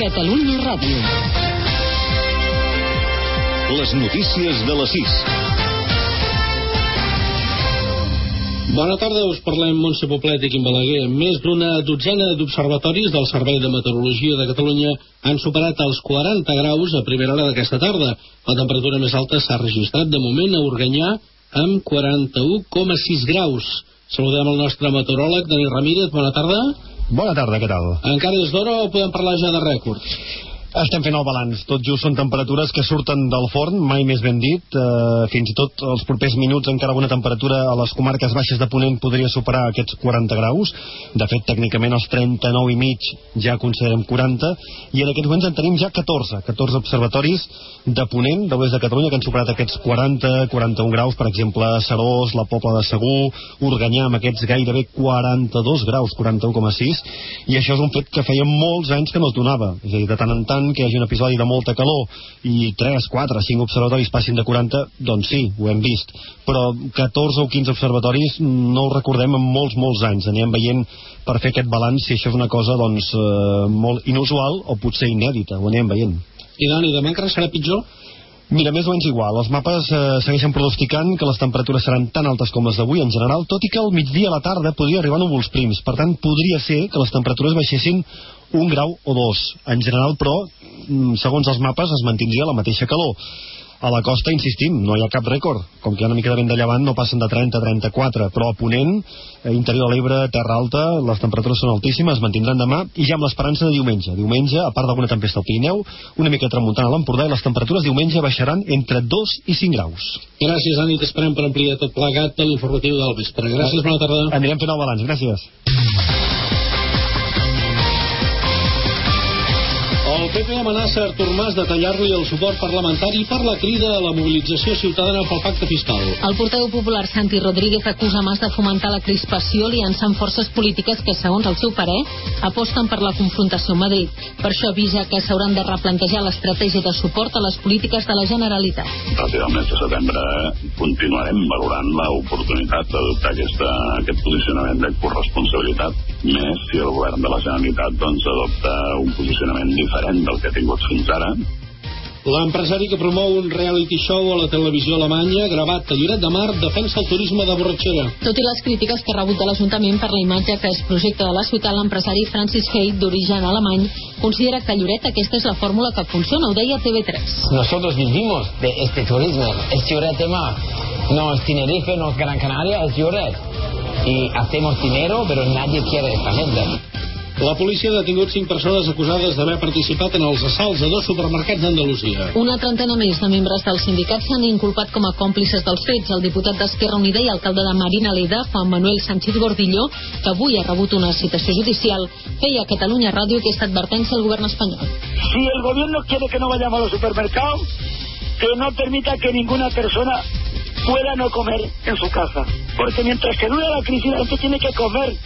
Catalunya Ràdio. Les notícies de les 6. Bona tarda, us parlem Montse Poblet i Quim Balaguer. Més d'una dotzena d'observatoris del Servei de Meteorologia de Catalunya han superat els 40 graus a primera hora d'aquesta tarda. La temperatura més alta s'ha registrat de moment a Organyà amb 41,6 graus. Saludem el nostre meteoròleg, Dani Ramírez. Bona tarda. Bona tarda, què tal? Encara és d'hora o podem parlar ja de rècords? Estem fent el balanç. Tot just són temperatures que surten del forn, mai més ben dit. Eh, fins i tot els propers minuts encara una temperatura a les comarques baixes de Ponent podria superar aquests 40 graus. De fet, tècnicament els 39 i mig ja considerem 40 i en aquests moments en tenim ja 14. 14 observatoris de Ponent, de l'oest de Catalunya, que han superat aquests 40, 41 graus, per exemple, Serós, la Pobla de Segur, Organyà, amb aquests gairebé 42 graus, 41,6, i això és un fet que feia molts anys que no es donava. És a dir, de tant en tant tant que hi hagi un episodi de molta calor i 3, 4, 5 observatoris passin de 40, doncs sí, ho hem vist. Però 14 o 15 observatoris no ho recordem en molts, molts anys. Anirem veient per fer aquest balanç si això és una cosa doncs, eh, molt inusual o potser inèdita. Ho anirem veient. I Dani, demà encara serà pitjor? Mira, més o menys igual. Els mapes eh, segueixen pronosticant que les temperatures seran tan altes com les d'avui en general, tot i que al migdia a la tarda podria arribar núvols prims. Per tant, podria ser que les temperatures baixessin un grau o dos. En general, però, mm, segons els mapes, es mantindria la mateixa calor. A la costa, insistim, no hi ha cap rècord. Com que hi ha una mica de vent de llevant, no passen de 30 a 34, però a Ponent, eh, interior de l'Ebre, Terra Alta, les temperatures són altíssimes, es mantindran demà, i ja amb l'esperança de diumenge. Diumenge, a part d'alguna tempesta al Pirineu, una mica tramuntant a l'Empordà, i les temperatures diumenge baixaran entre 2 i 5 graus. Gràcies, Dani, t'esperem per ampliar tot plegat a l'informatiu del vespre. Gràcies, bona tarda. Anirem fent el balanç, gràcies. El PP amenaça Artur Mas de tallar-li el suport parlamentari per la crida a la mobilització ciutadana pel pacte fiscal. El portaveu popular Santi Rodríguez acusa Mas de fomentar la crispació liançant forces polítiques que, segons el seu parer, aposten per la confrontació a Madrid. Per això avisa que s'hauran de replantejar l'estratègia de suport a les polítiques de la Generalitat. A partir del mes de setembre continuarem valorant l'oportunitat d'adoptar aquesta, aquest posicionament de corresponsabilitat, més si el govern de la Generalitat doncs, adopta un posicionament diferent del que ha tingut fins ara. L'empresari que promou un reality show a la televisió alemanya gravat a Lloret de Mar defensa el turisme de borratxera. Tot i les crítiques que ha rebut de l'Ajuntament per la imatge que es projecta de la ciutat, l'empresari Francis Hay, d'origen alemany, considera que a Lloret aquesta és la fórmula que funciona, ho deia TV3. Nosotros vivimos de este turismo. Es Lloret de Mar. No es Tenerife, no es Gran Canaria, es Lloret. Y hacemos dinero, pero nadie quiere esta gente. La policia ha detingut cinc persones acusades d'haver participat en els assalts a dos supermercats d'Andalusia. Una trentena més de membres del sindicat s'han inculpat com a còmplices dels fets. El diputat d'Esquerra Unida i alcalde de Marina Leda, Juan Manuel Sánchez Gordillo, que avui ha rebut una citació judicial, feia a Catalunya Ràdio aquesta advertència al govern espanyol. Si el gobierno quiere que no vayamos a los supermercados, que no permita que ninguna persona pueda no comer en su casa. Porque mientras que dure la crisis, la gente tiene que comer.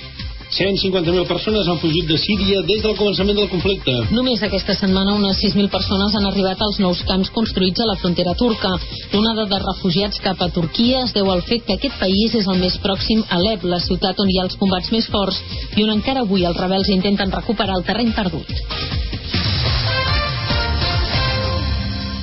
150.000 persones han fugit de Síria des del començament del conflicte. Només aquesta setmana unes 6.000 persones han arribat als nous camps construïts a la frontera turca. L'onada de refugiats cap a Turquia es deu al fet que aquest país és el més pròxim a Alep, la ciutat on hi ha els combats més forts, i on encara avui els rebels intenten recuperar el terreny perdut.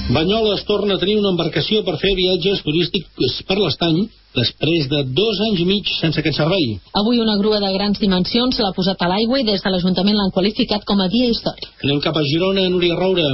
Banyoles torna a tenir una embarcació per fer viatges turístics per l'estany després de dos anys i mig sense aquest servei. Avui una grua de grans dimensions l'ha posat a l'aigua i des de l'Ajuntament l'han qualificat com a dia històric. Anem cap a Girona, Núria Roura.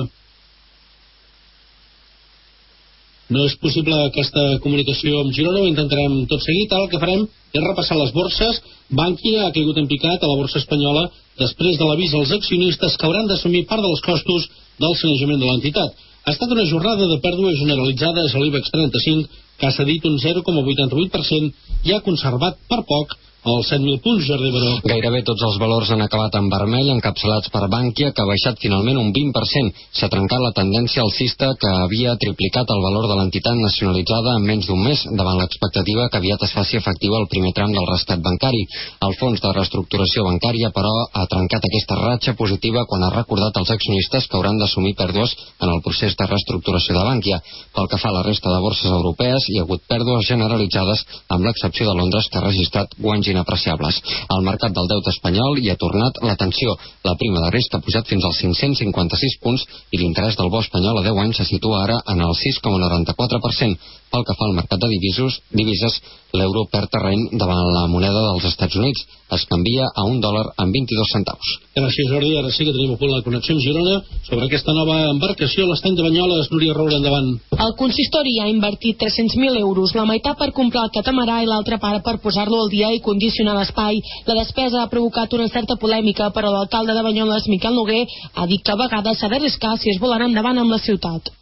No és possible aquesta comunicació amb Girona, ho intentarem tot seguit. El que farem és repassar les borses. Bankia ha caigut en picat a la borsa espanyola després de l'avís als accionistes que hauran d'assumir part dels costos del sanejament de l'entitat. Ha estat una jornada de pèrdues generalitzades a l'IBEX 35, que ha cedit un 0,88% i ha conservat per poc els 7.000 punts, Jordi Baró. Gairebé tots els valors han acabat en vermell, encapçalats per Bankia, que ha baixat finalment un 20%. S'ha trencat la tendència alcista que havia triplicat el valor de l'entitat nacionalitzada en menys d'un mes, davant l'expectativa que aviat es faci efectiva el primer tram del rescat bancari. El fons de reestructuració bancària, però, ha trencat aquesta ratxa positiva quan ha recordat als accionistes que hauran d'assumir pèrdues en el procés de reestructuració de Bankia. Pel que fa a la resta de borses europees, hi ha hagut pèrdues generalitzades, amb l'excepció de Londres, que ha registrat guanys moviments inapreciables. El mercat del deute espanyol hi ha tornat l'atenció. La prima de risc ha pujat fins als 556 punts i l'interès del bo espanyol a 10 anys se situa ara en el 6,94%. Pel que fa al mercat de divisos, divises, l'euro perd terreny davant la moneda dels Estats Units. Es canvia a un dòlar amb 22 centaus. Gràcies, Jordi. Ara sí que tenim a punt la connexió amb Girona sobre aquesta nova embarcació, l'estany de Banyoles. Núria Roura, endavant. El consistori ha invertit 300.000 euros, la meitat per comprar el catamarà i l'altra part per posar-lo al dia i condicionar l'espai. La despesa ha provocat una certa polèmica, però l'alcalde de Banyoles, Miquel Noguer, ha dit que a vegades s'ha d'arriscar si es vol anar endavant amb la ciutat.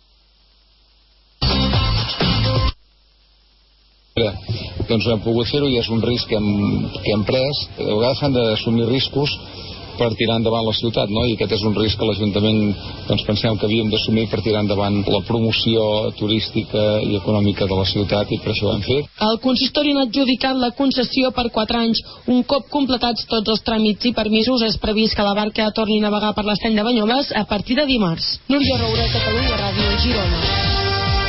Doncs hem pogut fer-ho i és un risc que hem, que hem pres a vegades s'han d'assumir riscos per tirar endavant la ciutat, no? i aquest és un risc que l'Ajuntament doncs, pensem que havíem d'assumir per tirar endavant la promoció turística i econòmica de la ciutat i per això ho hem fet. El consistori n'ha adjudicat la concessió per 4 anys. Un cop completats tots els tràmits i permisos, és previst que la barca torni a navegar per l'estany de Banyoles a partir de dimarts. Núria Roura, Catalunya Ràdio, Girona.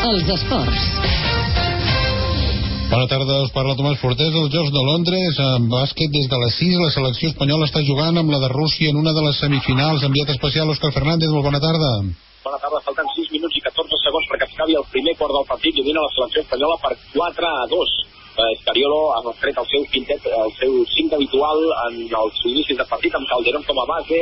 Els esports. Bona tarda, us parla Tomàs Fortés dels Jocs de Londres. En bàsquet, des de les 6, la selecció espanyola està jugant amb la de Rússia en una de les semifinals. Enviat especial, Òscar Fernández, molt bona tarda. Bona tarda, falten 6 minuts i 14 segons perquè acabi el primer quart del partit i domina la selecció espanyola per 4 a 2. Eh, Escariolo ha tret el seu quintet, el seu cinc habitual en els inicis de partit amb Calderón com a base,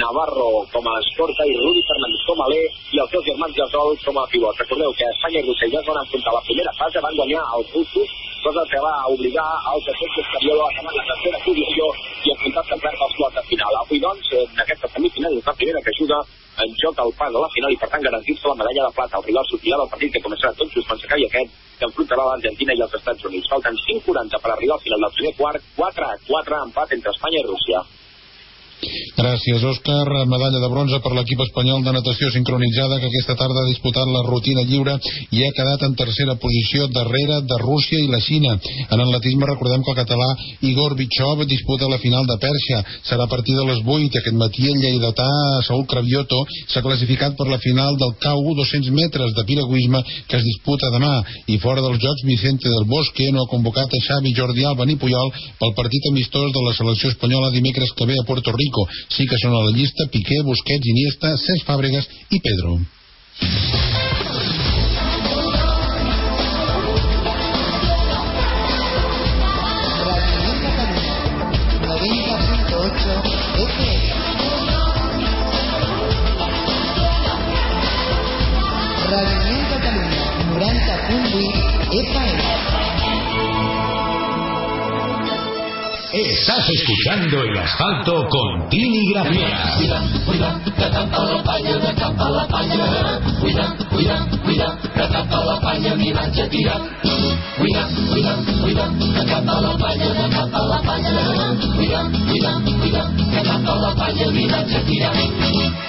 Navarro com a escorta i Rudi Fernández com a l'E i els seus germans Gasol com a pivot. Recordeu que Espanya i Rússia ja es van enfrontar la primera fase, van guanyar els russos, cosa que va obligar al defensa Escariolo a acabar la tercera posició i enfrontar-se a perdre els quarts de final. Avui, doncs, en aquesta semifinal la primera que ajuda en joc al pas a la final i per tant garantir-se la medalla de plata. El rival sortirà del partit que començarà tot just quan s'acabi aquest que enfrontarà l'Argentina i els Estats Units. Falten 5.40 per arribar al final del primer quart, 4 a 4 empat entre Espanya i Rússia. Gràcies, Òscar. Medalla de bronze per l'equip espanyol de natació sincronitzada que aquesta tarda ha disputat la rutina lliure i ha quedat en tercera posició darrere de Rússia i la Xina. En atletisme recordem que el català Igor Bichov disputa la final de Pèrsia. Serà a partir de les 8. Aquest matí el lleidatà Saúl Cravioto s'ha classificat per la final del KU 200 metres de piragüisme que es disputa demà. I fora dels Jocs, Vicente del Bosque no ha convocat a Xavi, Jordi Alba ni Puyol pel partit amistós de la selecció espanyola dimecres que ve a Puerto Rico. Sí que llista Piqué, Busquets, Iniesta, Cesc Fàbregas i Pedro. Radio Catalunya, 90.8 FM. Estás escuchando el asfalto con Tini Grafía. Cuida, cuida, la la. Cuida, cuida, cuida, la palla, tirar. Cuida, cuida, cuida, tapa la palla, la. Cuida, cuida, cuida, que tapa la palla, mi vaig a.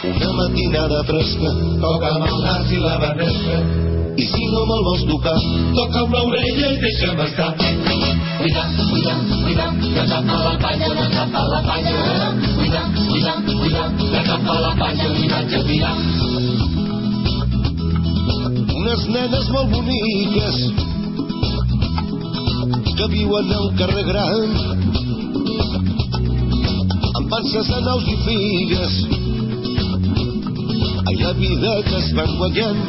Una fresca, i la i si no me'l vols tocar, toca'm l'orella i deixa'm estar. Cuida, cuida, cuida, que tapa la palla, que tapa la palla. Cuida, cuida, cuida, que tapa la palla, mi vaig a tirar. unes nenes molt boniques que viuen al carrer gran amb panses de nous i figues ai la vida que es van guanyant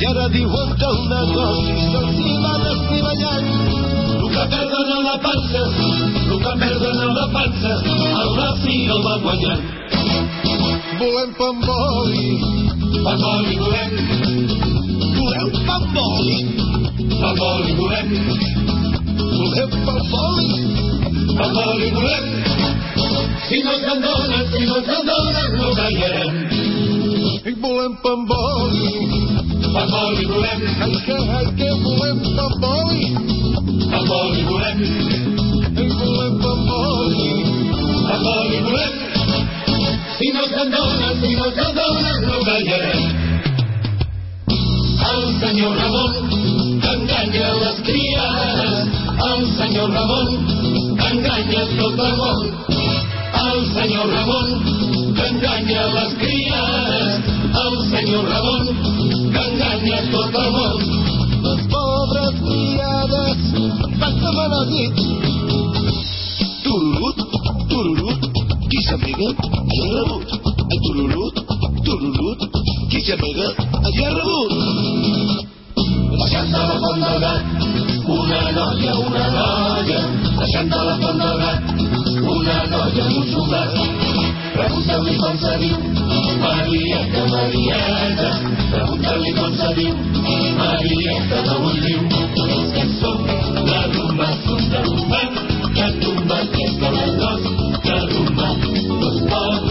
i ara diuen que el negoci se'ls hi va desnivellant El que perden a la pansa, el que perden a la pansa, el Rafi el va guanyant. volem pa amb oli Pa amb oli volem, volem pa amb oli pa amb oli volem, volem pa amb oli pa amb oli volem. Si no ens en donen, si no ens en donen, no callarem. i volem pa amb oli Pa amb oli volem, ai que, ai que volem pa amb oli pa amb oli volem, i volem pa amb oli pa amb oli volem. Si no ens en donen, si no ens en donen, no callarem. El senyor Ramon que enganya les criades, el senyor Ramon que enganya tot el món. El senyor Ramon que enganya les criades, el senyor Ramon que enganya tot el món. les pobres criades, passa-me la nit. Tururut, tururut, qui s'amega, ja ha rebut. Ai, tururut, tururut, qui s'amega, ja ha rebut. Baixant de la font del gat, una noia, una noia, baixant de la font del gat, una noia un soldat. Pregunta-li com se diu, Marieta, Marieta, pregunta-li com se diu, Marieta de Montliu. És que som la rumba, de rumba, que tumba, que és cavallós, que rumba, no es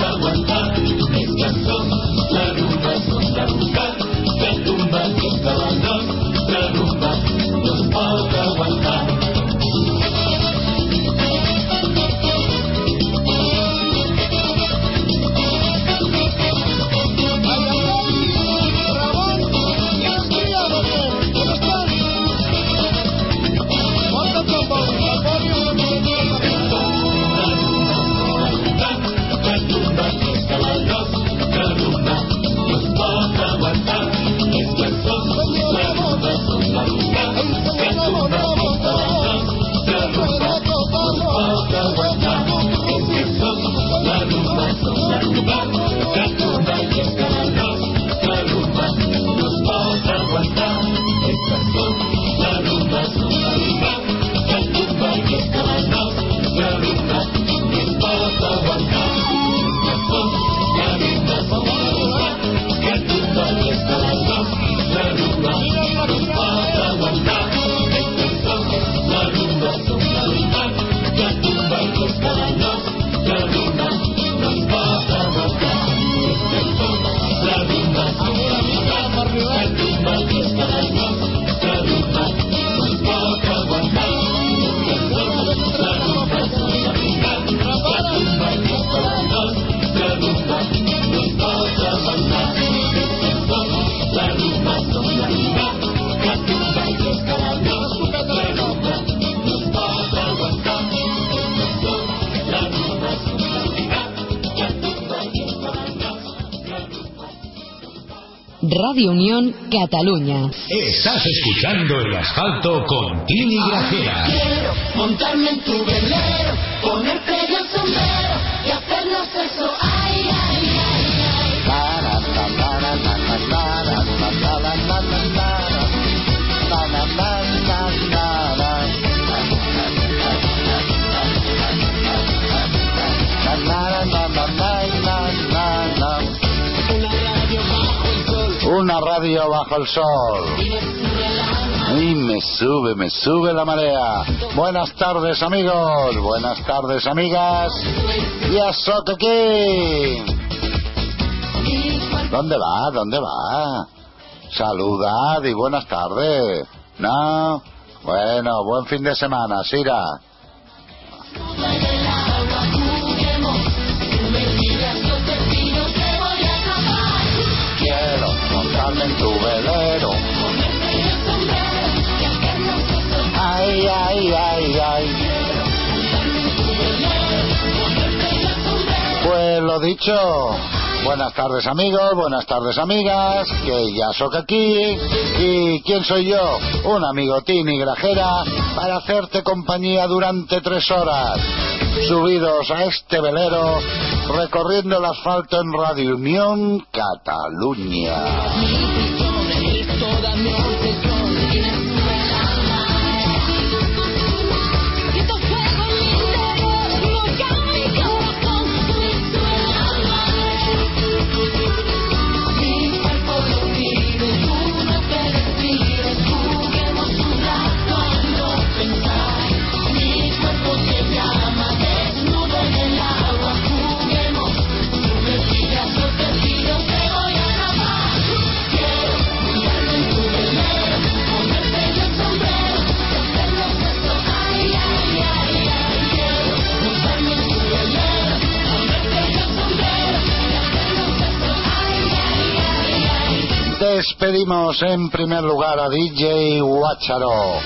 Radio Unión Cataluña. Estás escuchando el asfalto con Tini Grajera. Quiero montarme en tu velero, Una radio bajo el sol. Y me sube, me sube la marea. Buenas tardes amigos, buenas tardes amigas. Ya soy aquí. ¿Dónde va? ¿Dónde va? Saludad y buenas tardes. ¿No? Bueno, buen fin de semana, Sira. En tu velero. Ay, ay, ay, ay. Pues lo dicho. Buenas tardes amigos, buenas tardes amigas, que ya soy aquí. ¿Y quién soy yo? Un amigo Tini Grajera para hacerte compañía durante tres horas. Subidos a este velero, recorriendo el asfalto en Radio Unión Cataluña. Despedimos en primer lugar a DJ Guacharo,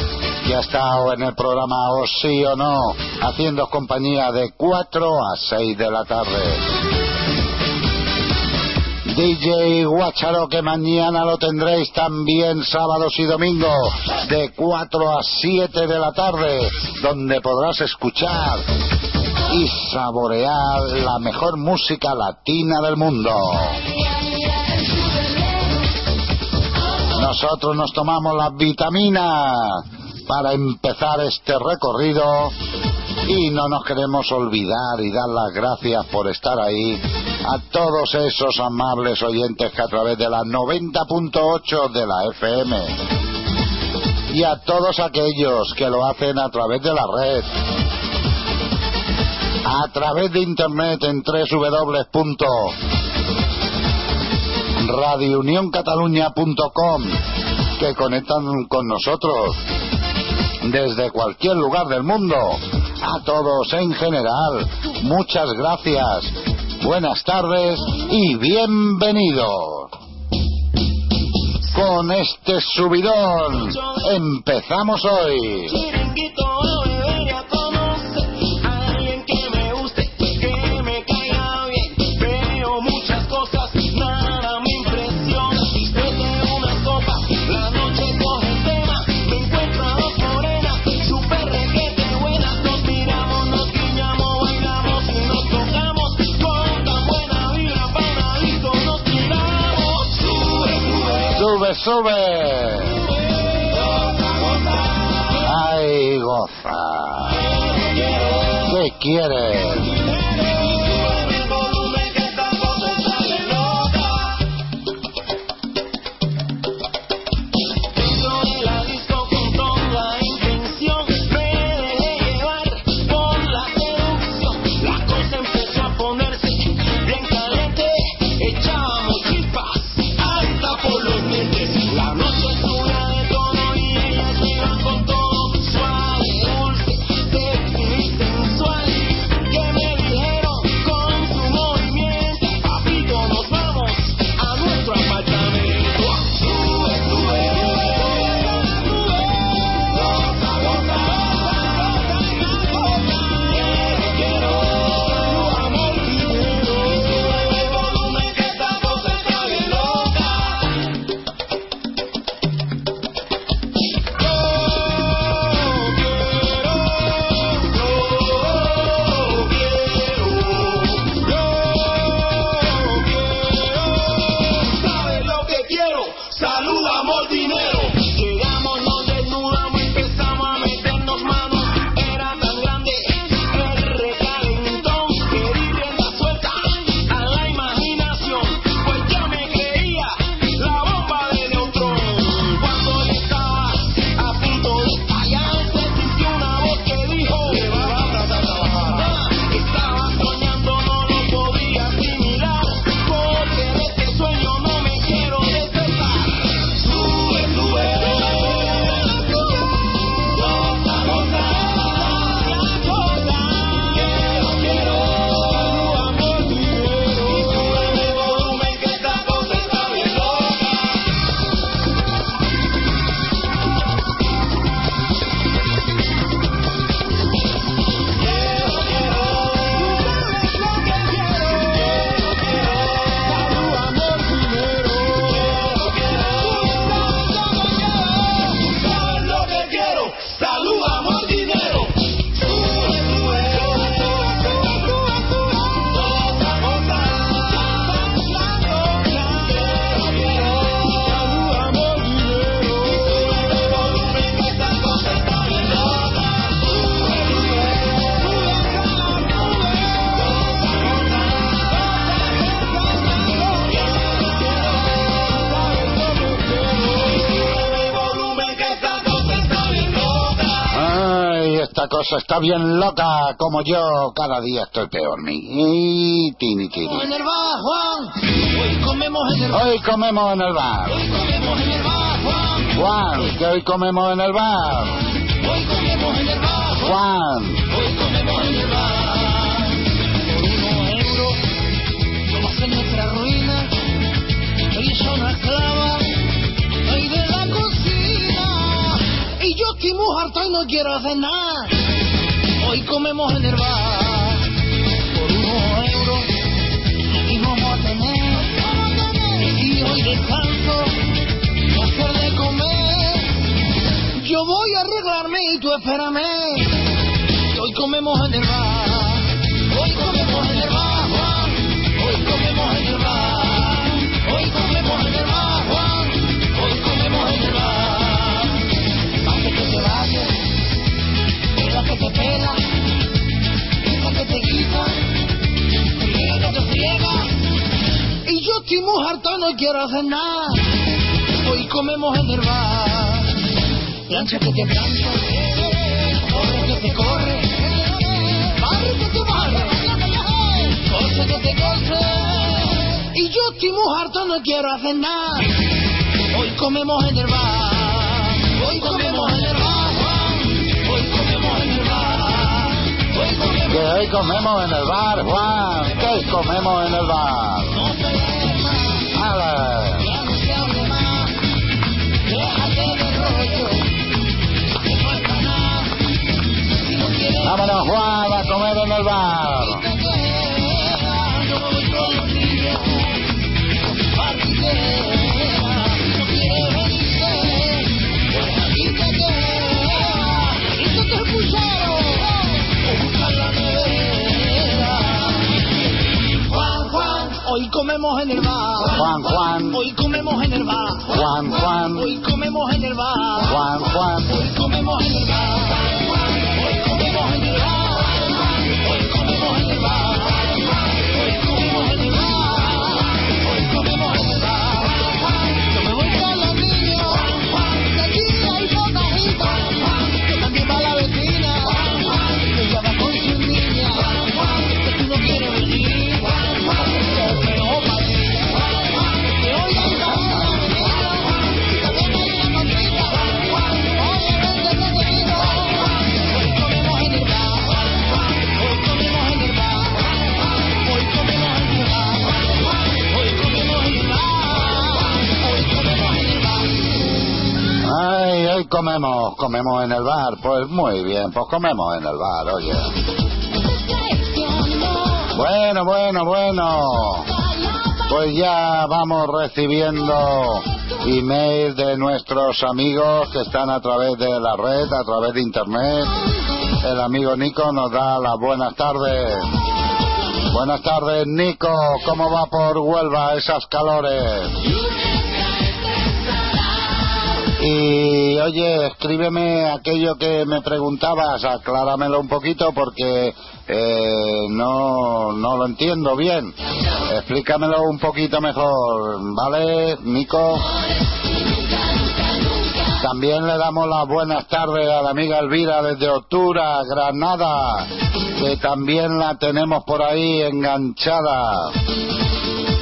que ha estado en el programa O sí o no, haciendo compañía de 4 a 6 de la tarde. DJ Guacharo que mañana lo tendréis también sábados y domingos de 4 a 7 de la tarde donde podrás escuchar y saborear la mejor música latina del mundo. Nosotros nos tomamos las vitaminas para empezar este recorrido y no nos queremos olvidar y dar las gracias por estar ahí a todos esos amables oyentes que a través de la 90.8 de la FM y a todos aquellos que lo hacen a través de la red a través de internet en www.radiounioncataluña.com que conectan con nosotros desde cualquier lugar del mundo. A todos en general, muchas gracias, buenas tardes y bienvenidos. Con este subidón empezamos hoy. Sube. Ay, goza. ¿Qué quieres? Cosa está bien loca, como yo cada día estoy peor, mi. Y tini, tini. En el bar, Juan. Hoy comemos en el bar. Hoy comemos en el bar. Hoy comemos en el bar, Juan. Juan, que hoy comemos en el bar. Hoy comemos en el bar, Juan. Hoy comemos en el bar. Por unos euros, somos en nuestra ruina. Hoy yo una esclava. Hoy de la cocina. Y yo estoy muy harta y no quiero hacer nada. Hoy comemos en el bar por unos euros y vamos a tener. Y hoy descanso, hacer de comer. Yo voy a arreglarme y tú espérame. Hoy comemos en el bar. Hoy comemos en el bar. Hoy comemos en el bar. Hoy comemos en el. Te la que te quita, friega, te friega. Y yo estoy muy harto, no quiero hacer nada. Hoy comemos en el bar. Plancha que te plancha, corre que te corre, barre que te barre, coce que te coce. Y yo estoy muy harto, no quiero hacer nada. Hoy comemos en el bar, Que hoy comemos en el bar, Juan. Que hoy comemos en el bar. ¡Ale! Vámonos, Juan, a comer en el bar. Comemos en el bar. Juan, Juan. Hoy comemos en el bar. Juan, Juan. Hoy comemos en el bar. Juan, Juan. Hoy comemos en el bar. Hoy comemos en el bar. Hoy comemos en el bar. Comemos, comemos en el bar. Pues muy bien, pues comemos en el bar, oye. Bueno, bueno, bueno. Pues ya vamos recibiendo email de nuestros amigos que están a través de la red, a través de internet. El amigo Nico nos da las buenas tardes. Buenas tardes, Nico. ¿Cómo va por Huelva esas calores? Y oye, escríbeme aquello que me preguntabas, acláramelo un poquito porque eh, no, no lo entiendo bien. Explícamelo un poquito mejor, ¿vale, Nico? También le damos las buenas tardes a la amiga Elvira desde Otura, Granada, que también la tenemos por ahí enganchada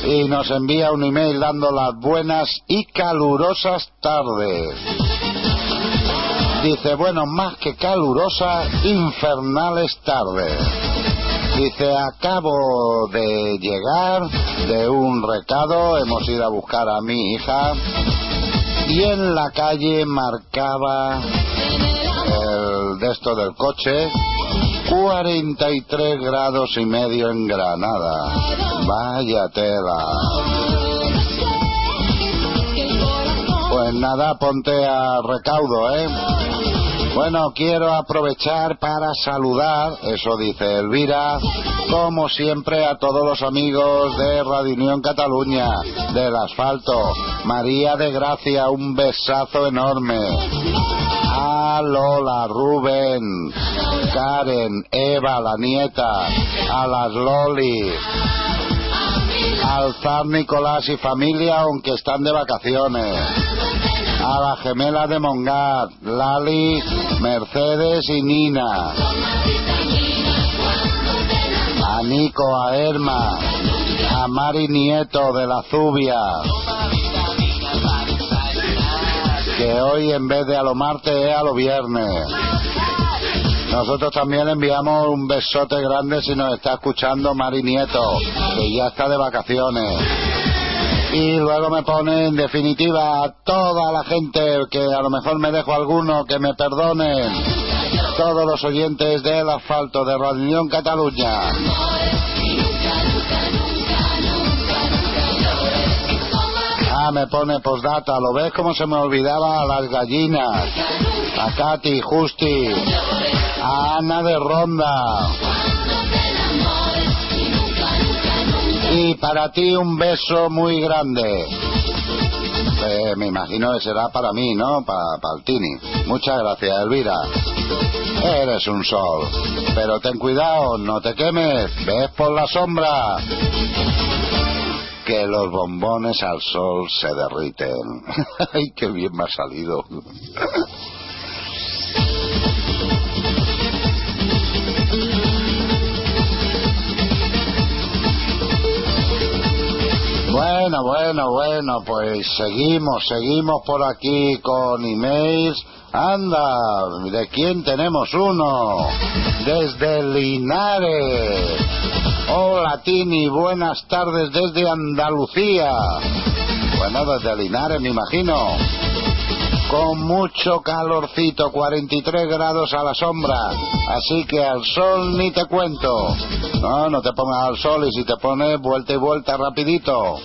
y nos envía un email dando las buenas y calurosas tardes. Dice, bueno, más que calurosas, infernales tardes. Dice, acabo de llegar de un recado, hemos ido a buscar a mi hija y en la calle marcaba el de esto del coche 43 grados y medio en Granada. Vaya tela. Pues nada, ponte a recaudo, ¿eh? Bueno, quiero aprovechar para saludar, eso dice Elvira, como siempre a todos los amigos de Radio Unión Cataluña, del asfalto. María de Gracia, un besazo enorme. A Lola, Rubén, Karen, Eva, la nieta, a las Loli, al Zar Nicolás y familia, aunque están de vacaciones. A la gemela de Mongat, Lali, Mercedes y Nina. A Nico, a Erma, a Mari Nieto de la Zubia. Que hoy en vez de a lo martes es a lo viernes. Nosotros también le enviamos un besote grande si nos está escuchando Mari Nieto, que ya está de vacaciones. Y luego me pone en definitiva a toda la gente que a lo mejor me dejo alguno que me perdonen. Todos los oyentes del asfalto de Radio Unión Cataluña. Ah, me pone postdata. ¿Lo ves cómo se me olvidaba a las gallinas? A Katy, Justi, a Ana de Ronda. Y para ti un beso muy grande. Eh, me imagino que será para mí, ¿no? Para, para el Tini. Muchas gracias, Elvira. Eres un sol. Pero ten cuidado, no te quemes. Ves por la sombra. Que los bombones al sol se derriten. Ay, qué bien me ha salido. Bueno, bueno, bueno, pues seguimos, seguimos por aquí con emails. Anda, ¿de quién tenemos uno? Desde Linares. Hola Tini, buenas tardes desde Andalucía. Bueno, desde Linares me imagino. Con mucho calorcito, 43 grados a la sombra. Así que al sol ni te cuento. No, no te pongas al sol y si te pones vuelta y vuelta rapidito.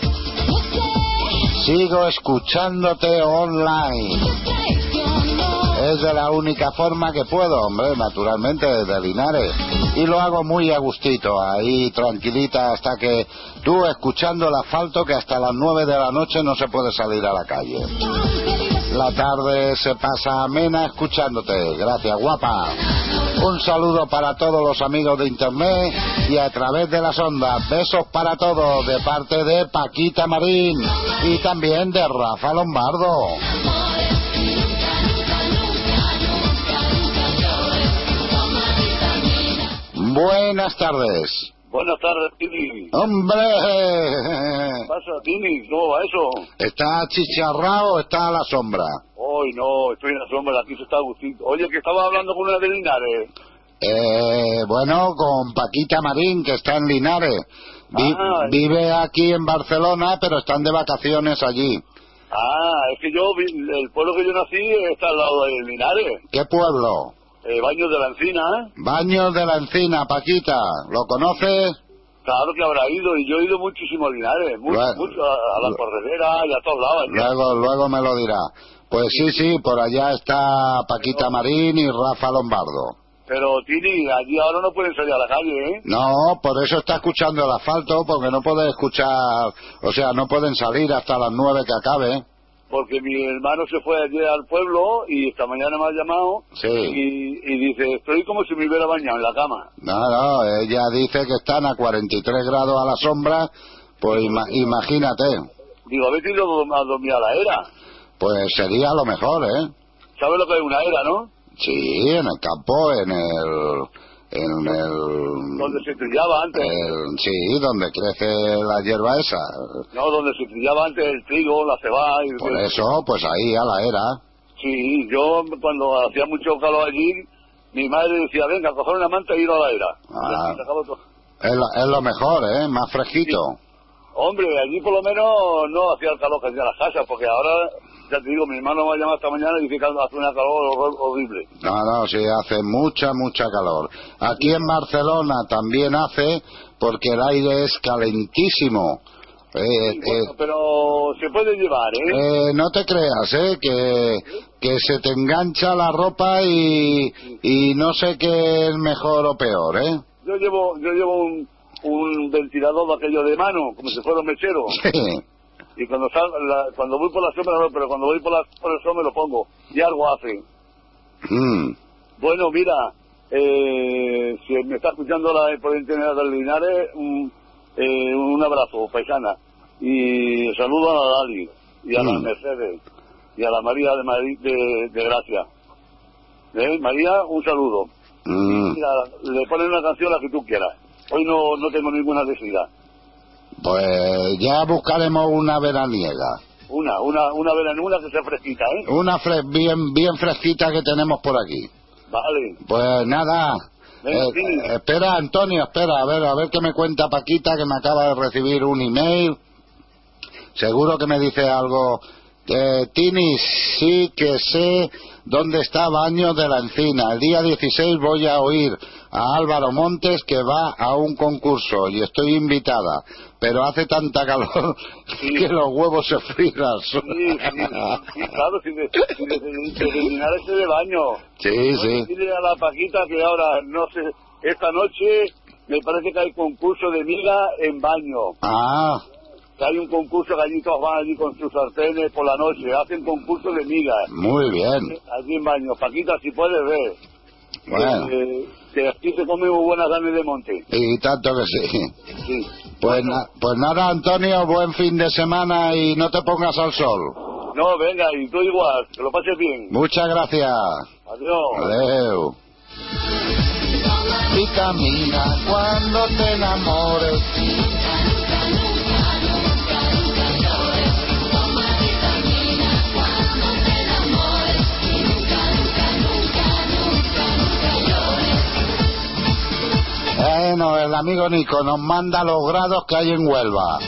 Sigo escuchándote online. Es de la única forma que puedo, hombre, naturalmente, desde Linares. Y lo hago muy a gustito, ahí tranquilita, hasta que tú escuchando el asfalto que hasta las nueve de la noche no se puede salir a la calle. La tarde se pasa amena escuchándote. Gracias, guapa. Un saludo para todos los amigos de internet y a través de las ondas. Besos para todos de parte de Paquita Marín y también de Rafa Lombardo. Buenas tardes. Buenas tardes, Tini. ¡Hombre! ¿Qué pasa, Tini? ¿Cómo va eso? ¿Está chicharrado o está a la sombra? Hoy no, estoy en la sombra, aquí se está Agustín. Oye, que estaba hablando con una de Linares. Eh, bueno, con Paquita Marín, que está en Linares. Vi- Ah. Vive aquí en Barcelona, pero están de vacaciones allí. Ah, es que yo, el pueblo que yo nací está al lado de Linares. ¿Qué pueblo? Eh, Baños de la Encina, ¿eh? Baños de la Encina, Paquita. ¿Lo conoces? Claro que habrá ido, y yo he ido muchísimo a Linares, mucho, Luego- mucho, a, a la corredera y a todos lados. Luego, luego me lo dirá. Pues sí, sí, por allá está Paquita Marín y Rafa Lombardo. Pero, Tini, allí ahora no pueden salir a la calle, ¿eh? No, por eso está escuchando el asfalto, porque no puede escuchar, o sea, no pueden salir hasta las nueve que acabe. Porque mi hermano se fue ayer al pueblo y esta mañana me ha llamado Sí. y, y dice, estoy como si me hubiera bañado en la cama. No, no, ella dice que están a 43 grados a la sombra, pues ima- imagínate, Digo, habéis ido a dormir a la era. pues sería lo mejor, ¿eh? ¿Sabes lo que es una era, no? Sí, en el campo, en el... En el... Donde se trillaba antes. el- sí, donde crece la hierba esa. No, donde se trillaba antes el trigo, la cebada. Y Por eso, pues ahí a la era. Sí, yo cuando hacía mucho calor allí, mi madre decía, venga, coger una manta y ir a la era. Ah. Es lo, es lo mejor, ¿eh? Más fresquito. Hombre, allí por lo menos no hacía el calor que hacía las casas, porque ahora, ya te digo, mi hermano me ha llamado esta mañana y dice que hace una calor hor- horrible. No, no, sí, hace mucha, mucha calor. Aquí en Barcelona también hace, porque el aire es calentísimo. Eh, eh, Bueno, pero se puede llevar, ¿eh? eh, no te creas, ¿eh? Que, que se te engancha la ropa y, y no sé qué es mejor o peor, ¿eh? Yo llevo yo llevo un, un ventilador de aquello de mano, como si fuera un mechero. Sí. Y cuando sal, la- cuando voy por la sombra no, pero cuando voy por, la, por el sol me lo pongo. Y algo hace. Mm. Bueno, mira, eh, si me está escuchando la por internet de Linares, un, eh, un abrazo, paisana. Y saludo a la Dali, y a la Mm. Mercedes, y a la María de, Madrid, de, de Gracia. ¿Eh? María, un saludo. Mm. Mira, le ponen una canción la que tú quieras. Hoy no, no tengo ninguna necesidad. Pues ya buscaremos una veraniega. Una, una, una verano, una que sea fresquita, ¿eh? Una fre- bien, bien fresquita que tenemos por aquí. Vale. Pues nada. Venga, Eh, sí. eh, espera, Antonio, espera, a ver, a ver qué me cuenta Paquita, que me acaba de recibir un email. Seguro que me dice algo Eh, Tini, sí que sé dónde está Baño de la Encina. El día 16 voy a oír a Álvaro Montes que va a un concurso y estoy invitada. Pero hace tanta calor que los huevos se sol. Sí, sí, sí, claro, si eliminar ese de baño. Sí, sí. Dile a la Paquita que ahora, no sé, esta noche me parece que hay concurso de miga en baño. Ah, Que hay un concurso que allí todos van allí con sus sartenes por la noche. Hacen concurso de miga. muy bien. Allí en baño. Paquita, si puedes ver. Bueno. Eh, que aquí se come muy buena carne de monte. Y tanto que sí. Sí. Pues, na- pues nada, Antonio, buen fin de semana y no te pongas al sol. No, venga, y tú igual. Que lo pases bien. Muchas gracias. Adiós. Adeu. Y camina cuando te enamores. Bueno, el amigo Nico nos manda los grados que hay en Huelva.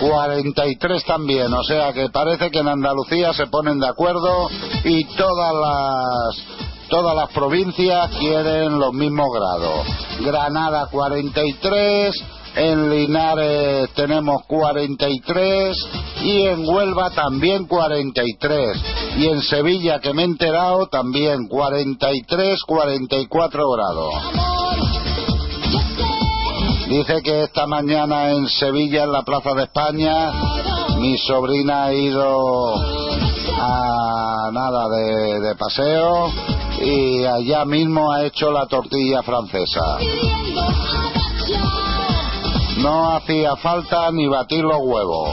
43 también, o sea que parece que en Andalucía se ponen de acuerdo y todas las todas las provincias quieren los mismos grados. Granada 43, en Linares tenemos 43 y en Huelva también 43 y en Sevilla que me he enterado también 43, 44 grados. Dice que esta mañana en Sevilla, en la Plaza de España, mi sobrina ha ido a nada de, de paseo y allá mismo ha hecho la tortilla francesa. No hacía falta ni batir los huevos.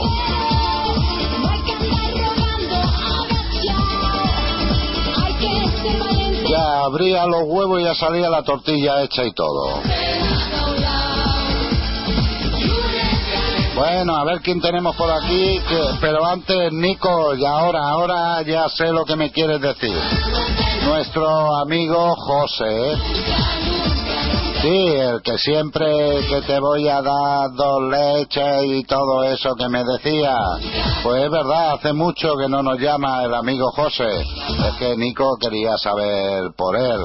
Ya abría los huevos y ya salía la tortilla hecha y todo. Bueno, a ver quién tenemos por aquí, que- pero antes, Nico, y ahora, ahora ya sé lo que me quieres decir. Nuestro amigo José. Sí, el que siempre que te voy a dar dos leches y todo eso que me decía. Pues es verdad, hace mucho que no nos llama el amigo José. Es que Nico quería saber por él.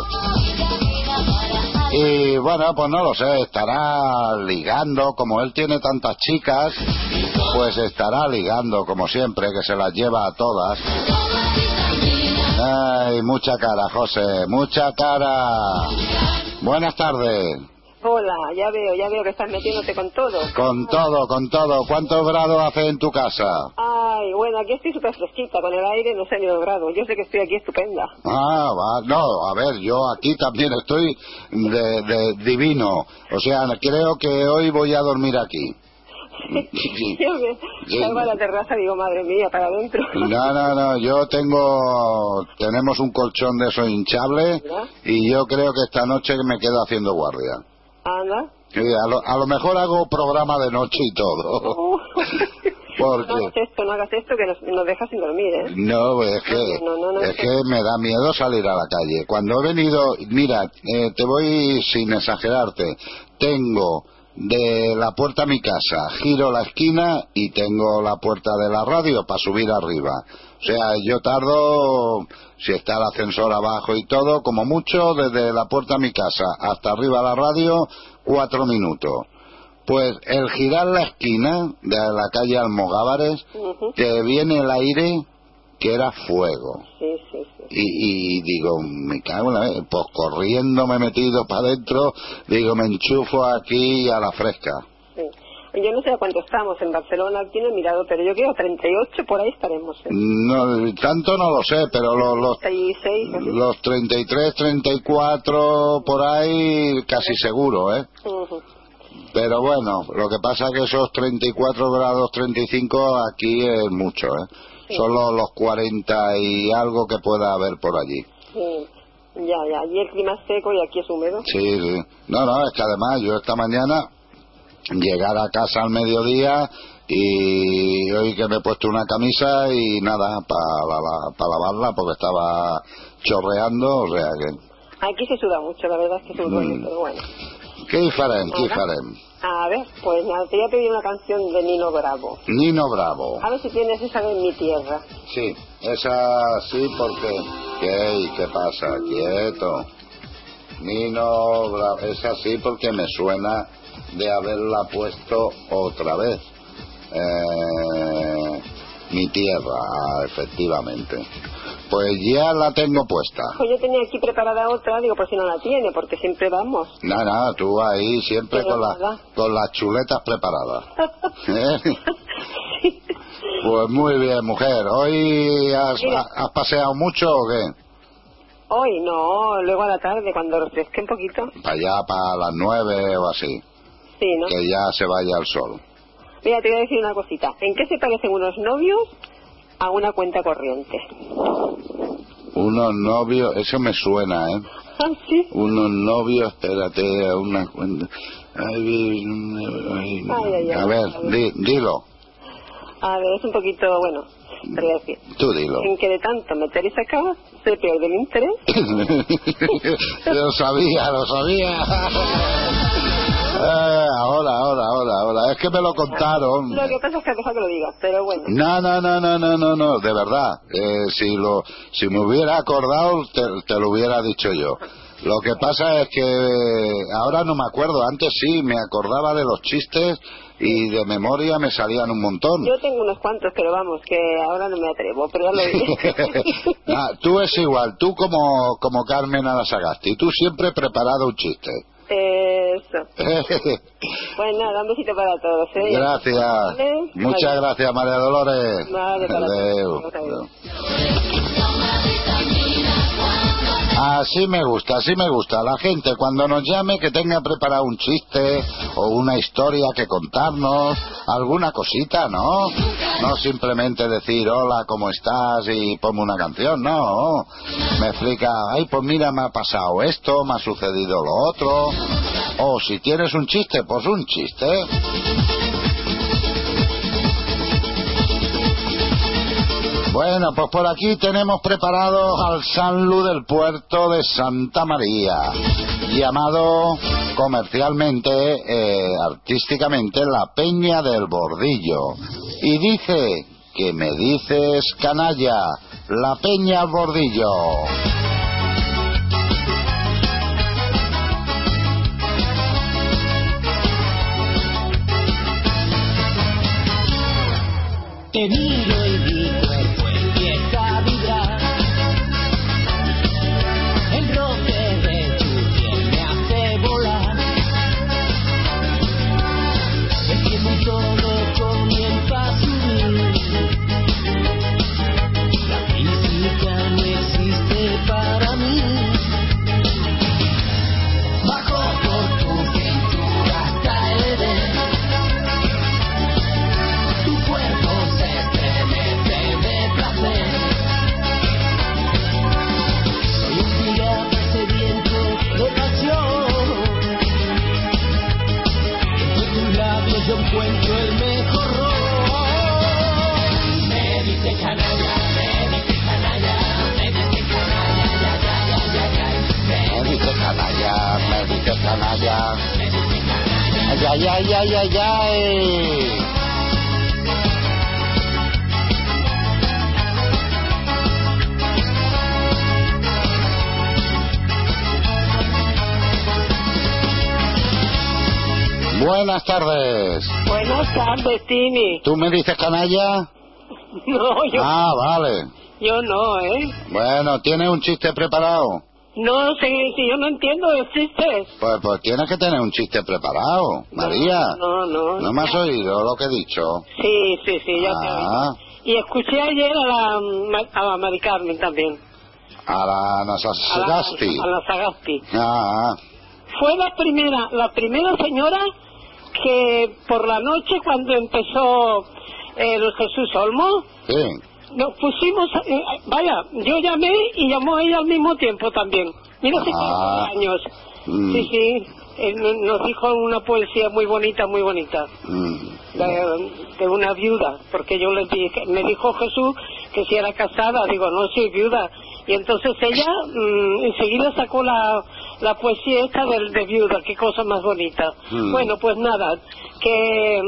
Y bueno, pues no lo sé, estará ligando, como él tiene tantas chicas, pues estará ligando, como siempre, que se las lleva a todas. Ay, mucha cara, José, mucha cara. Buenas tardes. Hola, ya veo, ya veo que estás metiéndote con todo. Con todo, con todo. ¿Cuántos grados hace en tu casa? Ay, bueno, aquí estoy súper fresquita, con el aire no sé ni los grados. Yo sé que estoy aquí estupenda. Ah, va, no, a ver, yo aquí también estoy de, de divino. O sea, creo que hoy voy a dormir aquí. Yo me Sí. salgo a la terraza y digo, madre mía, para adentro. No, no, no, yo tengo, tenemos un colchón de esos hinchables y yo creo que esta noche me quedo haciendo guardia. Anda. Sí, a, lo, a lo mejor hago programa de noche y todo. Uh. No Porque, hagas esto, no hagas esto, que nos, nos dejas sin dormir, ¿eh? no, es que, No, no, no, es que me da miedo salir a la calle. Cuando he venido, mira, eh, te voy sin exagerarte, tengo de la puerta a mi casa, giro la esquina y tengo la puerta de la radio para subir arriba. O sea, yo tardo, si está el ascensor abajo y todo, como mucho, desde la puerta a mi casa hasta arriba la radio, cuatro minutos. Pues el girar la esquina de la calle Almogávares, te viene el aire que era fuego. Sí, sí, sí. Y, y digo, me cago en la... vez, Pues corriendo me he metido para adentro, digo, me enchufo aquí a la fresca. sí. Yo no sé a cuánto estamos en Barcelona, aquí no he mirado, pero yo creo 38 por ahí estaremos. ¿eh? No, tanto no lo sé, pero los, los, 36, así. los 33, 34 por ahí casi seguro, ¿eh? Pero bueno, lo que pasa que esos 34 grados 35 aquí es mucho, ¿eh? Sí. Son los, los 40 y algo que pueda haber por allí. Sí. Ya, ya. Allí el clima es seco y aquí es húmedo. Sí, sí. No, no, es que además yo esta mañana llegar a casa al mediodía y hoy que me he puesto una camisa y nada, para lavarla porque estaba chorreando, o sea que... Aquí se suda mucho, la verdad es que es un rollo, Mm. pero bueno. Hi farem, Ara. farem? A ver, pues nada, te voy a pedir una canción de Nino Bravo. Nino Bravo. A ver si tienes esa de mi tierra. Sí, esa sí porque... ¿Qué? ¿Qué pasa? Quieto. Nino Bravo. Esa sí porque me suena de haberla puesto otra vez. Eh, mi tierra, efectivamente. Pues ya la tengo puesta. Pues yo tenía aquí preparada otra, digo, por si no la tiene, porque siempre vamos. Nada, nada, tú ahí siempre Pero con, la- con las chuletas preparadas. ¿Eh? Pues muy bien, mujer. ¿Hoy has, has paseado mucho o qué? Hoy no, luego a la tarde, cuando refresque un poquito. Para allá, para las nueve o así. Sí, ¿no? Que ya se vaya el sol. Mira, te voy a decir una cosita. ¿En qué se parecen unos novios a una cuenta corriente? Unos novios, eso me suena, ¿eh? ¿Ah, sí? Unos novios, espérate, a una cuenta. Ay, a ver, di- dilo, A ver, es un poquito, bueno, decir. tú dilo. En que de tanto meter y sacar, se pierde el interés. lo sabía, lo sabía. Eh, ahora, ahora, ahora, ahora. Es que me lo contaron. Lo que pasa es que deja que lo digas, pero bueno. No, no, no, no, no, no, no, de verdad. Eh, si lo, si me hubiera acordado, te, te lo hubiera dicho yo. Lo que pasa es que ahora no me acuerdo. Antes sí, me acordaba de los chistes y de memoria me salían un montón. Yo tengo unos cuantos, pero vamos, que ahora no me atrevo, pero ya lo diré. Ah, tú es igual, tú como, como Carmen Arasagasti, tú siempre preparado un chiste. Eso. Pues nada, un besito para todos, ¿eh? Gracias. Vale. Muchas Vale. gracias, María Dolores. Vale, para Adeu. todos. Adeu. Así me gusta, así me gusta. La gente cuando nos llame que tenga preparado un chiste o una historia que contarnos, alguna cosita, ¿no? No simplemente decir hola, ¿cómo estás? y ponme una canción, no. Me explica, ay, pues mira, me ha pasado esto, me ha sucedido lo otro. O si tienes un chiste, pues un chiste. Bueno, pues por aquí tenemos preparado al Sanlu del puerto de Santa María, llamado comercialmente, eh, artísticamente, la Peña del Bordillo. Y dice, que me dices canalla, la Peña al Bordillo. Dice canalla. Ay, ay, ay, ay, ay, ay. Buenas tardes. Buenas tardes, Tini. ¿Tú me dices canalla? No, yo, Ah, vale. yo no, ¿eh? Bueno, ¿tienes un chiste preparado? No, si, si yo no entiendo de chistes. Pues, pues tienes que tener un chiste preparado, María. No, no. ¿No me has oído lo que he dicho? Sí, sí, sí, ya te Ah, oí. Y escuché ayer a la, a la Mari Carmen también. a la A la, Nasasagasti. a la Sagasti. Ah, Fue la primera, la primera señora que por la noche cuando empezó el Jesús Olmo, sí. Nos pusimos, eh, vaya, yo llamé y llamó ella al mismo tiempo también. Mira si Ah. años. Mm, Sí, sí, eh, no- nos dijo una poesía muy bonita, muy bonita. mm. de, de una viuda, porque yo le dije, me dijo Jesús que si era casada, digo, no soy viuda. Y entonces ella mm, enseguida sacó la, la poesía esta del de viuda, qué cosa más bonita. Mm. Bueno, pues nada, que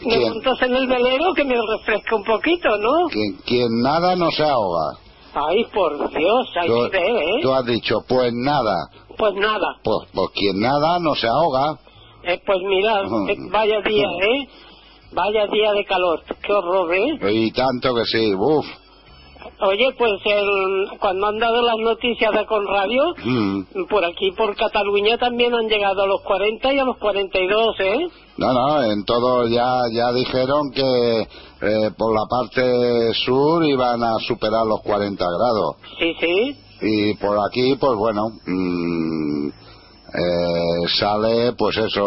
mm, me montas en el velero que me refresca un poquito, ¿no? Quien, quien nada no se ahoga. Ay, por Dios, hay Tú, nivel, ¿eh? tú has dicho, pues nada. Pues nada, Pues, pues quien nada no se ahoga. eh, pues mira, eh, vaya día, ¿eh? Vaya día de calor, qué horror, ¿eh? Y tanto que sí, uff. Oye, pues el, cuando han dado las noticias de Conradio, Mm. por aquí, por Cataluña, también han llegado a los 40 y a los 42, ¿eh? No, no, en todo ya, ya dijeron que eh, por la parte sur iban a superar los 40 grados. Sí, sí. Y por aquí, pues bueno, mm, eh, sale pues eso,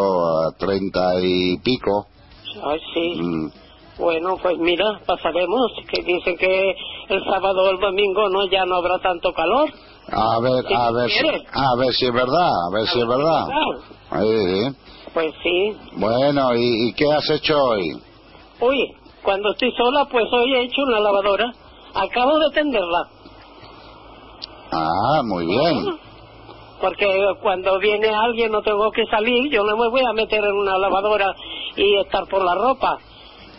a 30 y pico. Ay, sí. Mm. Bueno, pues mira, pasaremos, que dicen que el sábado o el domingo no ya no habrá tanto calor. A ver, ¿Qué a ver, si, a ver si es verdad, a ver si es verdad. Sí. Pues sí. Bueno, ¿y, y qué has hecho hoy? Uy, cuando estoy sola, pues hoy he hecho una lavadora. Acabo de tenderla. Ah, muy bien. Porque cuando viene alguien no tengo que salir, yo no me voy a meter en una lavadora y estar por la ropa.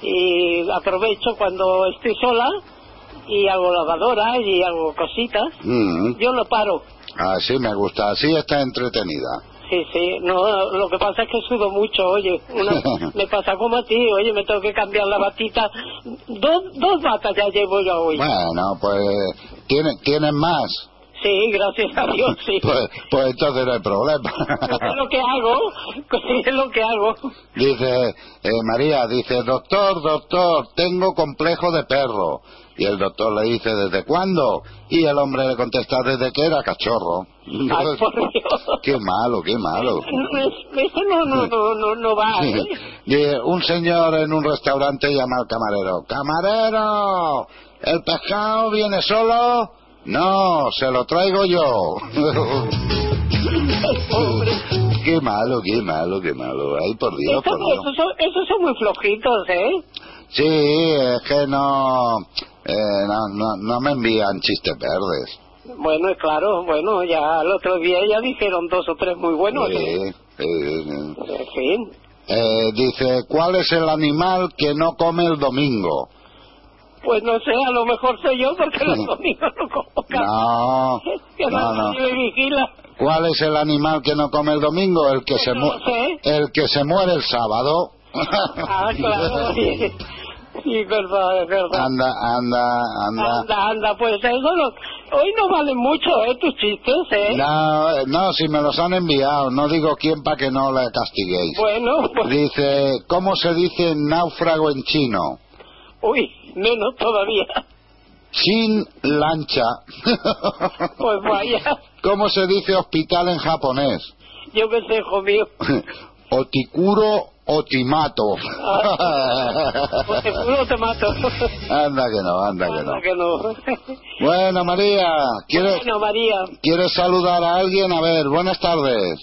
Y aprovecho cuando estoy sola y hago lavadora y hago cositas. Mm. Yo no paro. Así me gusta, así está entretenida. Sí, sí, no, lo que pasa es que sudo mucho, oye, una- me pasa como a ti, oye, me tengo que cambiar la batita, dos, dos batas ya llevo yo hoy. Bueno, pues ¿tiene, ¿tienen más? Sí, gracias a Dios, sí. Pues, pues entonces no hay problema. Es lo que hago, es lo que hago. dice, eh, María, dice, doctor, doctor, tengo complejo de perro. Y el doctor le dice, ¿desde cuándo? Y el hombre le contesta, desde que era cachorro. Ay, por Dios. Qué malo, qué malo. Es- Eso no, no, no, no, no va, ¿eh? Dice, un señor en un restaurante llama al camarero. ¡Camarero! ¿El pescado viene solo? No, se lo traigo yo. qué malo, qué malo, qué malo. Ay, por Dios, Esos, por Dios. esos son, esos son muy flojitos, ¿eh? Sí, es que no, eh, no, no, no me envían chistes verdes. Bueno, claro, bueno, ya el otro día ya dijeron dos o tres muy buenos, Sí, ¿eh? sí, sí. En fin. Eh, dice, ¿cuál es el animal que no come el domingo? Pues no sé, a lo mejor soy yo porque los domingos no como carne. No, Que no, no. me vigila. ¿Cuál es el animal que no come el domingo? El que se, mu- sé. el que se muere el sábado. Ah, claro, sí. Sí, verdad, es verdad. Anda, anda, anda. Anda, anda, pues eso lo... Hoy no valen mucho, ¿eh? Tus chistes, ¿eh? No, no, si me los han enviado, no digo quién para que no le castiguéis. Bueno, pues... Dice, ¿cómo se dice náufrago en chino? Uy, menos todavía. Sin lancha. Pues vaya, ¿Cómo se dice hospital en japonés? yo qué sé, hijo mío. Otikuro otimato. Pues seguro te mato. anda que no, anda que no. Anda que no. Bueno, María, ¿quieres, Bueno, María, ¿quieres saludar a alguien? A ver, buenas tardes.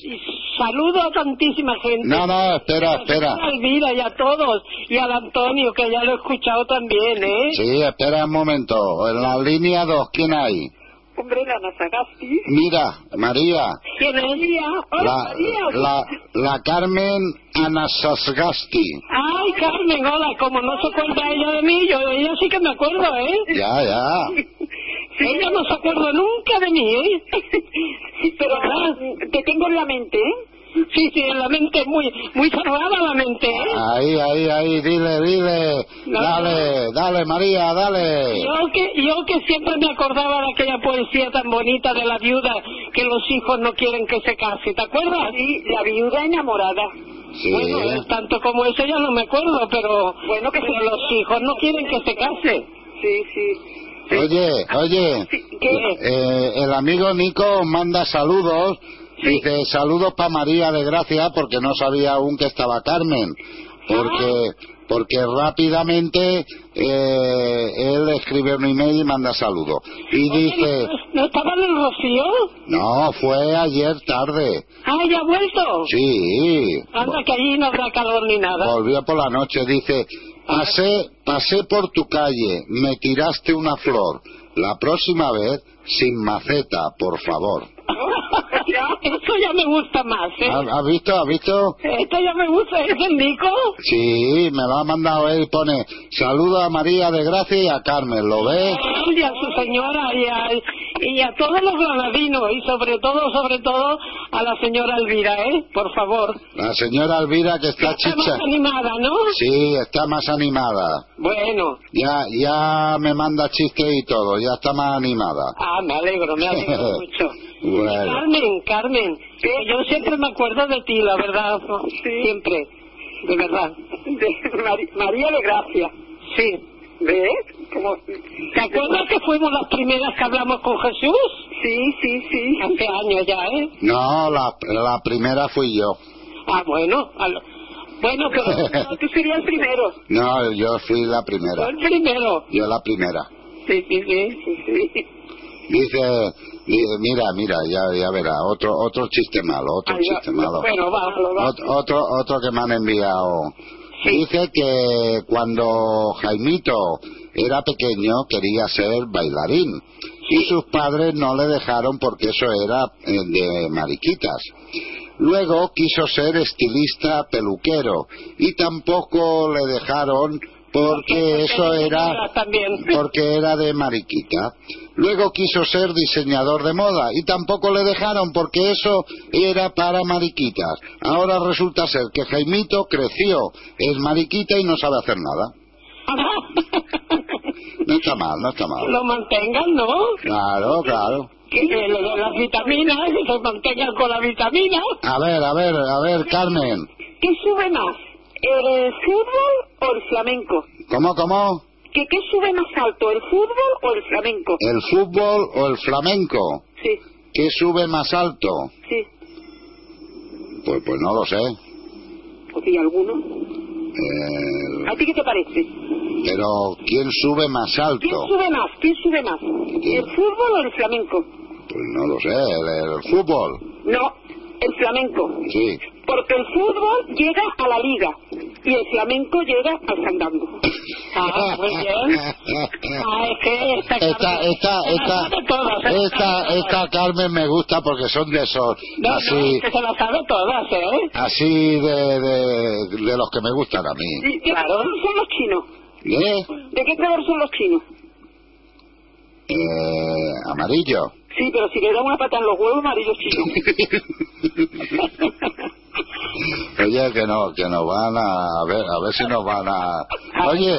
saludo a tantísima gente. No, no, espera, espera. A Elvira y a todos. Y al Antonio, que ya lo he escuchado también, ¿eh? Sí, espera un momento. En la línea 2, ¿quién hay? Hombre, la Nazagasti. Mira, María, ¿Quién es? Hola, la, María. la, la Carmen Anasasgasti. Ay, Carmen, hola, como no se acuerda ella de mí, yo ella sí que me acuerdo, ¿eh? Ya, ya. Ella no se acuerda nunca de mí, ¿eh? Pero te tengo en la mente, ¿eh? Sí, sí, en la mente, muy muy cerrada la mente, ¿eh? Ahí, ahí, ahí, dile, dile. No. Dale, dale, María, dale. Yo que, yo que siempre me acordaba de aquella poesía tan bonita de la viuda que los hijos no quieren que se case, ¿te acuerdas? Sí, la viuda enamorada. Sí. Bueno, tanto como eso ya no me acuerdo, pero bueno que los hijos no quieren que se case. Sí, sí. Oye, oye, eh, el amigo Nico manda saludos. Dice saludos para María de Gracia porque no sabía aún que estaba Carmen. Porque porque rápidamente eh, él escribe un email y manda saludos. Y dice, ¿No estaba en el Rocío? no, fue ayer tarde. Ah, ¿ya ha vuelto? Sí, Anda, que allí no habrá calor ni nada. volvió por la noche. Dice, pasé, pasé por tu calle, me tiraste una flor. La próxima vez, sin maceta, por favor. Esto ya me gusta más, ¿eh? ¿Has visto? ¿Has visto? Esto ya me gusta, ¿es el Nico? Sí, me lo ha mandado él. Pone, saluda a María de Gracia y a Carmen, ¿lo ves? Y a su señora y a, y a todos los granadinos y sobre todo, sobre todo a la señora Elvira, ¿eh? Por favor. La señora Elvira que está Está chicha. más animada, ¿no? Sí, está más animada. Bueno, Ya, ya me manda chistes y todo, ya está más animada. ah, me alegro, me alegro mucho. Bueno. Carmen, Carmen, yo siempre me acuerdo de ti, la verdad, siempre, de verdad. María de Gracia. Sí. ¿Ves? ¿Te acuerdas que fuimos las primeras que hablamos con Jesús? Sí, sí, sí. Hace años ya, ¿eh? No, la, la primera fui yo. Ah, bueno, a lo- bueno, pero tú serías el primero. No, yo fui la primera. El primero. Yo la primera. Sí, sí, sí, sí, Dice, dice, mira, mira, ya, ya verá, otro, otro chiste malo, otro Ay, chiste malo. Bueno, va, va. Ot- otro, otro que me han enviado. Dice que cuando Jaimito era pequeño quería ser bailarín y sus padres no le dejaron porque eso era eh, de mariquitas. Luego quiso ser estilista peluquero y tampoco le dejaron porque eso era porque era de mariquita. Luego quiso ser diseñador de moda y tampoco le dejaron porque eso era para mariquitas. Ahora resulta ser que Jaimito creció, es mariquita y no sabe hacer nada. No está mal, no está mal. Lo mantengan, ¿no? Claro, claro. Que eh, lo de las vitaminas, que se mantengan con la vitamina. A ver, a ver, a ver, Carmen. ¿Qué sube más? ¿El fútbol o el flamenco? ¿Cómo, cómo? ¿Qué, ¿Qué sube más alto, el fútbol o el flamenco? ¿El fútbol o el flamenco? Sí, ¿Qué sube más alto? sí. Pues, pues no lo sé. Pues ¿y alguno? Eh, ¿A ti qué te parece? pero ¿quién sube más ¿Quién alto? sube más? ¿Quién sube más? ¿El fútbol o el flamenco? Pues no lo sé, el, el fútbol. No, el flamenco. Sí. Porque el fútbol llega a la liga y el flamenco llega al fandango. Ah, muy bien. Ah, es que esta Esta, esta, esta, esta, esta Carmen me gusta porque son de esos, No, no, así, es que se las sabe todas, ¿eh? así de, de, de los que me gustan a mí. ¿Y ¿Qué color son los chinos? ¿Eh? ¿De qué color son los chinos? Eh, amarillo. Sí, pero si le da una pata en los huevos, amarillo chino. Oye, que no, que nos van a, a ver, a ver si nos van a... Oye,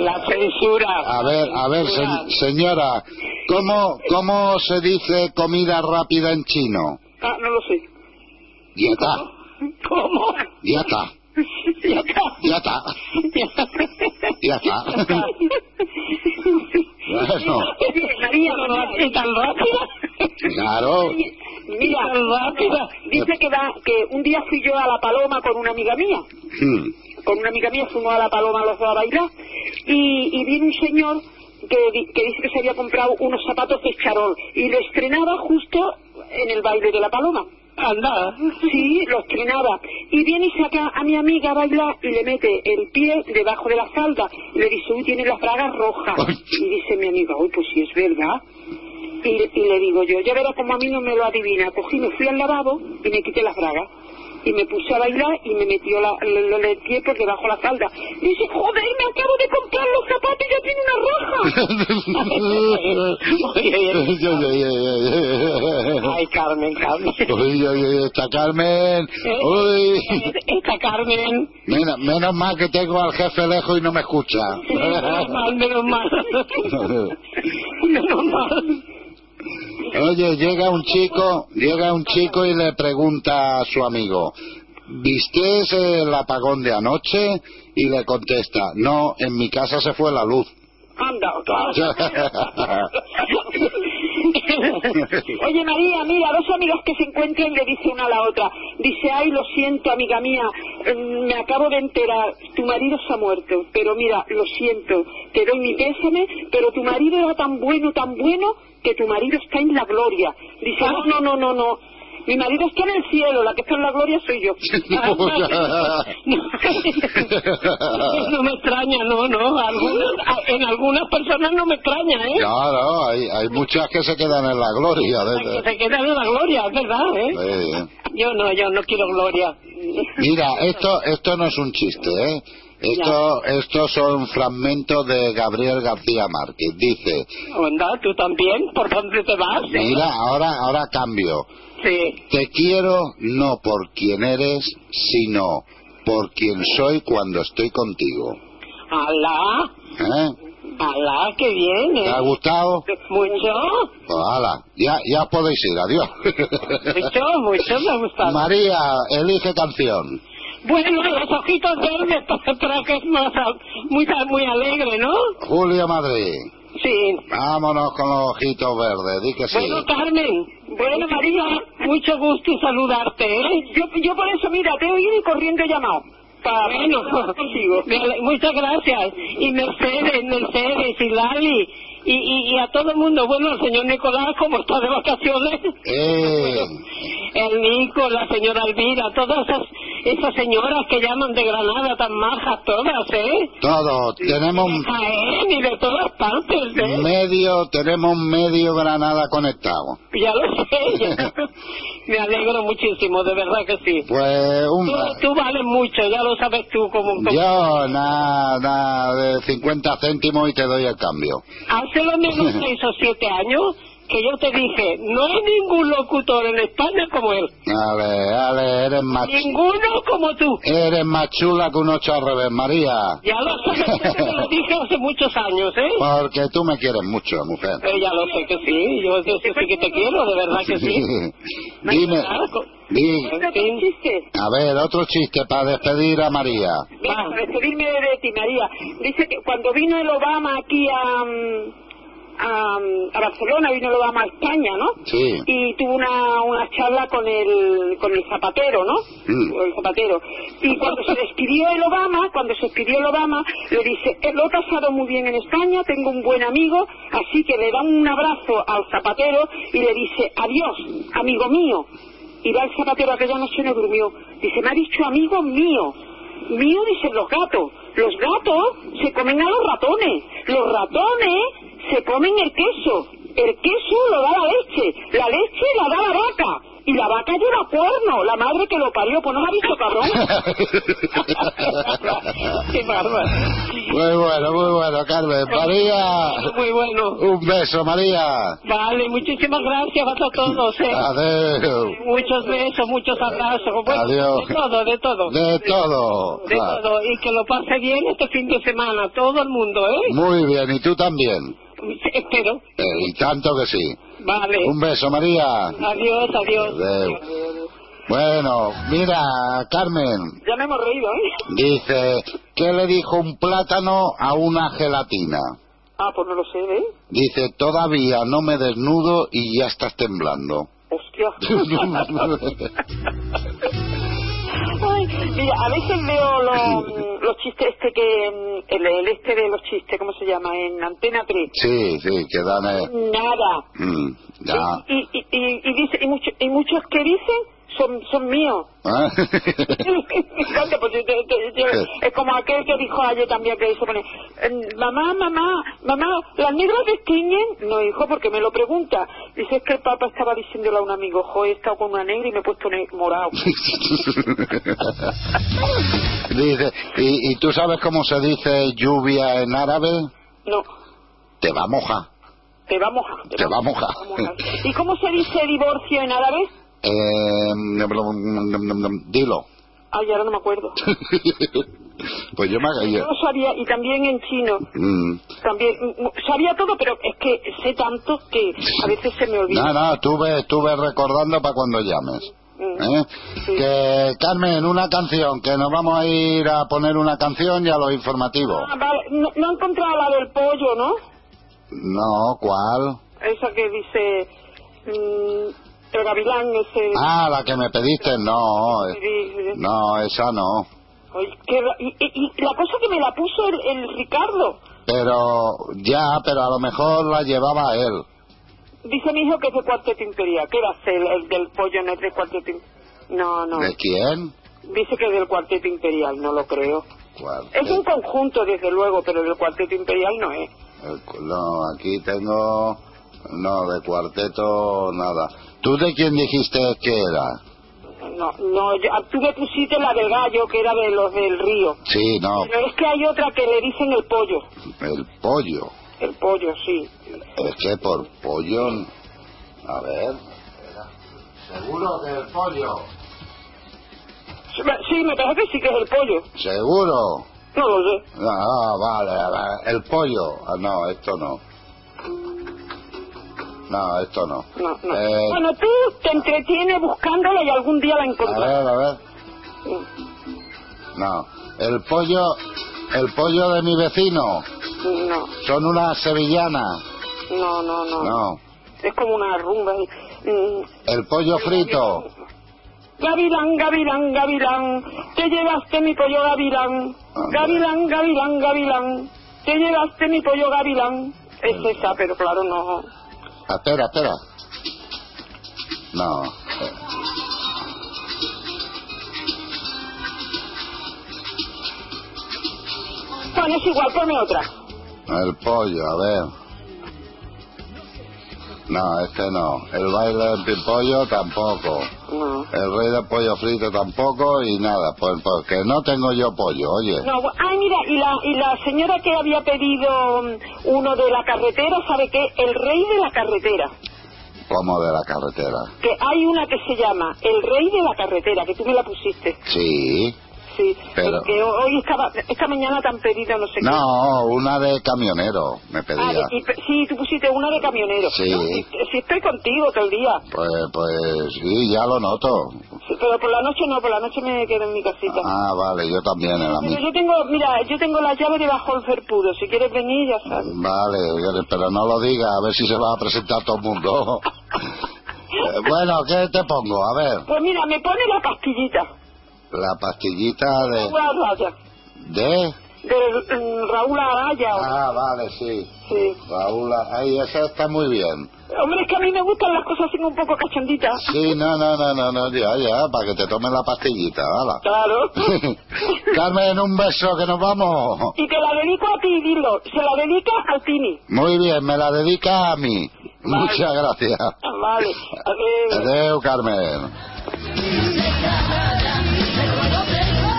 La censura. a ver, a ver, se- señora, ¿cómo, ¿cómo se dice comida rápida en chino? Ah, no lo sé. Ya está, ¿Cómo? ya está, Ya está. ya está, ya está. María, ¿y tan rápida? claro. Mira, rápida. Dice que, va, que un día fui yo a La Paloma con una amiga mía. Hmm. Con una amiga mía fuimos a La Paloma los dos a bailar. Y, y vino un señor que, di- que dice que se había comprado unos zapatos de charol. Y lo estrenaba justo en el baile de La Paloma. Anda. Sí, lo estrenaba. Y viene y saca a mi amiga a bailar y le mete el pie debajo de la falda. Y le dice, uy, tiene las bragas rojas. Y dice mi amiga, uy, pues sí es verdad. Y, y le digo yo, ya verás como a mí no me lo adivina. Cogí, me fui al lavabo y me quité las bragas. Y me puse a bailar y me metió la, lo, pie por debajo de la falda. Dice, joder, me acabo de comprar los zapatos y ya tiene una roja. Ay, Carmen, Carmen. Uy, uy, uy, esta Carmen. Uy. Esta Carmen. Menos, menos mal que tengo al jefe lejos y no me escucha. Menos mal, menos mal. Menos mal. Oye, llega un chico, llega un chico y le pregunta a su amigo, ¿viste el apagón de anoche? Y le contesta, no, en mi casa se fue la luz. Anda, Oye María, mira, dos amigas que se encuentran le dice una a la otra. Dice, ay, lo siento, amiga mía, mm, me acabo de enterar, tu marido se ha muerto. Pero mira, lo siento, te doy mi pésame, pero tu marido era tan bueno, tan bueno, que tu marido está en la gloria. Dice, no, no, no, no, no. Mi marido está en el cielo, la que está en la gloria soy yo. No me extraña, no, no. Algunas, en algunas personas no me extraña, ¿eh? No, no, hay, hay muchas que se quedan en la gloria. de- Que se quedan en la gloria, es verdad, ¿eh? Sí. Yo no, yo no quiero gloria. Mira, esto, esto no es un chiste, ¿eh? Esto, estos son fragmentos de Gabriel García Márquez. Dice, Onda, tú también, ¿por dónde te vas? mira, ahora, ahora cambio. Sí. Te quiero no por quien eres, sino por quien soy cuando estoy contigo. Alá, ¿Eh? alá, qué bien, ¿Te ¿eh? ha gustado? Mucho, Pues hala, ya, ya podéis ir, adiós. mucho, mucho me ha gustado. María, elige canción. Bueno, los ojitos verdes, para que es más, muy, muy alegre, ¿no? Julia Madrid. Sí. Vámonos con los ojitos verdes, di que sí. Bueno, Carmen, bueno, María, mucho gusto saludarte, ¿eh? Yo, yo por eso, mira, te he oído y corriendo llamado. Para Bueno, ale- muchas gracias. Y Mercedes, Mercedes y Lali. Y, y, y a todo el mundo, bueno, el señor Nicolás, como está de vacaciones, Eh, el Nico, la señora Elvira, todas esas, esas señoras que llaman de Granada tan majas todas, ¿eh? todo, tenemos Jaén y de todas partes, ¿eh? medio, tenemos medio Granada conectado. Ya lo sé, ya. Me alegro muchísimo, de verdad que sí. Pues un... Tú, tú vales mucho, ya lo sabes tú como... como- Yo, nada, nada, de 50 céntimos y te doy el cambio. Hace lo menos seis o siete años que yo te dije, no hay ningún locutor en España como él. Ale, ale, eres más... Ninguno como tú. Eres más chula que un ocho al revés, María. Ya lo sabes, te lo dije hace muchos años, ¿eh? Porque tú me quieres mucho, mujer. Eh, ya lo sé que sí, yo, yo sí que te quiero, de verdad que sí. Dime, di, chiste? a ver, otro chiste para despedir a María. Mira, para despedirme de ti, María. Dice que cuando vino el Obama aquí a, mm, a, a Barcelona, vino el Obama a España, ¿no? Sí. Y tuvo una, una charla con el, con el zapatero, ¿no? O El zapatero. Y cuando se despidió el Obama, cuando se despidió el Obama, le dice, "Eh, lo he pasado muy bien en España, tengo un buen amigo, así que le da un abrazo al zapatero y le dice, adiós, amigo mío. Y va el zapatero aquella noche no durmió. Dice, me ha dicho amigo mío. Mío dicen los gatos. Los gatos se comen a los ratones. Los ratones se comen el queso. El queso lo da la leche. La leche la da la vaca. Y la vaca lleva cuerno. La madre que lo parió. Pues no me ha visto cabrón. Qué bárbaro. Muy bueno, muy bueno, Carmen. María, Muy bueno. un beso, María. Vale, muchísimas gracias a todos, ¿eh? Adiós. Muchos besos, muchos abrazos. Bueno, Adiós. De todo, de todo. De todo. De todo. Y que lo pase bien este fin de semana, todo el mundo, ¿eh? Muy bien, y tú también. Espero. Eh, y tanto que sí. Vale. Un beso, María. Adiós, adiós. Adeu. Bueno, mira, Carmen, Ya me hemos reído, ¿eh? dice, ¿qué le dijo un plátano a una gelatina? Ah, pues no lo sé, ¿eh? Dice, todavía no me desnudo y ya estás temblando. Hostia. Mira, a veces veo lo- los chistes este que... mm, El, el este de los chistes, ¿cómo se llama? En Antena 3. Sí, sí, que dan... eh, Nada. mm, ya. Y, y, y, y dice, y, mucho- y muchos que dicen son, son míos. ¿Ah? Pues, es como aquel que dijo ayer también que se pone "Eh, mamá, mamá, mamá, ¿las negras destiñen? No, hijo, porque me lo pregunta. Dice, es que el papá estaba diciéndole a un amigo, jo, he estado con una negra y me he puesto ne- morado. dice, ¿y, ¿y tú sabes cómo se dice lluvia en árabe? No, Te va a mojar. te va a mojar. Te va a mojar. ¿Y cómo se dice divorcio en árabe? Eh, dilo. Ay, ahora no me acuerdo. pues yo me Yo sabía, y también en chino. Mm. También, mm, sabía todo, pero es que sé tanto que a veces se me olvida. No, no, tú ves recordando para cuando llames. ¿eh? Que, Carmen, una canción, que nos vamos a ir a poner una canción y a los informativos. Ah, vale. No, no he encontrado la del pollo, ¿no? No, ¿cuál? Esa que dice mm, el gavilán ese. Ah, la que me pediste, no. No, esa no. Y, y- y la cosa que me la puso el, el Ricardo. Pero, ya, pero a lo mejor la llevaba él. dice mi hijo que es de cuarteto imperial. ¿Qué va a ser el del pollo no es de cuarteto? No, no. ¿De quién? Dice que es del cuarteto imperial, no lo creo. Es un conjunto, desde luego, pero del cuarteto imperial no es. El no, aquí tengo... No, de cuarteto nada. ¿Tú de quién dijiste que era? No, no, yo- ah, tú me pusiste la del gallo, que era de los del río. Sí, no, Pero es que hay otra que le dicen el pollo. el pollo. El pollo, sí. Es que por pollo... A ver... ¿Seguro que el pollo? Sí, me- Sí, me parece que sí que es el pollo. ¿Seguro? No lo sé. Ah, vale, vale. El pollo. Ah, no, esto no. No, esto no. No, no. Eh, Bueno, tú te entretienes buscándola y algún día la a encontrarás. ver, a ver. No. El pollo... El pollo de mi vecino. No, Son unas sevillanas. no, no, no. No. Es como una rumba. Mm, El pollo frito. Gavilán, gavilán, gavilán, te llevaste mi pollo gavilán. Gavilán, gavilán, gavilán, te llevaste mi pollo gavilán. Es esa, pero claro, no. Espera, espera. No. Bueno, es igual, ponme otra. El pollo, a ver. No, este no. El baile del pimpollo tampoco. No. El rey del pollo frito tampoco y nada. Pues porque no tengo yo pollo, oye. No, ay, mira, y la, y la señora que había pedido mm, uno de la carretera, ¿sabe qué? El rey de la carretera. Como de la carretera. Que hay una que se llama El rey de la carretera, que tú me la pusiste. Sí. Sí, Pero- que hoy estaba, esta mañana te han pedido no sé qué. No, una de camionero me Ah, pedía. de- y sí, tú pusiste una de camionero. Sí. No, si, si estoy contigo todo el día. Pues, pues sí, ya lo noto. Sí, pero por la noche no, por la noche me quedo en mi casita. Ah, vale, yo también en la misma. yo tengo, mira, yo tengo la llave debajo del ferpudo. Si quieres venir, ya sabes. Vale, pero no lo diga, a ver si se va a presentar todo el mundo. Eh, bueno, ¿qué te pongo? A ver, Pues mira, me pone la pastillita. La pastillita de... Raúl Araya. ¿De? De mm, Raúl Araya. Ah, vale, sí. Sí. Raúl, ahí, esa está muy bien. Hombre, es que a mí me gustan las cosas así un poco cachonditas. Sí, no, no, no, no, no, ya, ya, para que te tomes la pastillita, ¿vale? Claro. Carmen, un beso, que nos vamos. Y te la dedico a ti, dilo. Se la dedica al Tini. Muy bien, me la dedica a mí. Muchas gracias. Vale. Adiós. Adeu, Carmen.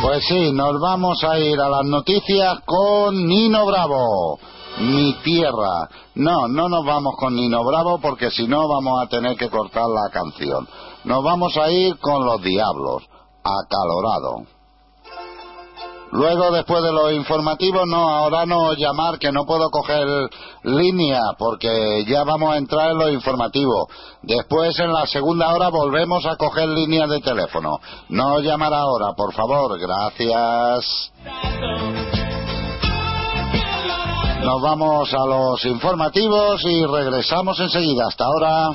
Pues sí, nos vamos a ir a las noticias con Nino Bravo, mi tierra. No, no nos vamos con Nino Bravo porque si no vamos a tener que cortar la canción. Nos vamos a ir con los diablos, acalorado. Luego, después de los informativos, no, ahora no llamar, que no puedo coger línea, porque ya vamos a entrar en los informativos. Después, en la segunda hora, volvemos a coger líneas de teléfono. No llamar ahora, por favor, gracias. Nos vamos a los informativos y regresamos enseguida. Hasta ahora.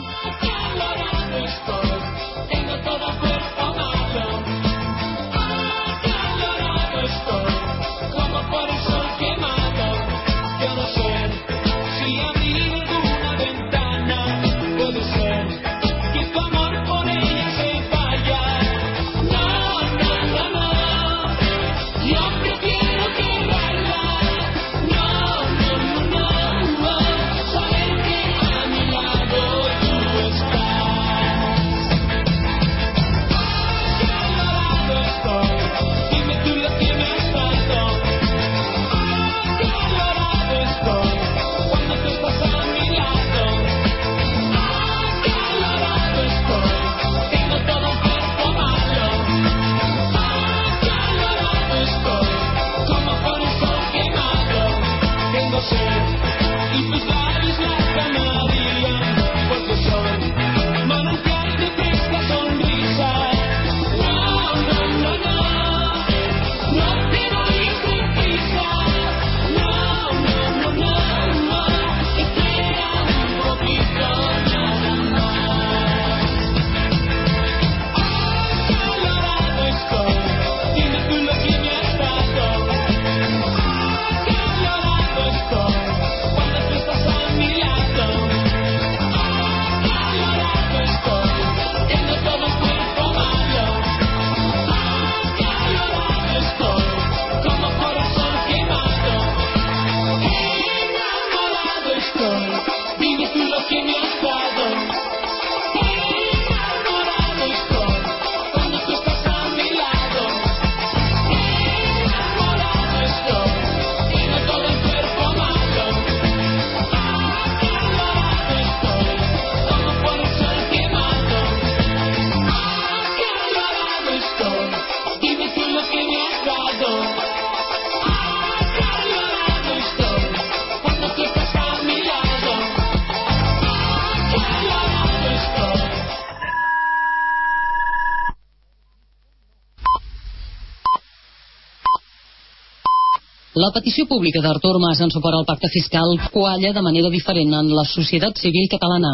La petició pública d'Artur Mas en suport al pacte fiscal qualla de manera diferent en la societat civil catalana.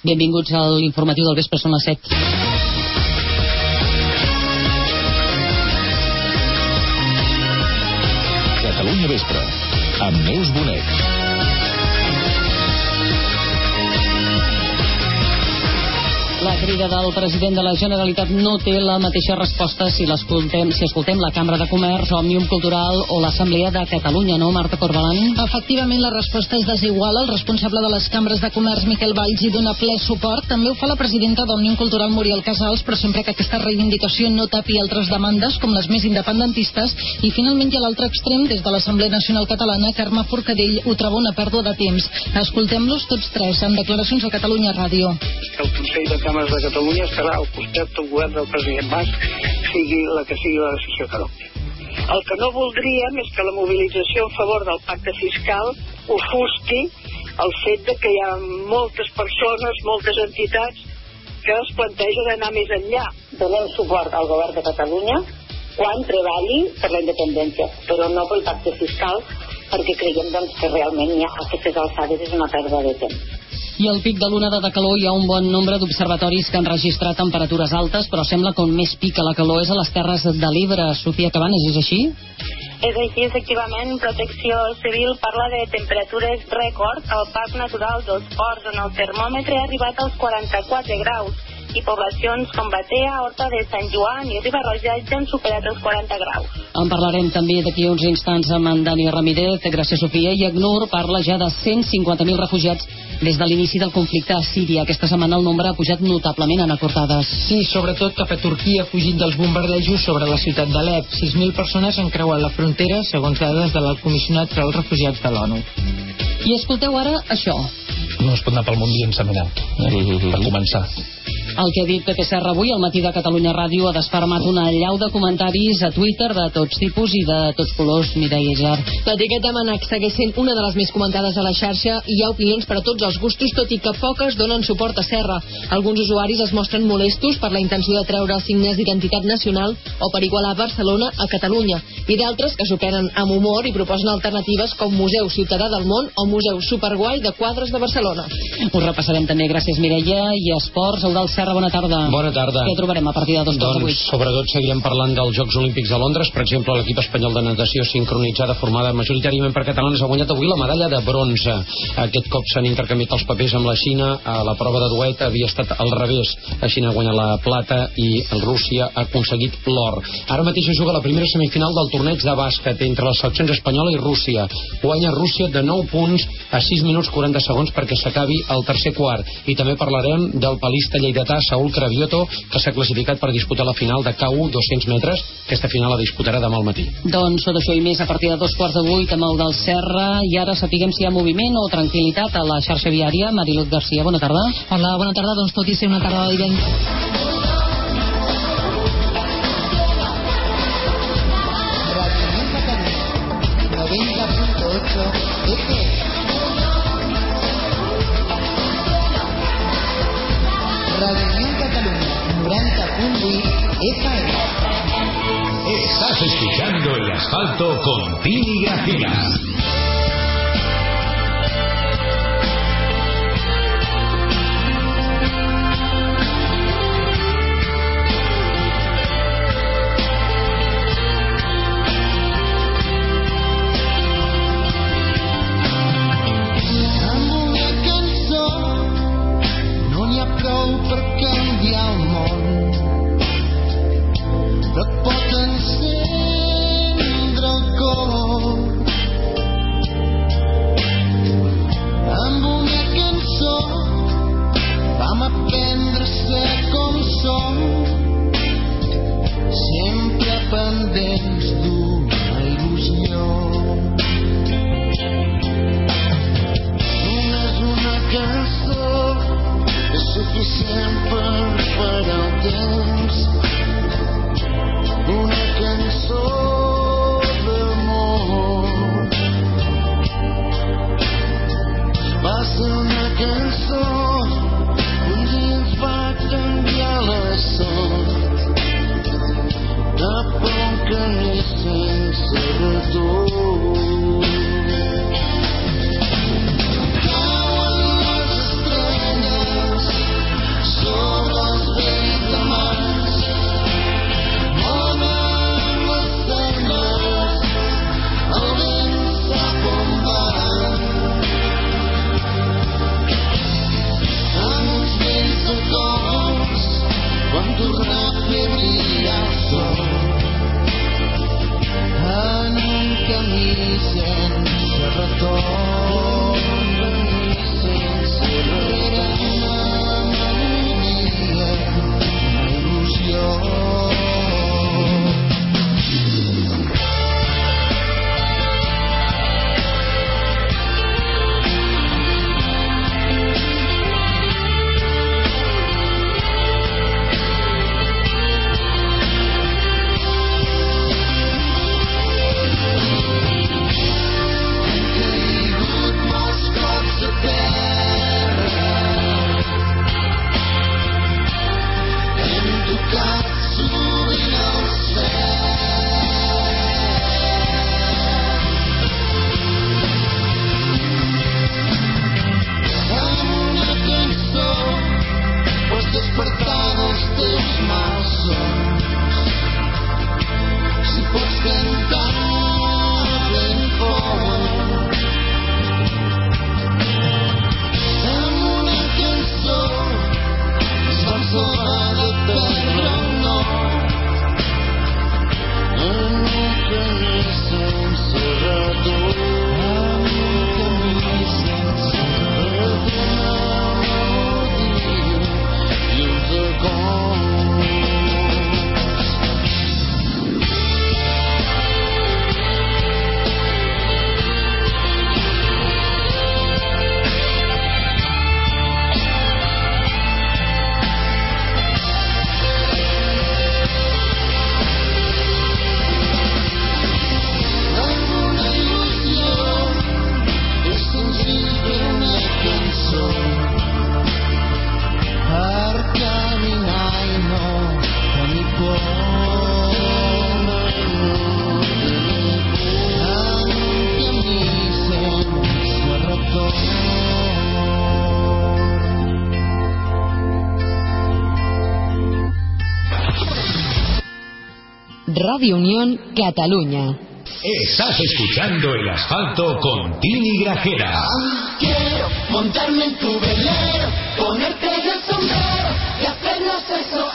Benvinguts a l'informatiu del vespre, són les 7. Catalunya Vespre, amb Neus Bonet. Crida del president de la Generalitat no té la mateixa resposta si l'escoltem, si escoltem la Cambra de Comerç, Òmnium Cultural o l'Assemblea de Catalunya, no, Marta Corbalan? Efectivament, la resposta és desigual. El responsable de les cambres de comerç, Miquel Valls, hi dona ple suport. També ho fa la presidenta d'Òmnium Cultural, Muriel Casals, però sempre que aquesta reivindicació no tapi altres demandes, com les més independentistes. I finalment hi ha l'altre extrem, des de l'Assemblea Nacional Catalana, Carme Forcadell ho troba una pèrdua de temps. Escoltem-los tots tres en declaracions a Catalunya Ràdio. El Consell de Càmeres de Catalunya estarà al costat del govern del president Mas, sigui la que sigui la decisió que adopti. El que no voldríem és que la mobilització a favor del pacte fiscal ofusqui el fet de que hi ha moltes persones, moltes entitats que es plantegen anar més enllà. Donem suport al govern de Catalunya quan treballi per la independència, però no pel pacte fiscal, perquè creiem doncs, que realment ja a aquestes alçades és una pèrdua de temps. I al pic de l'onada de calor hi ha un bon nombre d'observatoris que han registrat temperatures altes, però sembla que on més pica la calor és a les Terres de l'Ebre. Sofia Cabanes, és així? És així, efectivament, Protecció Civil parla de temperatures rècord al Parc Natural dels Ports, on el termòmetre ha arribat als 44 graus i poblacions com Batea, Horta de Sant Joan i Ribarroja ja han superat els 40 graus. En parlarem també d'aquí uns instants amb en Dani Ramírez, gràcies Sofia, i ACNUR parla ja de 150.000 refugiats des de l'inici del conflicte a Síria. Aquesta setmana el nombre ha pujat notablement en acortades. Sí, sobretot cap a Turquia, fugint dels bombardejos sobre la ciutat d'Alep. 6.000 persones han creuat la frontera, segons dades de l'alt comissionat per als refugiats de l'ONU. I escolteu ara això. No es pot anar pel món dient seminat, eh? per començar. El que ha dit Pepe Serra avui al matí de Catalunya Ràdio ha desfermat una llau de comentaris a Twitter de tots tipus i de tots colors, Mireia Jar. L'etiqueta Manac segueix sent una de les més comentades a la xarxa i hi ha opinions per a tots els gustos, tot i que poques donen suport a Serra. Alguns usuaris es mostren molestos per la intenció de treure els signes d'identitat nacional o per igualar Barcelona a Catalunya, i d'altres que s'ho prenen amb humor i proposen alternatives com Museu Ciutadà del Món o Museu Superguai de Quadres de Barcelona. Ho repassarem també, gràcies Mireia, i esports, Eudal Serra, bona tarda. Bona tarda. Què trobarem a partir de dos quarts Doncs, sobretot, seguirem parlant dels Jocs Olímpics de Londres. Per exemple, l'equip espanyol de natació sincronitzada formada majoritàriament per catalans ha guanyat avui la medalla de bronze. Aquest cop s'han intercanviat els papers amb la Xina. A la prova de duet havia estat al revés. La Xina ha guanyat la plata i Rússia ha aconseguit l'or. Ara mateix es juga la primera semifinal del torneig de bàsquet entre les seleccions espanyola i Rússia. Guanya Rússia de 9 punts a 6 minuts 40 segons perquè s'acabi el tercer quart. I també parlarem del palista lleidatà Saúl Cravioto, que s'ha classificat per disputar la final de K1 200 metres. Aquesta final la disputarà demà al matí. Doncs tot això i més a partir de dos quarts de vuit amb el del Serra i ara sapiguem si hi ha moviment o tranquil·litat a la xarxa viària. Mariluz Garcia, bona tarda. Hola, bona tarda. Doncs tot i ser una tarda de divendres... Radio Unión Cataluña, 90.8 FM. Estás escuchando el asfalto con Tini García. Radio Unión Cataluña. Estás escuchando el asfalto con Tini Grajera. Quiero montarme en tu velero, ponerte el sombrero y hacernos eso.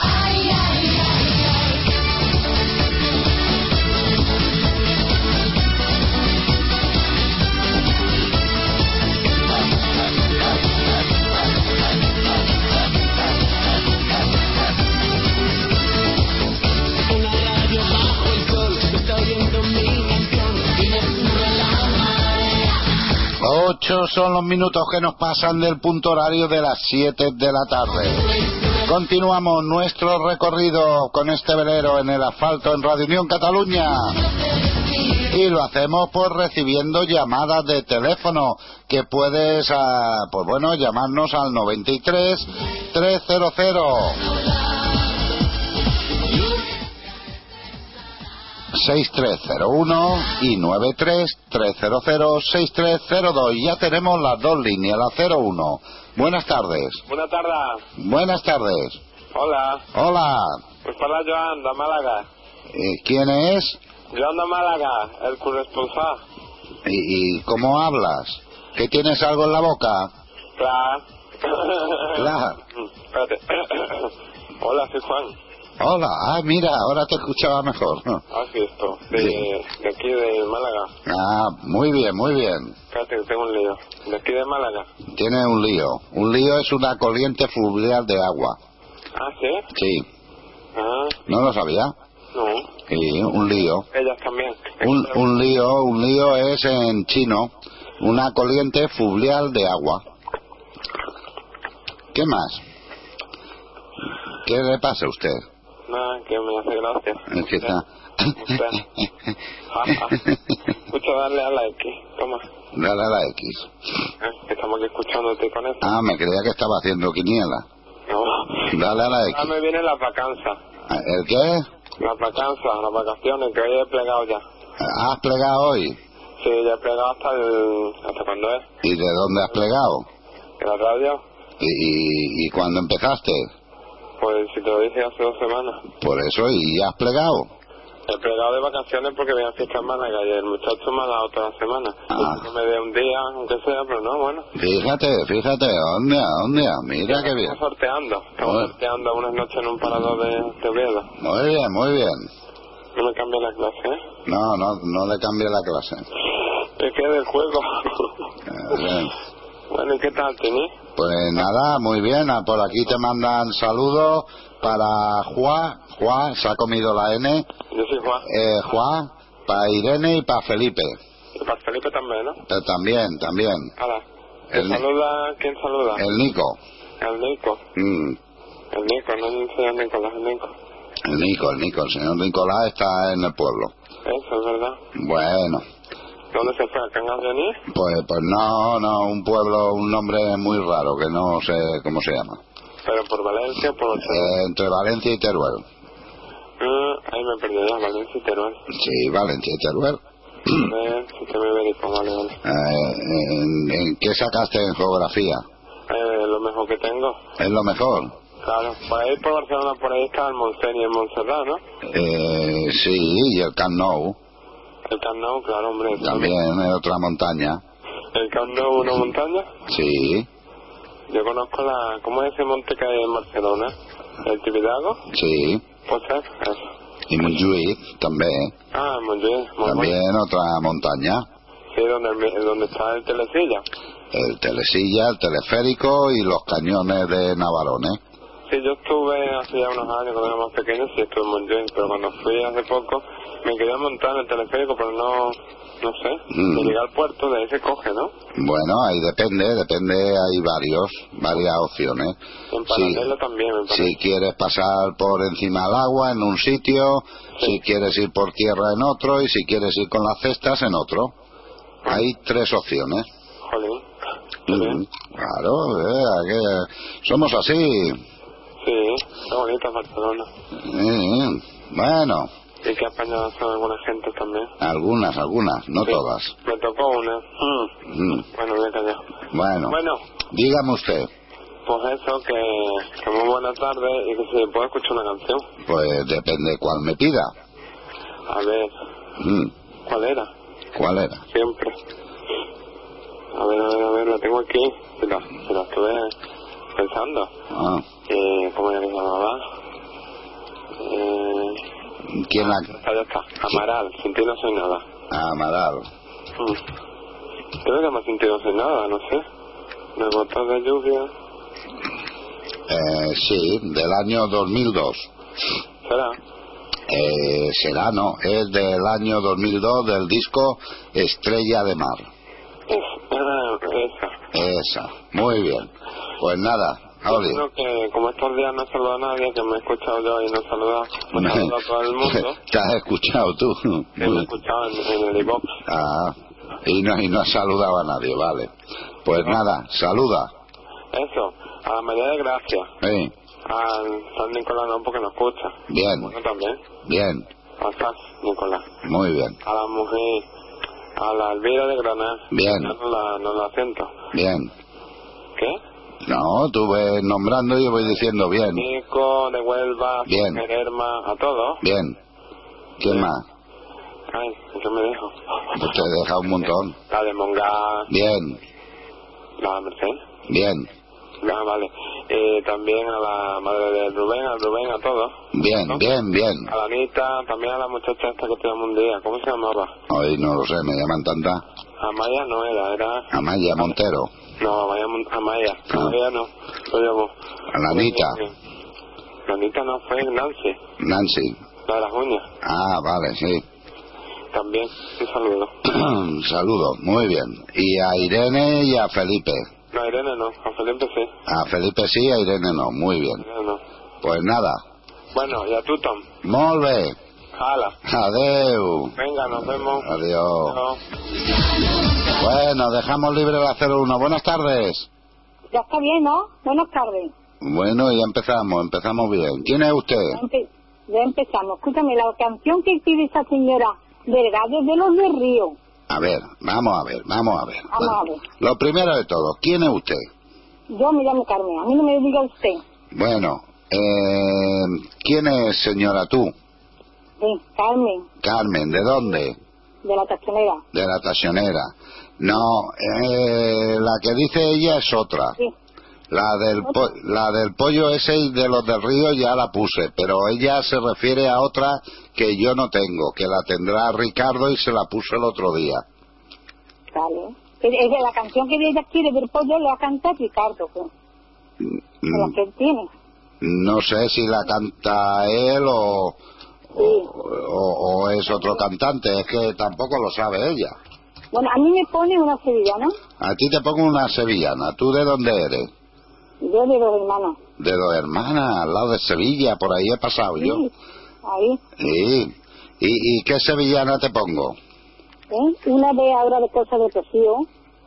8 son los minutos que nos pasan del punto horario de las 7 de la tarde. Continuamos nuestro recorrido con este velero en el asfalto en Radio Unión Cataluña. Y lo hacemos por recibiendo llamadas de teléfono que puedes, ah, pues bueno, llamarnos al 93 300 6301 y 93-300-6302. Y ya tenemos las dos líneas, la 01. Buenas tardes. Buenas tardes. Buenas tardes. Hola. Hola. Pues parla Joan, de Màlaga. Eh, ¿Quién es? Joan de Màlaga, el corresponsal. ¿Y, y cómo hablas? ¿Que tienes algo en la boca? Clar. Clar. Espérate. Hola, soy Juan. Hola. Ah, mira, ahora te escuchaba mejor. ¿Has visto? De, de aquí de Málaga. Ah, muy bien, muy bien. Que tengo un lío. De aquí de Málaga. Tiene un lío. Un lío es una corriente fluvial de agua. Ah, ¿sí? Sí. Ah, ¿No lo sabía? no. Sí, un lío. Ellas también. Un, un lío, un lío es en chino una corriente fluvial de agua. ¿Qué más? ¿Qué le pasa a usted? Nada, que me hace gracia. Que está... Ah, ah. Escucha, darle a la X. Toma. Dale a la X. Ah, Estamos aquí escuchándote con esto. Ah, me creía que estaba haciendo quiniela. No. Dale a la X. me vienen las vacanzas. ¿El qué? Las vacanzas, las vacaciones, que hoy he plegado ya. ¿Has plegado hoy? Sí, ya he plegado hasta el... ¿Hasta cuándo es? ¿Y de dónde has plegado? ¿En la radio? ¿Y, y, y cuándo empezaste? Pues si te lo dije hace dos semanas. Por eso, ¿y has plegado? He plegado de vacaciones porque venía a fiesta en Málaga y el muchacho me ha dado otra semana. Ah. Que me dé un día, aunque sea, pero no, bueno. Fíjate, fíjate, ¿dónde? ¿Dónde? Mira qué bien. Estamos sorteando. Estamos Bueno. sorteando unas noches en un parador de, de Oviedo. Muy bien, muy bien. No me cambia la clase, ¿eh? No, no, no le cambie la clase. Es que es del juego. Bien. bueno, ¿y qué tal, Tini? Pues nada, muy bien. Ah, Por aquí te mandan saludos para Juan. Juan, se ha comido la N. Yo soy Juan. Eh, Juan, para Irene y para Felipe. Y para Felipe también, ¿no? También, también. Hala. ¿Quién El- saluda? ¿Quién saluda? El Nico. El Nico. Mm, El Nico, no el señor Nicolás, el Nico. el Nico, el Nico. El señor Nicolás está en el pueblo. Eso es verdad. Bueno, ¿Dónde se fue? ¿A Cangas de Onís? pues, pues no, no, un pueblo, un nombre muy raro que no sé cómo se llama. Pero por Valencia, por... Eh, entre Valencia y Teruel. Ah, ahí me perdí ya, Valencia y Teruel. Sí, Valencia y Teruel. Ibérico, vale, vale. Eh, ¿en, en qué sacaste en geografía? Eh, lo mejor que tengo. Es lo mejor. Claro, por ahí por Barcelona, por ahí está el Montseny y el Montserrat, ¿no? Eh, sí, y el Camp Nou El Camp Nou, claro, hombre. también es otra montaña. El Camp Nou, una montaña. Sí, Yo conozco la... ¿Cómo es ese monte que hay en Barcelona? ¿El Tibidabo? sí. Puede ser, eso. Y Montjuïc también. Ah, Montjuïc, También otra montaña. Sí, donde, donde está el Telecilla. El telesilla, el teleférico y los cañones de Navarone. Sí, yo estuve hace ya unos años, cuando era más pequeño, sí estuve en Montjuïc, pero cuando fui hace poco me quería montar en el teleférico, pero no, no sé, Mm. de llegar al puerto, de ahí se coge, ¿no? Bueno, ahí depende, depende, hay varios, varias opciones. En paralelo también. Si quieres pasar por encima del agua en un sitio, si quieres ir por tierra en otro y si quieres ir con las cestas en otro. Hay tres opciones. Jolín. Mm, claro, eh, que- somos así. Sí, qué bonita Barcelona. Eh, bueno, Y que apañadas son algunas gentes también. algunas, algunas, no Sí. todas. Me tocó una. Mm. Mm, Bueno, he callado. bueno, Bueno, dígame usted, pues eso, que, que muy buena tarde y que si puedo escuchar una canción. pues depende cuál me pida. A ver, Mm, ¿cuál era? ¿Cuál era? Siempre. A ver, a ver, a ver, la tengo aquí. Se la, se la estuve pensando. Ah, Eh, ¿Cómo se llamaba? Eh, ¿Quién la...? ah, ya está. Amaral, sin ti no soy nada. Amaral. Mm. Creo que más sin ti no soy nada, no sé. Unas gotas de lluvia. Eh, sí, del año 2002. ¿Será? Eh, será, no, es del año 2002 del disco Estrella de Mar. Ah, esa. Esa, muy bien. Pues nada. Yo creo que como estos días no saludo a nadie, que me he escuchado yo y no he saludado, no saludo a todo el mundo. Te has escuchado tú. que me he escuchado en, en el iVox. Ah, y no, y no has saludado a nadie, vale. Pues nada, saluda. Eso, a la María de Gracia, Sí, al San Nicolás no porque no escucha. bien, Bueno, también. bien, Al San Nicolás. muy bien, A la mujer, a la Elvira de Granada. Bien. No la, no la siento. bien. ¿Qué? No, tú ves nombrando y yo voy diciendo bien, Nico, de Huelva, Bien. Germa, a todos. bien. ¿Quién más? Ay, ¿qué me dejo? Pues te he dejado un montón. La de Monga, Bien, la Merced. bien, Ah, vale. Eh, también a la madre de Rubén, a Rubén, a todos. bien, bien, bien. A la Anita, también a la muchacha esta que te llamó un día. ¿Cómo se llamaba? Hoy no lo sé, me llaman tanta. Amaya no era, era... Amaya Montero, No, Amaya, Mon- Amaya. Ah. Amaya no. Llamó. a la Anita, La Anita no fue Nancy, Nancy. la de las uñas. Ah, vale, sí. También, un saludo. Saludos, muy bien. Y a Irene y a Felipe. No, a Irene no, a Felipe sí. A Felipe sí, a Irene no. Muy bien. Irene no. Pues nada. Bueno, y a tú, Tom. Molt bé. Jala. Adeu. Venga, nos vemos. Adiós. Chao. Bueno, dejamos libre la 01. Buenas tardes. Ya está bien, ¿no? Buenas tardes. Bueno, ya empezamos, empezamos bien. ¿Quién es usted? Ya, empe- ya empezamos. Escúchame, la canción que pide esa señora Delgado es de los de Río. A ver, vamos a ver, vamos a ver. Vamos a ver. Lo primero de todo, ¿quién es usted? Yo me llamo Carmen. A mí no me diga usted. Bueno, eh, ¿quién es señora tú? Sí, Carmen, Carmen, ¿de dónde? de la taxonera. De la taxionera. No, eh, la que dice ella es otra. Sí. La del, po- la del pollo ese y de los del río ya la puse, pero ella se refiere a otra que yo no tengo, que la tendrá Ricardo y se la puse el otro día. Vale. Es de la canción que ella quiere del pollo la canta Ricardo, pues, de la Mm, que él tiene. No sé si la canta él o, o, o es otro cantante, es que tampoco lo sabe ella. Bueno, a mí me pone una sevillana, A ti te pongo una sevillana, ¿tú de dónde eres? yo de dos hermanos. De dos hermanas, al lado de Sevilla, por ahí he pasado yo. Sí, ahí. Sí. ¿Y, ¿Y qué sevillana te pongo? ¿eh? Una de ahora de cosas de Rocío,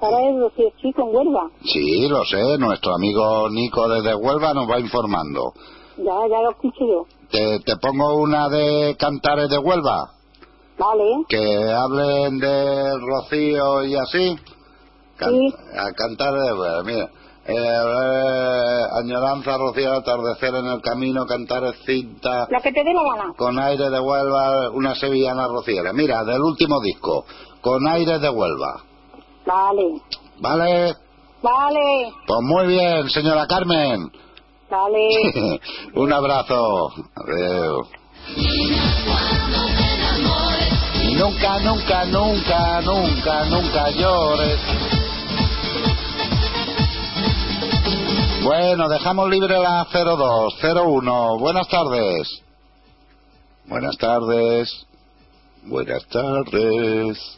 para el Rocío Chico en Huelva. Sí, lo sé, nuestro amigo Nico desde Huelva nos va informando. Ya, ya lo escucho yo. ¿Te, te pongo una de Cantares de Huelva? Vale, Que hablen de Rocío y así. Can- Sí. A Cantares de Huelva, mira. Eh, eh, añoranza, rociar, atardecer en el camino, cantar cinta, La que te dé la gana. con aire de Huelva, una sevillana rociera. Mira, del último disco, con aire de Huelva. Vale, ¿Vale? vale, Pues muy bien, señora Carmen. Vale. Un abrazo. Y nunca, nunca, nunca, nunca, nunca llores. Bueno, dejamos libre la 02, 01. Buenas tardes. Buenas tardes. Buenas tardes.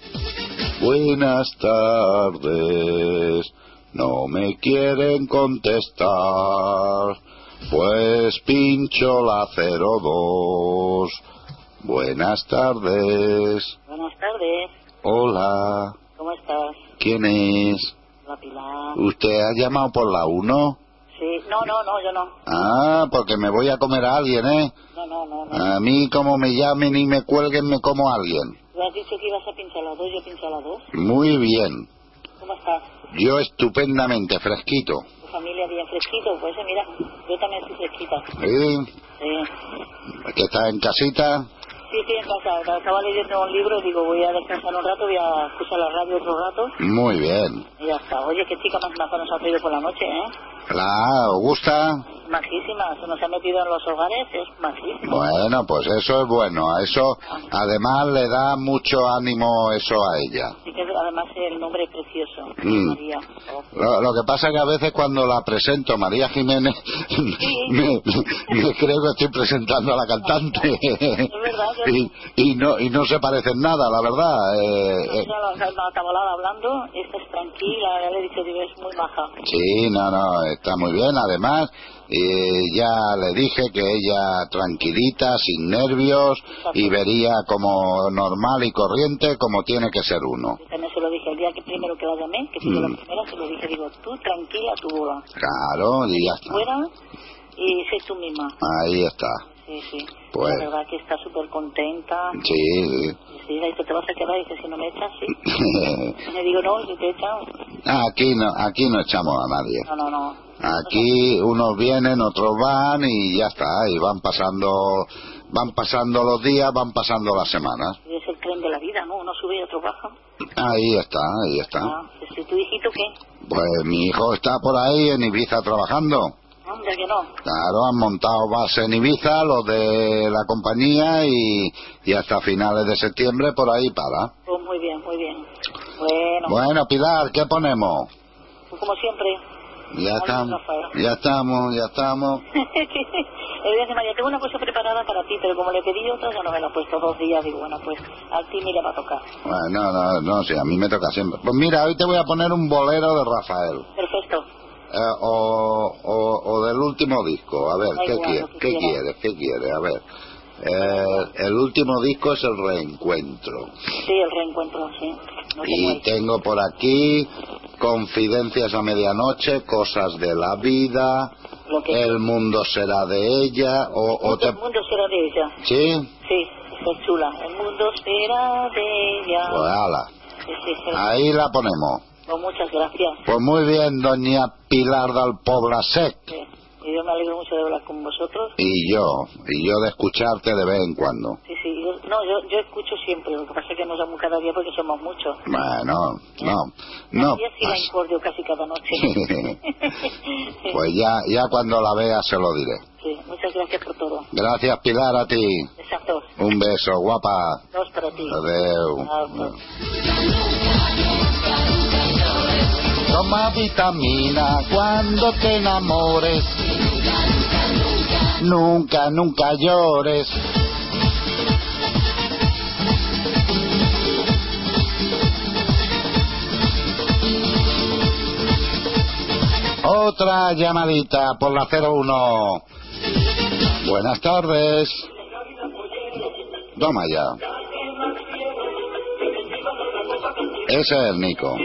Buenas tardes. No me quieren contestar. Pues pincho la 02. Buenas tardes. Buenas tardes, Hola. ¿cómo estás? ¿Quién es? La Pilar. ¿Usted ha llamado por la 1? Sí, no, no, no, yo no. Ah, porque me voy a comer a alguien, ¿eh? No, no, no. no. A mí, como me llamen y me cuelguen, me como a alguien. Tú has dicho que ibas a pinchar las dos, yo pincho las dos. Muy bien. ¿Cómo estás? Yo estupendamente, fresquito. ¿Tu familia bien fresquito? Pues mira, yo también estoy fresquita. ¿Sí? Sí. ¿Que está en casita? Sí, estoy en casa. Estaba leyendo un libro y digo, voy a descansar un rato, voy a escuchar la radio otro rato Muy bien. y ya está. Oye, qué chica más maja nos ha traído por la noche, ¿eh? ¿La ¿os gusta? Majísima, se nos ha metido en los hogares, es majísima. Bueno, pues eso es bueno. Eso, además, le da mucho ánimo eso a ella. Sí que además el nombre es precioso, Mm. María. Lo, lo que pasa es que a veces cuando la presento, María Jiménez, me, me creo que estoy presentando a la cantante. y, y no y no se parecen nada, la verdad. Eh, eh, hablando, esta es tranquila, ya le he dicho, es muy maja. sí, no, no, está muy bien. Además, eh, ya le dije que ella tranquilita, sin nervios, y vería como normal y corriente como tiene que ser uno. Yo también se lo dije el día que primero que la llamé, que fui de Mm. la primera, se lo dije, digo, tú tranquila, tú bola. Claro, y ya está. Fuera y sé tú misma. Ahí está. Sí, sí. Pues- La verdad que está súper contenta. Sí. Sí, dice, te vas a quedar, y dice, si no me echas, sí. Y le digo, no, si te echan, aquí no, aquí no echamos a nadie. no, no, no. Aquí unos vienen, otros van y ya está, y van pasando, van pasando los días, van pasando las semanas. Y es el tren de la vida, ¿no? Uno sube y otro baja. Ahí está, ahí está. Ah, sí, sí. ¿Tu hijito qué? Pues mi hijo está por ahí en Ibiza trabajando. Hombre, que no. Claro, han montado base en Ibiza, los de la compañía, y, y hasta finales de septiembre por ahí para. Pues muy bien, muy bien. Bueno, Bueno, Pilar, ¿qué ponemos? pues como siempre. Ya estamos, ya estamos, ya estamos. Dice María, tengo una cosa preparada para ti, pero como le pedí otra, ya no me la he puesto dos días. Digo, bueno, pues a ti me le va a tocar. Bueno, no, no, no, sí, a mí me toca siempre. Pues mira, hoy te voy a poner un bolero de Rafael. Perfecto. Eh, o, o, o del último disco. A ver, ¿qué quieres? ¿Qué quieres? ¿Qué quieres? A ver. Eh, el último disco es El Reencuentro. Sí, el reencuentro, sí. Y tengo por aquí Confidencias a Medianoche, Cosas de la Vida, El Mundo será de ella, o, o te... El mundo será de ella. ¿Sí? Sí, está chula. El mundo será de ella. Pues ala. Sí, sí, sí. Ahí la ponemos. Pues muchas gracias. Pues muy bien, doña Pilar del Pobla Sec. Sí. Y yo me alegro mucho de hablar con vosotros. Y yo, y yo de escucharte de vez en cuando. Sí, no, yo, yo escucho siempre. Lo que pasa es que no llamo cada día porque somos muchos. Bueno, no, no. Y así la incordio casi cada noche. Pues ya, ya cuando la vea se lo diré. Sí, muchas gracias por todo. Gracias, Pilar, a ti. Exacto. Un beso, guapa. Dos para ti. Adeu. Chao. Toma vitamina cuando te enamores. Nunca, nunca llores. Otra llamadita por la 01. Buenas tardes. Toma ya. Ese es el Nico.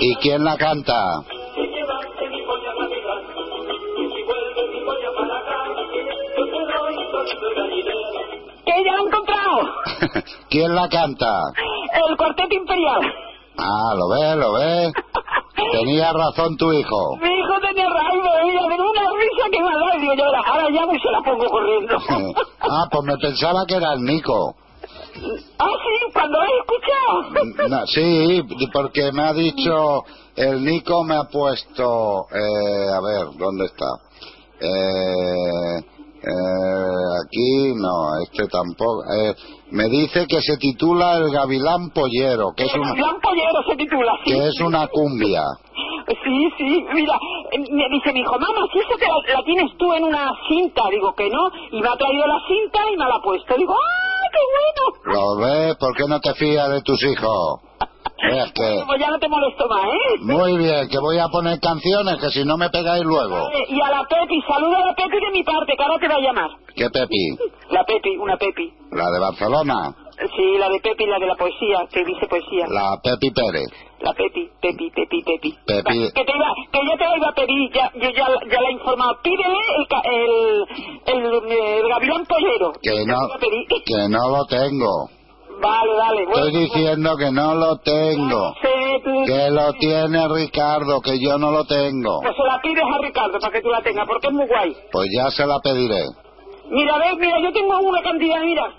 ¿Y quién la canta? ¡Que ya lo he encontrado! ¿Quién la canta? El Cuarteto Imperial. Ah, lo ve, lo ve. Tenía razón tu hijo. Mi hijo tenía razón, me veía de una risa que me ha dado. Digo yo, ahora, ahora llamo y se la pongo corriendo. ah, pues me pensaba que era el Nico. ah, sí, cuando lo he escuchado. No, sí, porque me ha dicho, el Nico me ha puesto, eh, a ver, ¿dónde está? Eh, eh, aquí, no, este tampoco. Eh, me dice que se titula El Gavilán Pollero, que es El una, Gavilán Pollero se titula, sí. que es una cumbia. Sí, sí, mira, eh, me dice mi hijo, mamá, si eso te la, la tienes tú en una cinta, digo que no, y me ha traído la cinta y me la ha puesto, digo, ¡ah, qué bueno! ¿Lo ves? ¿Por qué no te fías de tus hijos? Es que... Pues ya no te molesto más, ¿eh? Muy bien, que voy a poner canciones, que si no me pegáis luego. Vale, Y a la Pepi, saluda a la Pepi de mi parte, que ahora te va a llamar. ¿Qué Pepi? La Pepi, una Pepi. ¿La de Barcelona? Sí, la de Pepi, la de la poesía, que dice poesía. La Pepi Pérez. La Pepi, Pepi, Pepi, Pepi. Pepi... Que, te iba, que yo te la iba a pedir, ya, yo ya, ya la he informado. Pídele el, el, el, el gavilán pollero. Que no, que no lo tengo. Vale. Bueno, Estoy diciendo que no lo tengo. Que lo tiene Ricardo, que yo no lo tengo. Pues se la pides a Ricardo para que tú la tengas, porque es muy guay. Pues ya se la pediré. Mira, ves, mira, yo tengo una cantidad, mira.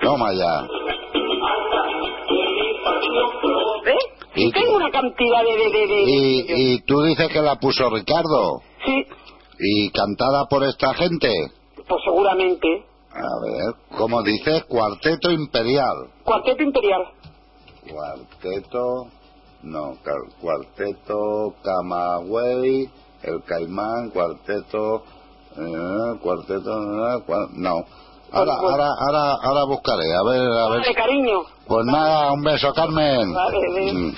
Toma ya. ¿Ves? Y, Tengo una cantidad de... de, de, de- y, y tú dices que la puso Ricardo. Sí, Y cantada por esta gente. pues seguramente. A ver, ¿cómo dices? Cuarteto Imperial. Cuarteto Imperial. Cuarteto. No, cuarteto Camagüey, el Caimán, cuarteto. eh, cuarteto. eh, cua- no. Ahora, ahora, ahora, ahora buscaré, a ver, a ver. Vale, cariño. Pues nada, un beso, Carmen. Vale, ven. Mm.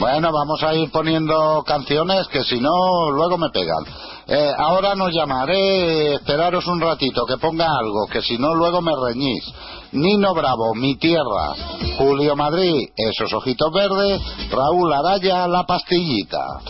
Bueno, vamos a ir poniendo canciones que si no, luego me pegan. Eh, ahora nos llamaré, esperaros un ratito, que ponga algo, que si no, luego me reñís. Nino Bravo, Mi Tierra. Julio Madrid, Esos Ojitos Verdes. Raúl Araya, La Pastillita.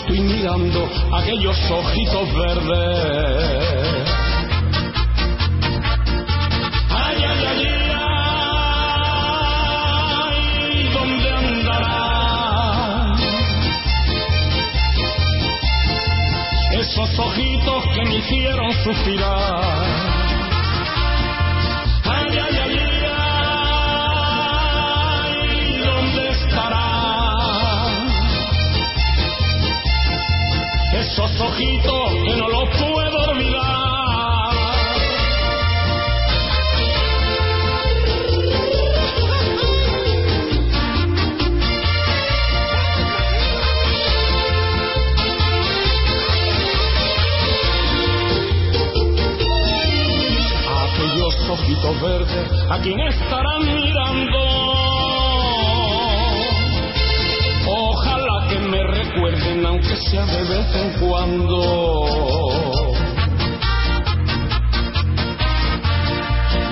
estoy mirando aquellos ojitos verdes. Ay, ay, ay, ay, ¿dónde andarán esos ojitos que me hicieron suspirar? esos ojitos que no los puedo olvidar. Aquellos ojitos verdes, ¿a quién estarán mirando? aunque sea de vez en cuando.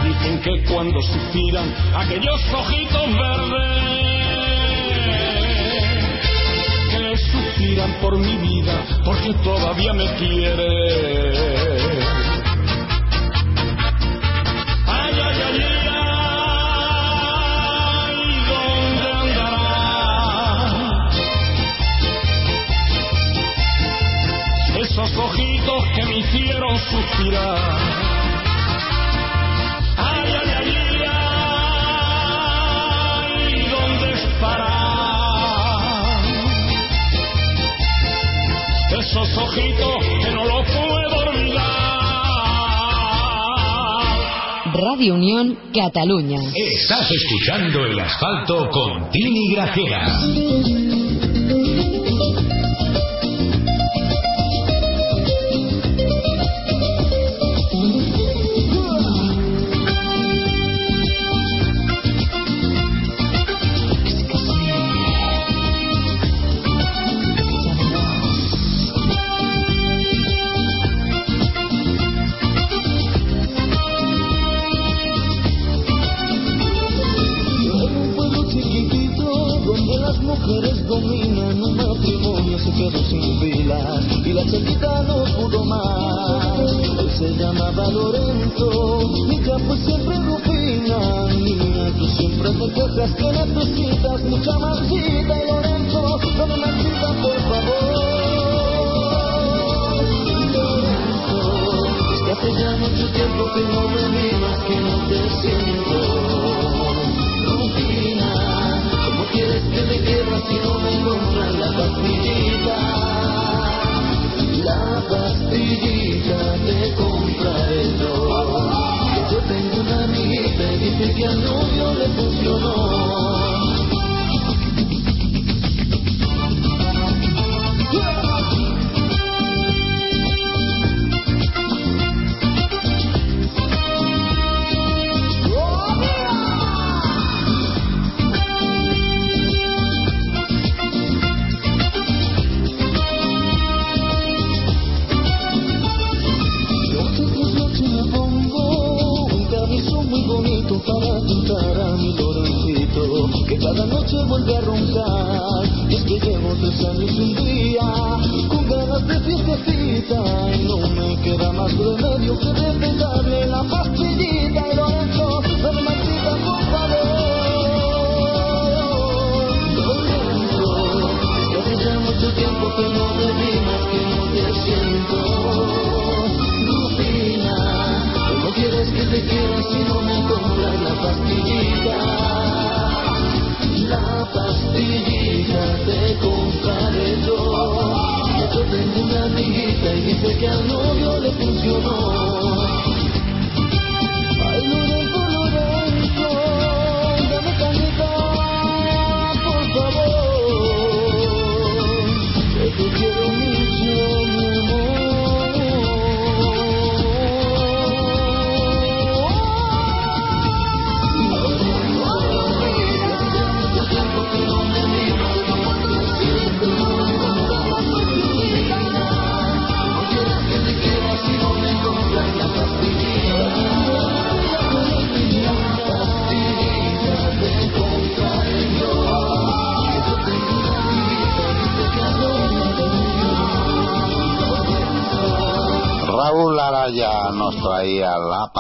Dicen que cuando suspiran aquellos ojitos verdes, que suspiran por mi vida, porque todavía me quieren. hicieron suspirar. Ay, ay, ay, ay, ay ¿dónde estarán esos ojitos que no los puedo olvidar? Radio Unión Cataluña. Estás escuchando el asfalto con Tini Grajera.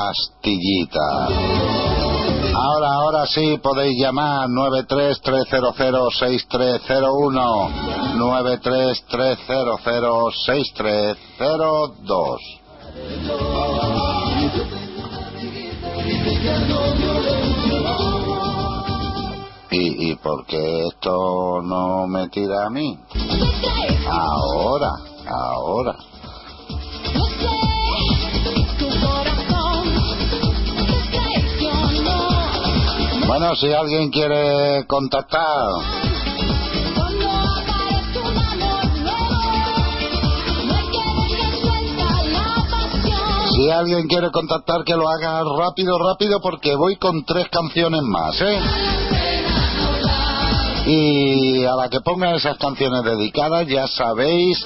Pastillita. Ahora, ahora sí podéis llamar 933006301 933006302 ¿Y, ¿Y por qué esto no me tira a mí? Ahora, ahora. Bueno, si alguien quiere contactar. Si alguien quiere contactar, que lo haga rápido, rápido, porque voy con tres canciones más, ¿eh? Y a la que ponga esas canciones dedicadas, ya sabéis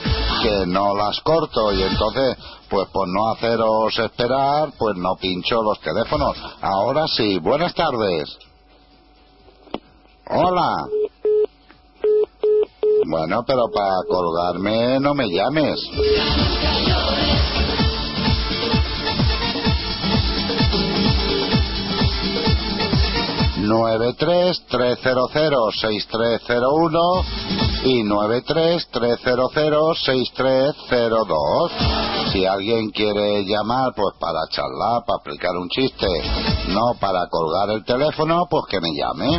que no las corto. Y entonces, pues por no haceros esperar, pues no pincho los teléfonos. Ahora sí, buenas tardes. Hola. Bueno, pero para colgarme no me llames. nueve tres tres cero cero seis tres cero uno y nueve tres tres cero cero seis tres cero dos si alguien quiere llamar pues para charlar para explicar un chiste no para colgar el teléfono pues que me llame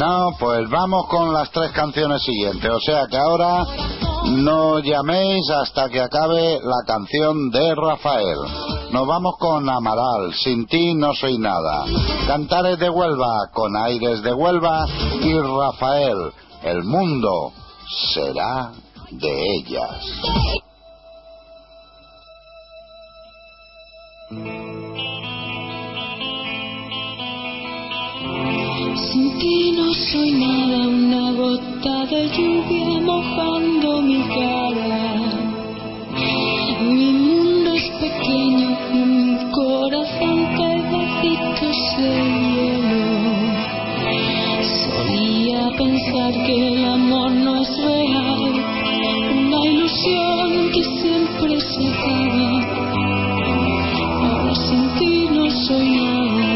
No, pues vamos con las tres canciones siguientes. O sea que ahora no llaméis hasta que acabe la canción de Rafael. Nos vamos con Amaral, Sin ti no soy nada. Cantares de Huelva, con aires de Huelva. Y Rafael, el mundo será de ellas. Sin ti no soy nada, una gota de lluvia mojando mi cara. Mi mundo es pequeño mi corazón pedacitos de hielo. Solía pensar que el amor no es real, una ilusión que siempre se acaba. Ahora sin ti no soy nada.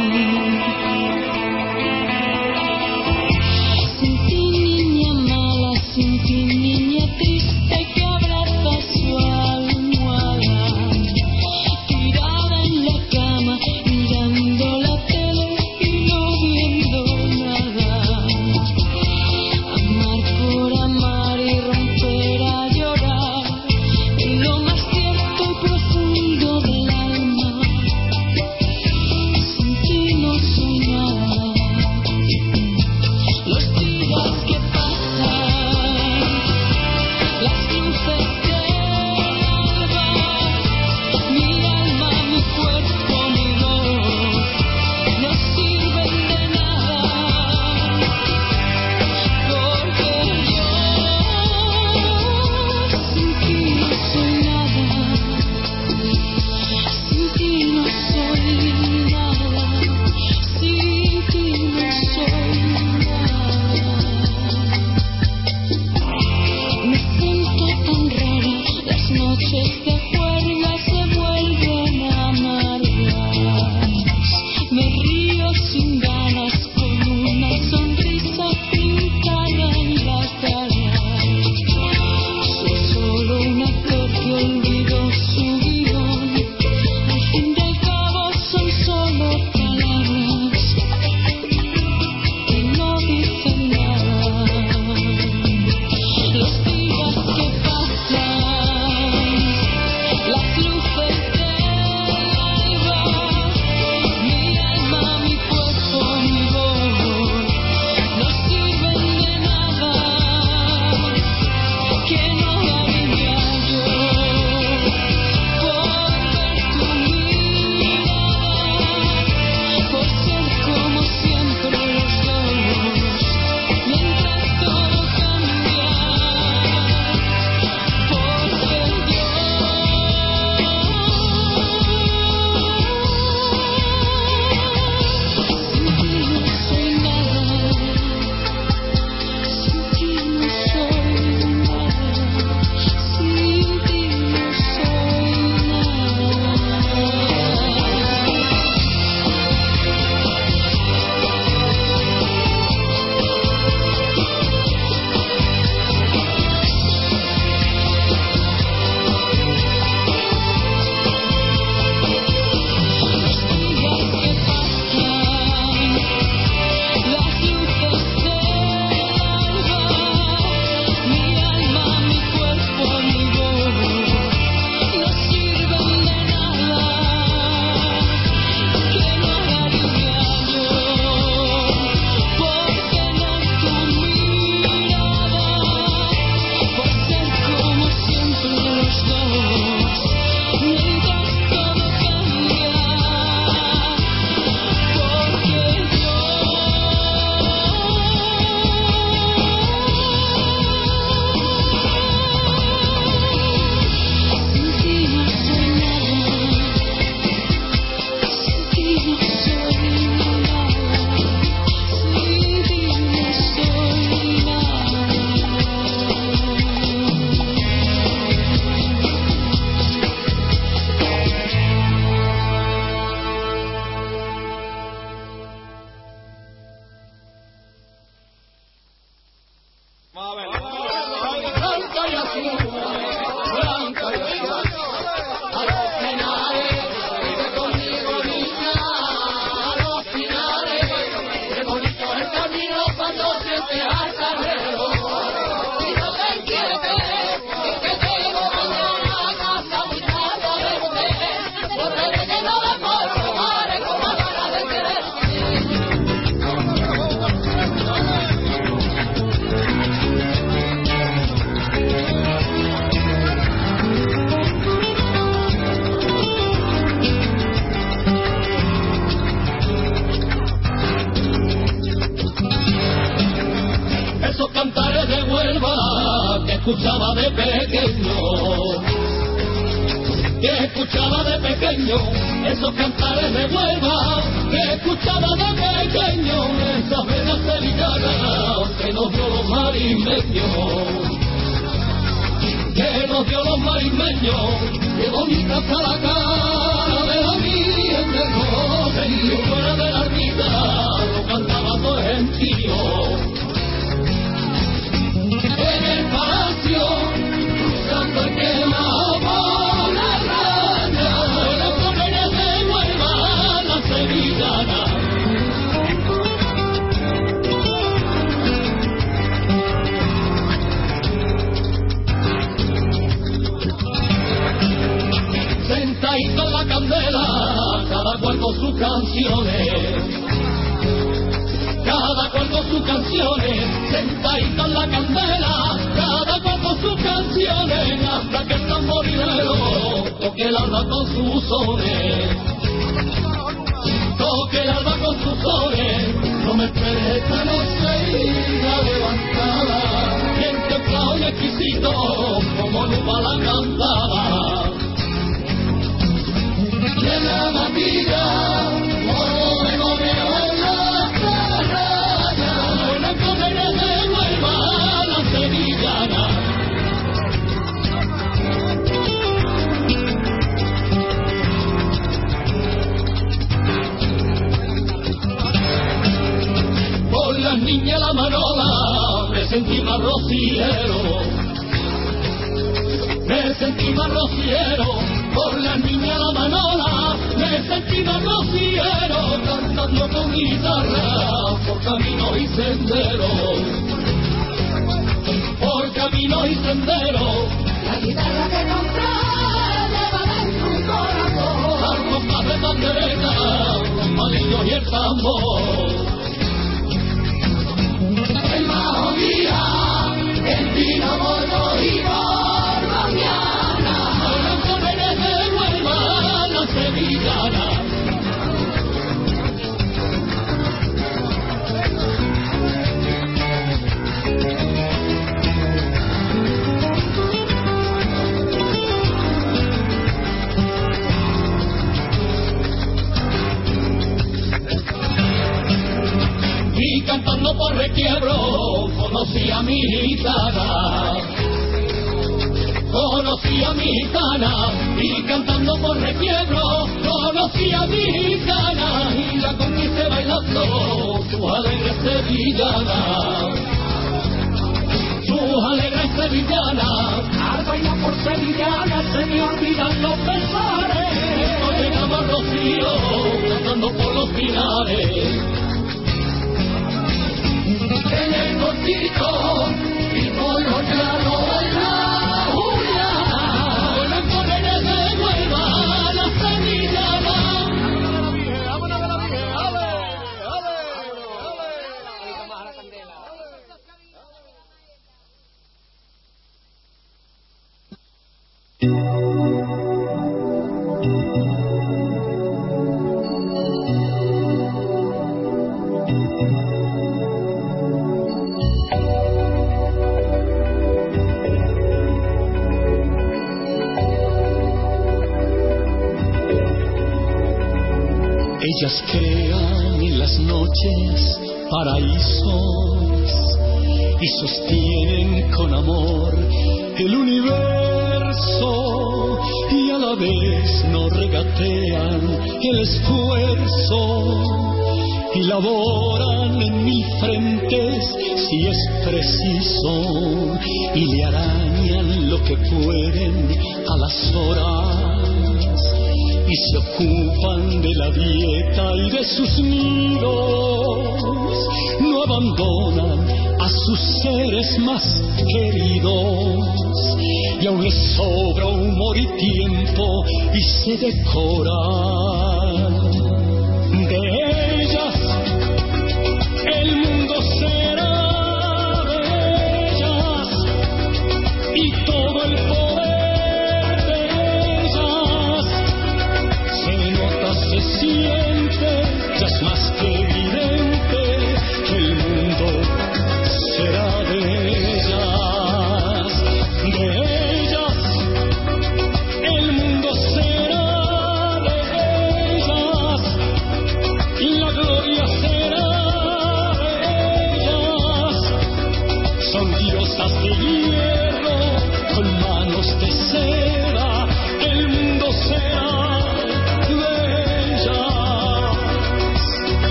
sus seres más queridos. Y aún les sobra humor y tiempo y se decoran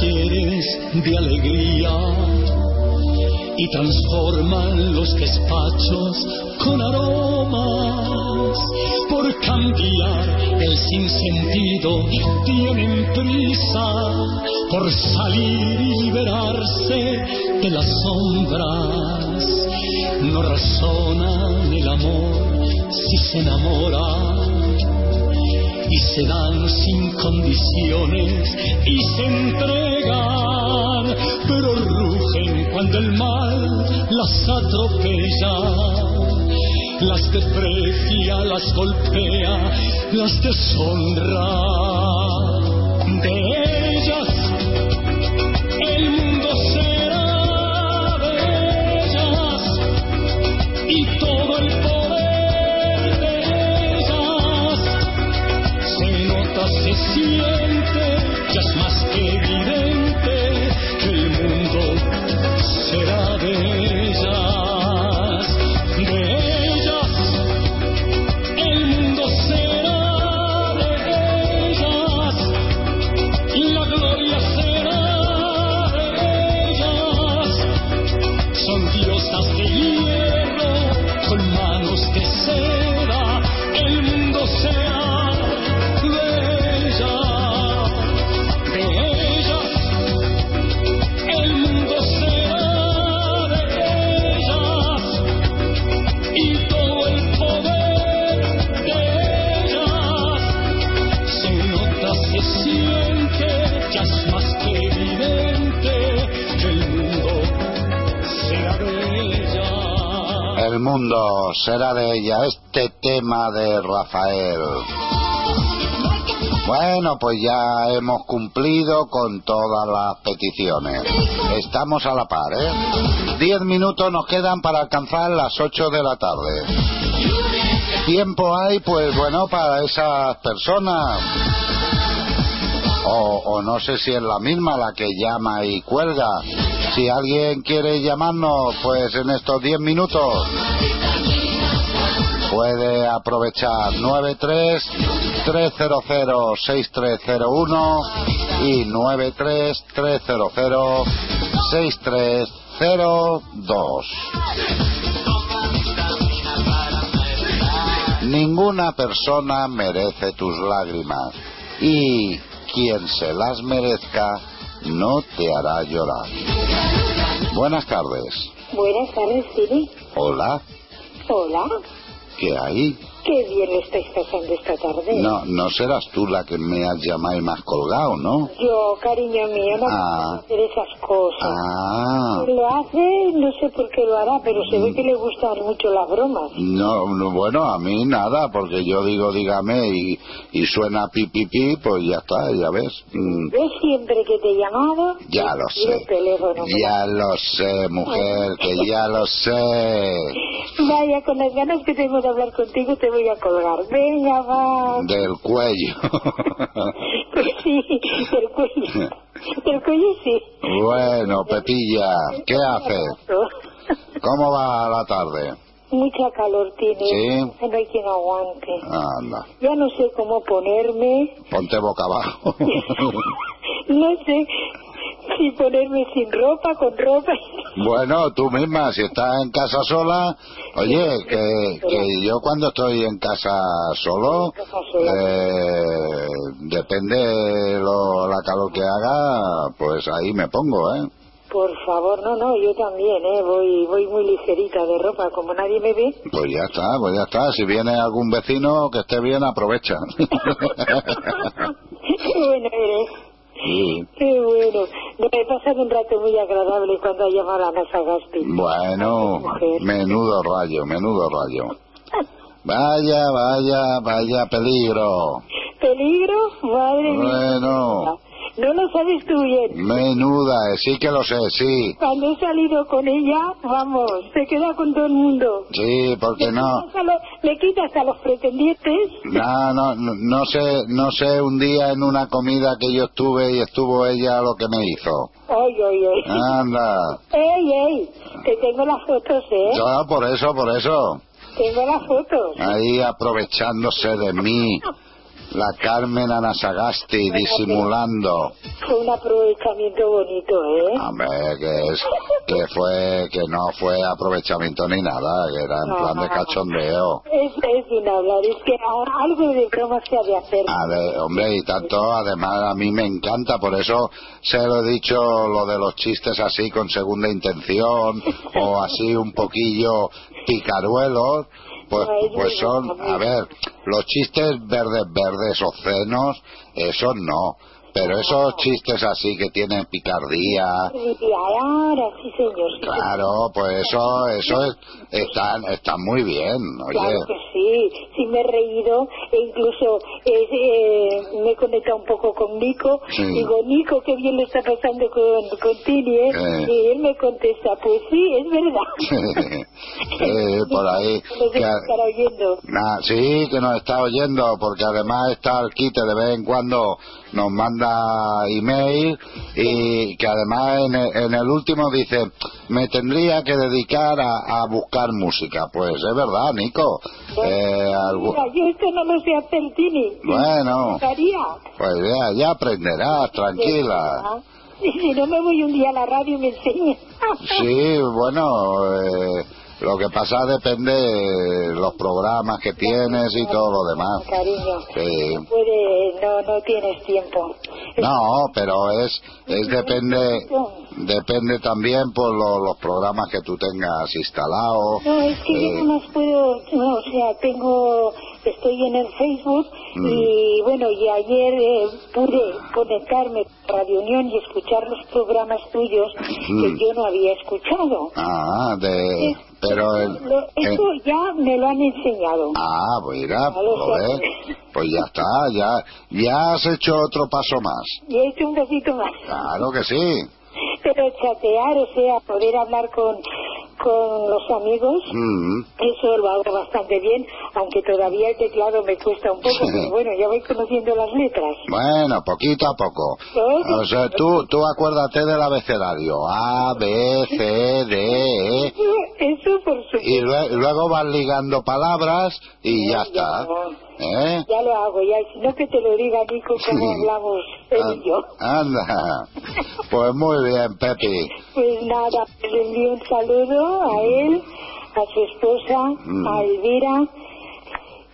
de alegría y transforman los despachos con aromas. Por cambiar el sinsentido tienen prisa por salir y liberarse de las sombras. No razonan el amor si se enamoran y se dan sin condiciones y se entregan, pero rugen cuando el mal las atropella, las desprecia, las golpea, las deshonra. De siente, mundo será de ella, este tema de Rafael. Bueno, pues ya hemos cumplido con todas las peticiones. Estamos a la par, ¿eh? Diez minutos nos quedan para alcanzar las ocho de la tarde. Tiempo hay, pues bueno, para esas personas. O, o no sé si es la misma la que llama y cuelga. Si alguien quiere llamarnos, pues en estos diez minutos puede aprovechar 93 300 6301 y 93 300 6302. Ninguna persona merece tus lágrimas y quien se las merezca no te hará llorar. Buenas tardes. Buenas tardes, Siri. Hola, Hola. ¿qué hay? Qué bien lo estáis pasando esta tarde. No, no serás tú la que me has llamado y me has colgado, ¿no? Yo, cariño mío, no Ah. puedo hacer esas cosas. Ah, Lo hace, no sé por qué lo hará, pero se ve que le gustan mucho las bromas. no, no, bueno, a mí nada, porque yo digo dígame y, y suena pi, pi, pi, pues ya está, ya ves. Mm, Yo siempre que te he llamado, ya lo tiro el sé, teléfono. ya lo sé, mujer, que ya lo sé. Vaya, con las ganas que tengo de hablar contigo te voy a colgar. Venga, va. Del cuello. Pues sí, del cuello. Del cuello sí. bueno, Pepilla, ¿qué haces? ¿Cómo va la tarde? Mucha calor tiene. Sí. No hay quien aguante. Anda, Ya no sé cómo ponerme. ponte boca abajo. No sé si ponerme sin ropa, con ropa. Bueno, tú misma, si estás en casa sola, oye, que, que yo cuando estoy en casa solo, eh, depende lo, la calor que haga, pues ahí me pongo, ¿eh? Por favor, no, no, yo también, ¿eh? Voy, voy muy ligerita de ropa, como nadie me ve. Pues ya está, pues ya está. Si viene algún vecino que esté bien, aprovecha. Qué bueno eres. Sí. Qué bueno. Me he pasado un rato muy agradable cuando ha llamado a Gaspi. Bueno, menudo rayo, menudo rayo. Vaya, vaya, vaya peligro. ¿Peligro? Madre mía. Bueno, No lo sabes tú bien. menuda, eh, sí que lo sé, sí. Cuando he salido con ella, vamos, se queda con todo el mundo. Sí, porque no, lo- le quitas a los pretendientes. no, no, no no sé, no sé un día en una comida que yo estuve y estuvo ella lo que me hizo. Ay, ay, ay. Anda, Ey, ey, que tengo las fotos, ¿eh? yo por eso, por eso, Tengo las fotos. ahí aprovechándose de mí. La Carmen Anasagasti disimulando. Fue un aprovechamiento bonito, ¿eh? Hombre, que es que fue que no fue aprovechamiento ni nada, que era en No, plan no, de cachondeo. Es, es sin hablar, es que a- algo de broma se ha de hacer. A ver, hombre, y tanto, además a mí me encanta, por eso se lo he dicho lo de los chistes así con segunda intención o así un poquillo picaruelos, pues, pues son, a ver, los chistes verdes, verdes, obscenos, esos no, pero esos chistes así que tienen picardía, ahora sí, señor. sí, claro, pues eso, eso es, están, están muy bien, oye. Claro que sí, sí me he reído e incluso eh, eh, me he conectado un poco con Nico. Sí. Digo, Nico, qué bien lo está pasando con, con Tini, ¿eh? Y él me contesta, pues sí, es verdad. Por ahí. Que- oyendo. Nah, sí, que nos está oyendo, porque además está al quite de vez en cuando nos manda email y que además en el, en el último dice, me tendría que dedicar a, a buscar música. Pues es verdad, Nico. Eh, algu- Mira, yo esto no lo sé hacer, Tini. Bueno. Pues ya, ya aprenderás, tranquila. Y si no me voy un día a la radio y me enseña. Sí, bueno, eh, lo que pasa depende de los programas que tienes y todo lo demás. Cariño, Sí. no puede, no, no tienes tiempo. No, pero es, es depende, depende también por lo- los programas que tú tengas instalados. No, es que Eh, yo no más puedo, no, o sea, tengo, estoy en el Facebook Mm. y bueno, y ayer eh, pude conectarme a Radio Unión y escuchar los programas tuyos que Mm. yo no había escuchado. Ah, de, pero el, eso eh, ya me lo han enseñado. ah, pues mira, pues ya está, ya, ya has hecho otro paso más. Y he hecho un poquito más. Claro que sí. Pero chatear, o sea, poder hablar con, con los amigos, Mm. eso lo hago bastante bien, aunque todavía el teclado me cuesta un poco, pero bueno, ya voy conociendo las letras. Bueno, poquito a poco. O sea, tú, tú acuérdate del abecedario. A, B, C, D, E. Eso por supuesto. Y lue- luego vas ligando palabras y ya está. ¿Eh? Ya lo hago, ya, si no que te lo diga Nico, como hablamos él y yo. Anda. Pues muy bien, Pepi. Pues nada, le envío un saludo a él, a su esposa, Mm. a Elvira.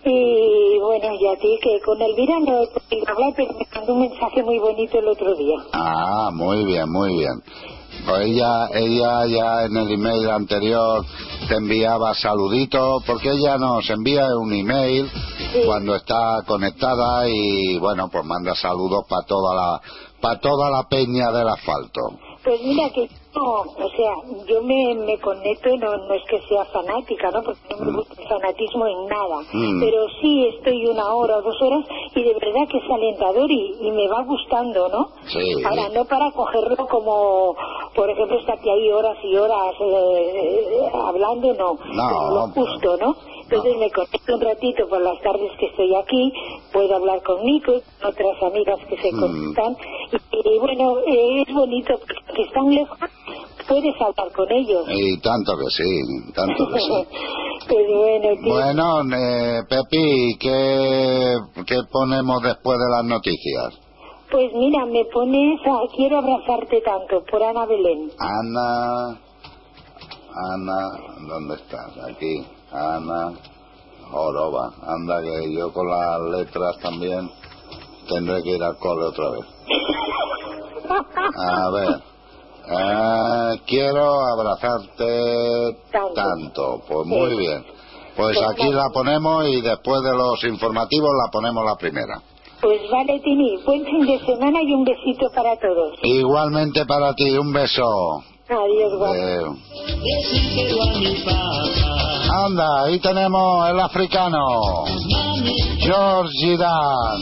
Y bueno, y a ti, que con Elvira no he podido hablar, pero me mandó un mensaje muy bonito el otro día. Ah, muy bien, muy bien. Pues ella, ella ya en el email anterior te enviaba saluditos, porque ella nos envía un email cuando está conectada y bueno, pues manda saludos para toda la, para toda la peña del asfalto. Pues mira que no, o sea, yo me, me conecto, no, no es que sea fanática, ¿no? Porque no me gusta el fanatismo en nada. Mm. Pero sí estoy una hora o dos horas y de verdad que es alentador y, y me va gustando, ¿no? Sí. Ahora, no para cogerlo como, por ejemplo, estar aquí ahí horas y horas eh, hablando, no. No, Pero lo justo, ¿no? Entonces me conecto un ratito por las tardes que estoy aquí, puedo hablar con Nico y con otras amigas que se conectan. Y, y bueno, eh, es bonito porque están lejos, puedes hablar con ellos. Y tanto que sí, tanto que sí. Pues bueno, tío, Bueno, eh, Pepi, ¿qué, ¿qué ponemos después de las noticias? pues mira, me pones a Quiero abrazarte tanto por Ana Belén. Ana, Ana, ¿dónde estás? Aquí, Ana Joroba. Anda que yo con las letras también tendré que ir al cole otra vez. A ver. eh, quiero abrazarte tanto. Pues muy bien. Pues aquí la ponemos y después de los informativos la ponemos la primera. Pues vale, Tini, buen fin de semana y un besito para todos. Igualmente para ti, un beso. Adiós, guapo. Anda, ahí tenemos el africano. George Dan.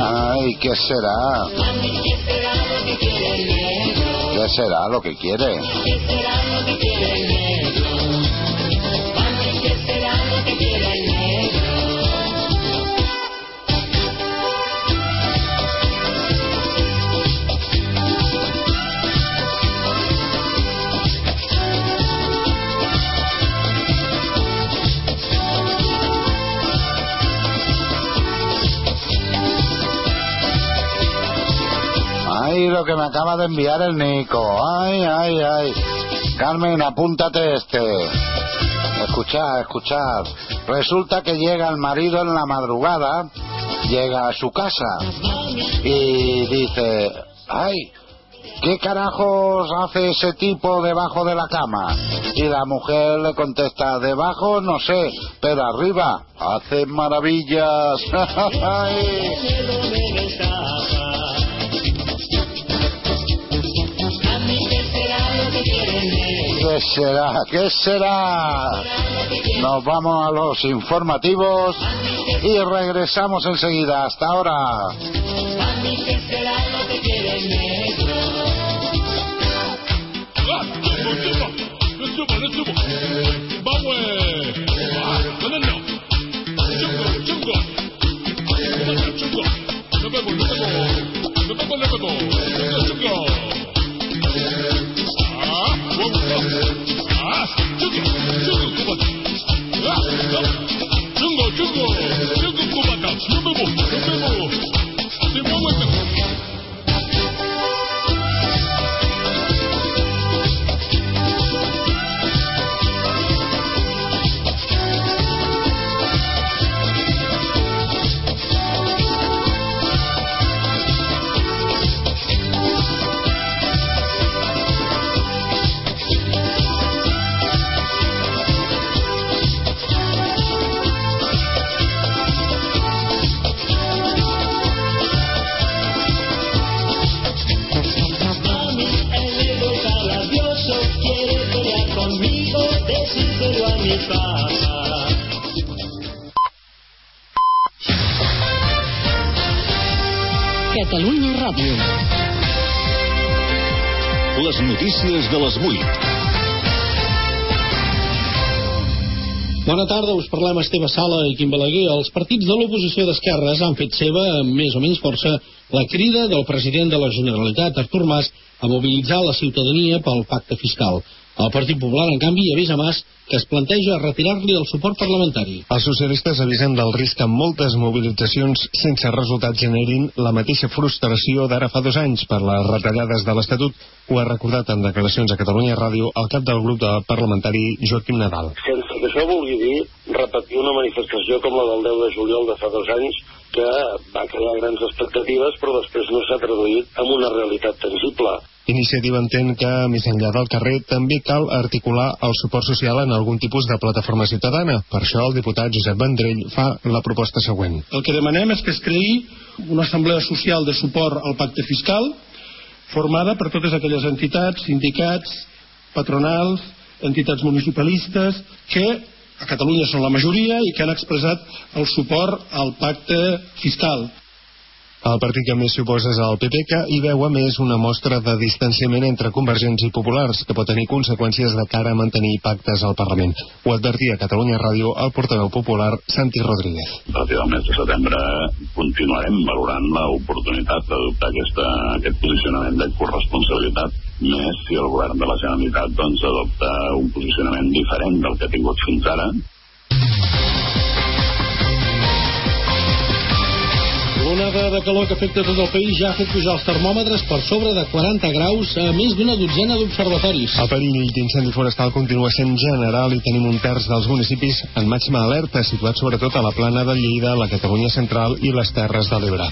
Ay, ¿qué será? ¿qué será lo que quiere el negro? ¿Qué será lo que quiere? Lo que me acaba de enviar el Nico. Ay, ay, ay. Carmen, apúntate este. Escuchad, escuchad. Resulta que llega el marido en la madrugada, llega a su casa y dice, ay, ¿qué carajos hace ese tipo debajo de la cama? Y la mujer le contesta, debajo no sé, pero arriba hace maravillas. ¿Qué será? ¿Qué será? Nos vamos a los informativos y regresamos enseguida. Hasta ahora. Mami, Catalunya Ràdio. Les notícies de les 8. Bona tarda, us parlem Esteve Sala i Quim Balaguer. Els partits de l'oposició d'esquerres han fet seva, amb més o menys força, la crida del president de la Generalitat, Artur Mas, a mobilitzar la ciutadania pel pacte fiscal. El Partit Popular, en canvi, avisa Mas que es planteja retirar-li el suport parlamentari. Els socialistes avisen del risc que moltes mobilitzacions sense resultat generin la mateixa frustració d'ara fa dos anys per les retallades de l'Estatut. Ho ha recordat en declaracions a Catalunya Ràdio el cap del grup de parlamentari Joaquim Nadal. sense que això vulgui dir repetir una manifestació com la del 10 de juliol de fa dos anys que va crear grans expectatives però després no s'ha traduït en una realitat tangible. Iniciativa entén que, més enllà del carrer, també cal articular el suport social en algun tipus de plataforma ciutadana. Per això el diputat Josep Vendrell fa la proposta següent. El que demanem és que es creï una assemblea social de suport al pacte fiscal formada per totes aquelles entitats, sindicats, patronals, entitats municipalistes que a Catalunya són la majoria i que han expressat el suport al pacte fiscal. El partit que més s'hi oposa és el PP, que hi veu a més una mostra de distanciament entre convergents i populars, que pot tenir conseqüències de cara a mantenir pactes al Parlament. Ho advertia a Catalunya Ràdio el portaveu popular Santi Rodríguez. a partir del mes de setembre continuarem valorant l'oportunitat d'adoptar aquest posicionament de corresponsabilitat més si el govern de la Generalitat doncs, adopta un posicionament diferent del que ha tingut fins ara L'onada de calor que afecta tot el país ja ha fet pujar els termòmetres per sobre de 40 graus a més d'una dotzena d'observatoris. El perill d'incendi forestal continua sent general i tenim un terç dels municipis en màxima alerta, situats sobretot a la plana de Lleida, la Catalunya central i les Terres de l'Ebre.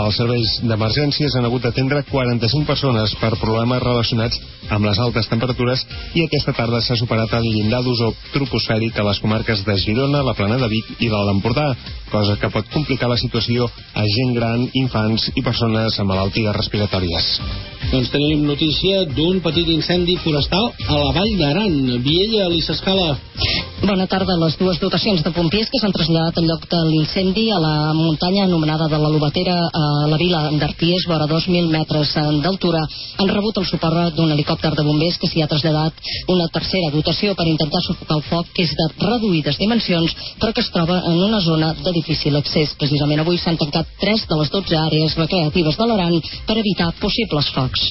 Els serveis d'emergències han hagut d'atendre 45 persones per problemes relacionats amb les altes temperatures i aquesta tarda s'ha superat el llindar d'ozó troposfèric a les comarques de Girona, la plana de Vic i de l'Empordà, cosa que pot complicar la situació a gent gran, infants i persones amb malalties respiratòries. Doncs tenim notícia d'un petit incendi forestal a la Vall d'Aran. Viella, Lissescala. Bona tarda. Les dues dotacions de pompiers que s'han traslladat al lloc de l'incendi a la muntanya anomenada de la Lobatera a la vila d'Arties, vora 2.000 metres d'altura, han rebut el suport d'un helicòpter de bombers que s'hi ha traslladat una tercera dotació per intentar sufocar el foc que és de reduïdes dimensions però que es troba en una zona de difícil accés. Precisament avui s'han tancat tres de les 12 àrees recreatives de l'Aran per evitar possibles focs.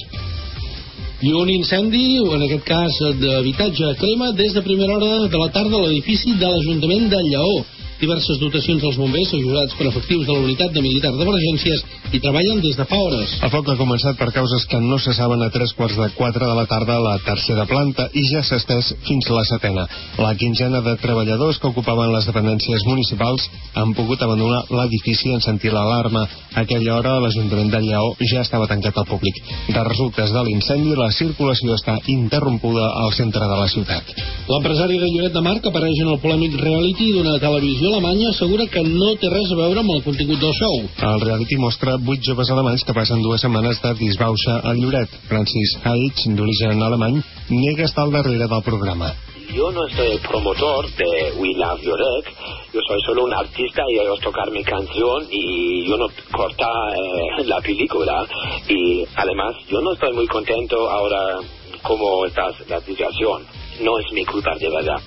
I un incendi, en aquest cas d'habitatge, crema des de primera hora de la tarda a l'edifici de l'Ajuntament de Lleó. Diverses dotacions als bombers ajudats per efectius de la unitat de militar d'emergències i treballen des de fa hores. El foc ha començat per causes que no se saben a tres quarts de quatre de la tarda a la tercera planta i ja s'ha estès fins a la setena. La quinzena de treballadors que ocupaven les dependències municipals han pogut abandonar l'edifici en sentir l'alarma. A aquella hora l'Ajuntament de Lleó ja estava tancat al públic. De resultes de l'incendi, la circulació està interrompuda al centre de la ciutat. L'empresari de Lloret de Mar, que apareix en el polèmic reality d'una televisió alemanya, assegura que no té res a veure amb el contingut del show. El reality mostra vuit joves alemanys que passen dues setmanes de disbauxa a Lloret. Francis Heitz, d'origen alemany, nega estar al darrere del programa. Yo no soy el promotor de We Love Lloret, yo soy solo un artista y ellos tocar mi canción y yo no corta eh, la película y además yo no estoy muy contento ahora como está la situación. No es mi culpa de verdad.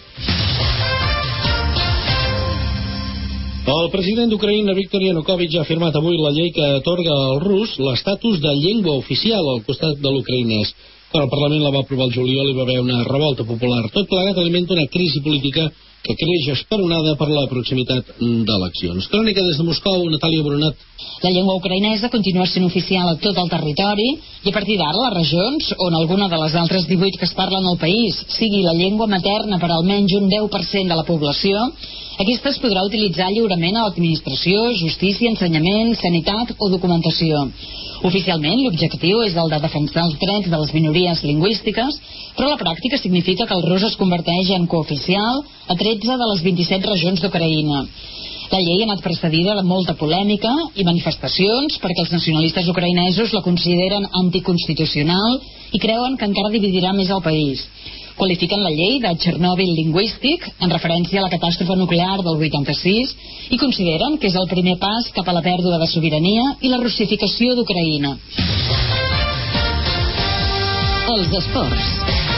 El president d'Ucraïna, Viktor Yanukovych, ha firmat avui la llei que atorga al rus l'estatus de llengua oficial al costat de l'ucraïnès. Quan el Parlament la va aprovar el juliol hi va haver una revolta popular. Tot plegat alimenta una crisi política que creix esperonada per la proximitat d'eleccions. Crònica des de Moscou, Natàlia Brunat. La llengua ucraïnesa continua sent oficial a tot el territori i a partir d'ara les regions on alguna de les altres 18 que es parlen al país sigui la llengua materna per almenys un 10% de la població, aquesta es podrà utilitzar lliurement a l'administració, justícia, ensenyament, sanitat o documentació. Oficialment, l'objectiu és el de defensar els drets de les minories lingüístiques, però la pràctica significa que el rus es converteix en cooficial a 13 de les 27 regions d'Ucraïna. La llei ha anat precedida de molta polèmica i manifestacions perquè els nacionalistes ucraïnesos la consideren anticonstitucional i creuen que encara dividirà més el país. Qualifiquen la llei de Txernòbil lingüístic en referència a la catàstrofe nuclear del 86 i consideren que és el primer pas cap a la pèrdua de sobirania i la russificació d'Ucraïna. Els esports.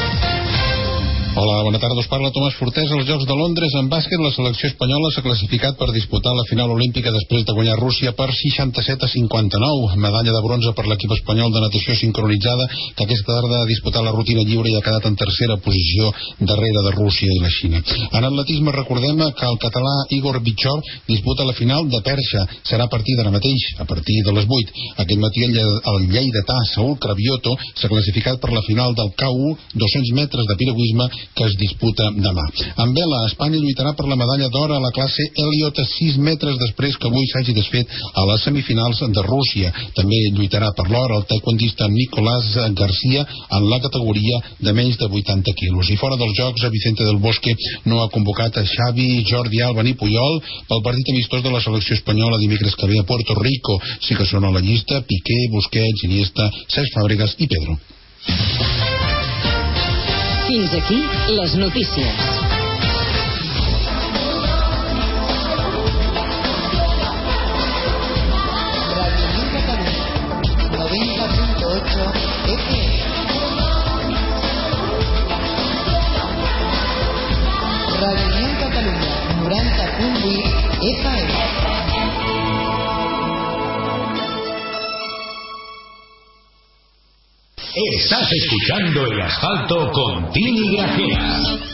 Hola, bona tarda. Us parla Tomàs Fortés. Als Jocs de Londres, en bàsquet, la selecció espanyola s'ha classificat per disputar la final olímpica després de guanyar Rússia per 67 a 59. Medalla de bronze per l'equip espanyol de natació sincronitzada, que aquesta tarda ha disputat la rutina lliure i ha quedat en tercera posició darrere de Rússia i la Xina. En atletisme recordem que el català Igor Bichor disputa la final de Perxa. Serà a partir d'ara mateix, a partir de les 8. Aquest matí el lleidatà Saúl Cravioto s'ha classificat per la final del K1 200 metres de piragüisme que es disputa demà. En vela, Espanya lluitarà per la medalla d'or a la classe Elliot a 6 metres després que avui s'hagi desfet a les semifinals de Rússia. També lluitarà per l'or el taekwondista Nicolás García en la categoria de menys de 80 quilos. I fora dels Jocs, a Vicente del Bosque no ha convocat a Xavi, Jordi Alba ni Puyol pel partit amistós de la selecció espanyola dimecres que ve a Puerto Rico. Sí que són a la llista Piqué, Busquets, Iniesta, Cesc Fàbregas i Pedro. Fins aquí les notícies. Estás escuchando el asfalto con Tini Grajera.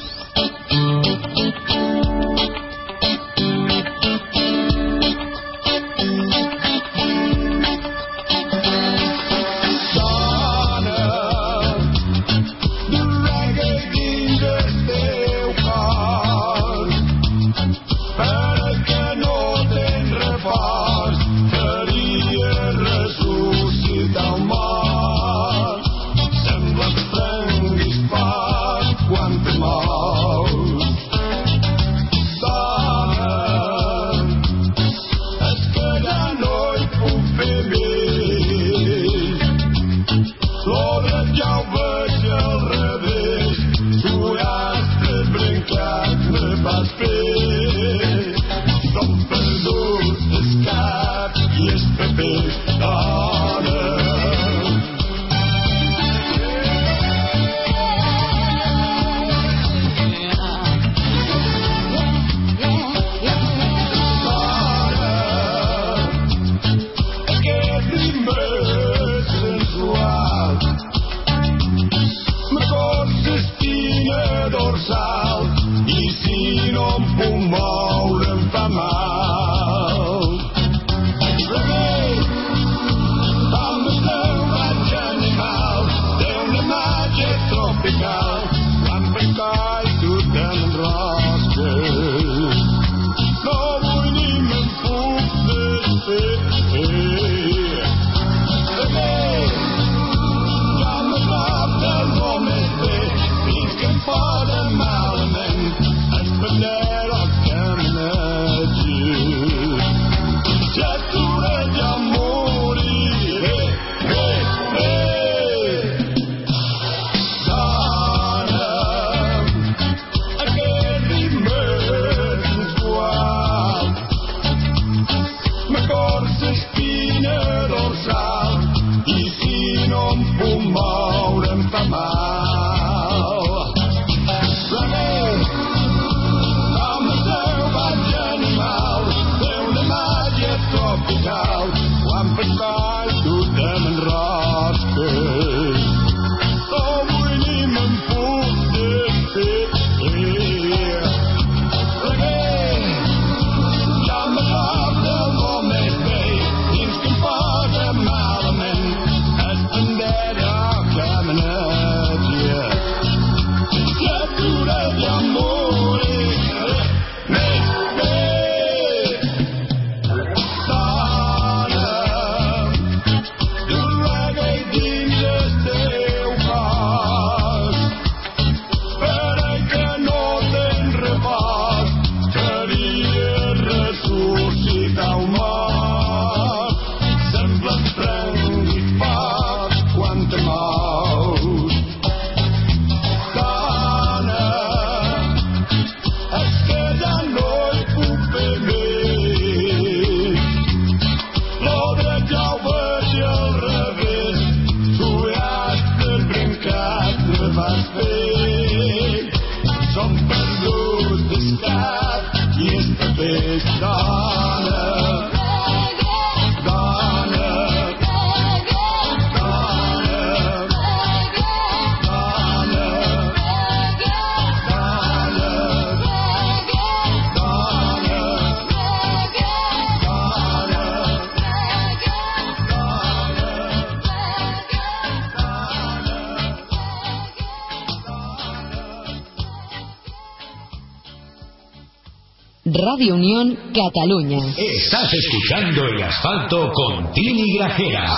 Unión Cataluña. Estás escuchando el asfalto con Tini Grajera.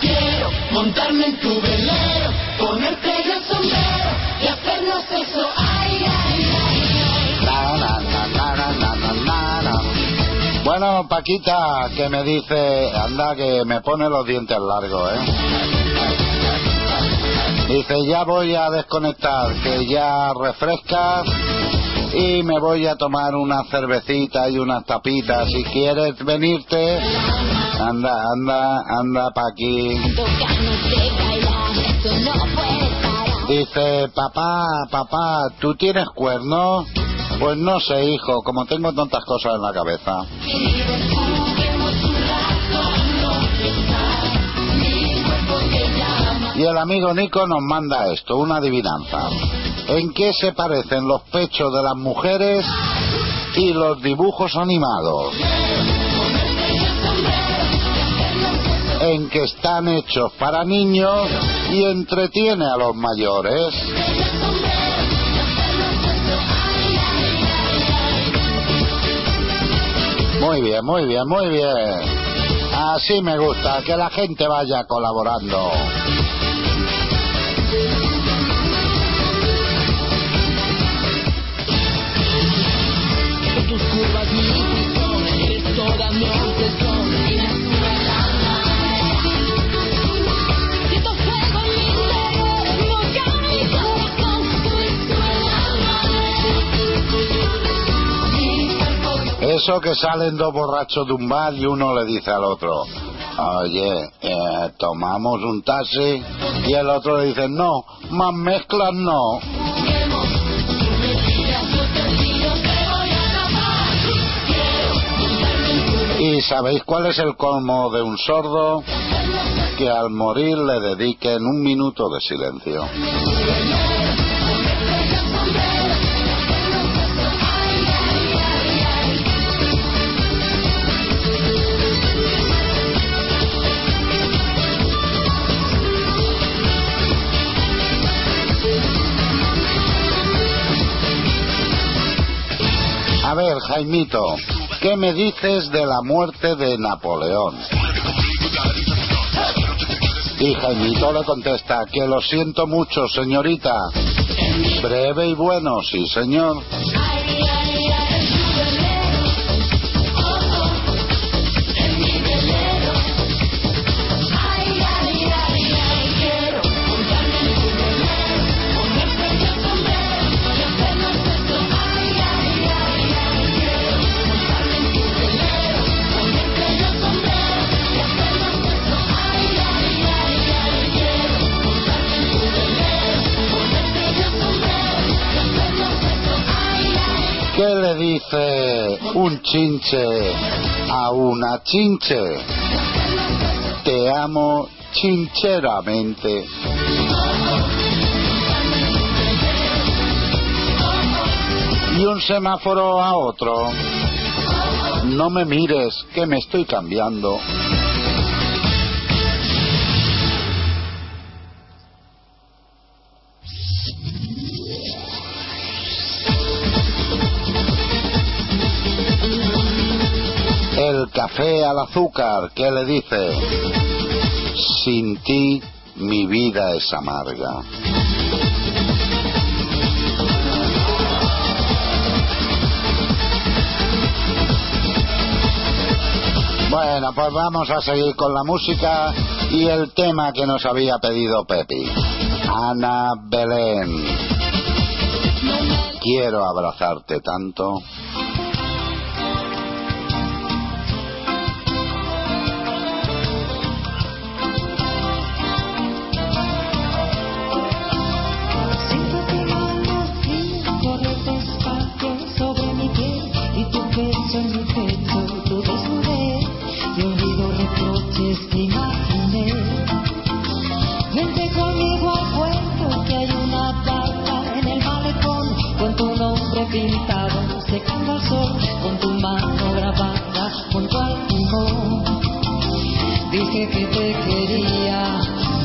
Quiero montarme en tu velero, ponerte el sombrero y hacernos eso. Ay, ay, ay, ay. Bueno, Paquita, que me dice, anda, que me pone los dientes largos, ¿eh? Dice, ya voy a desconectar, que ya refrescas y me voy a tomar una cervecita y unas tapitas. Si quieres venirte, anda, anda, anda pa' aquí. Dice, papá, papá, ¿tú tienes cuernos? Pues no sé, hijo, como tengo tantas cosas en la cabeza. Y el amigo Nico nos manda esto, una adivinanza. ¿En qué se parecen los pechos de las mujeres y los dibujos animados? En que están hechos para niños y entretiene a los mayores. Muy bien, muy bien, muy bien. Así me gusta, que la gente vaya colaborando. Eso que salen dos borrachos de un bar y uno le dice al otro, oye, eh, tomamos un taxi y el otro le dice, no, más mezclas no. ¿Y sabéis cuál es el colmo de un sordo? Que al morir le dediquen un minuto de silencio. A ver, Jaimito, ¿qué me dices de la muerte de Napoleón? Y Jaimito le contesta que lo siento mucho, señorita. Breve y bueno, sí, señor. Dice un chinche a una chinche? Te amo chincheramente. Y un semáforo a otro. No me mires, que me estoy cambiando. El café al azúcar, ¿qué le dice? Sin ti mi vida es amarga. Bueno, pues vamos a seguir con la música y el tema que nos había pedido Pepi. Ana Belén. Quiero abrazarte tanto. dije que te quería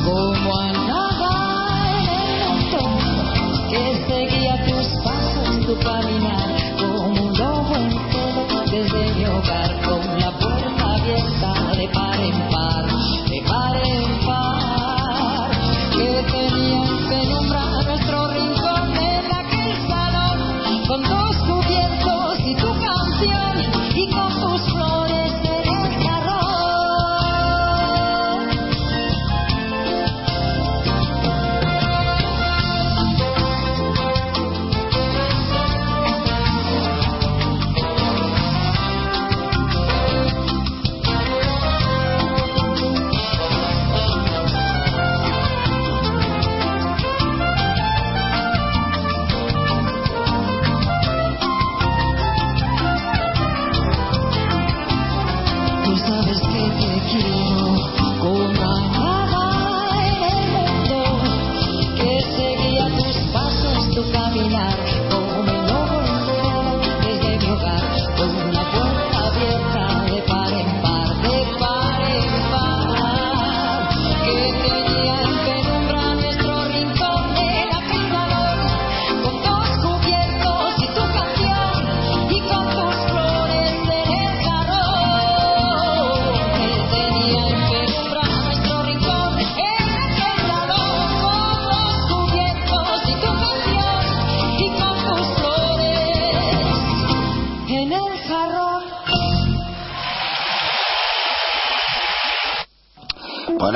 como a nada era un tonto que seguía tus pasos, tu caminar como un lobo en todo desde mi hogar.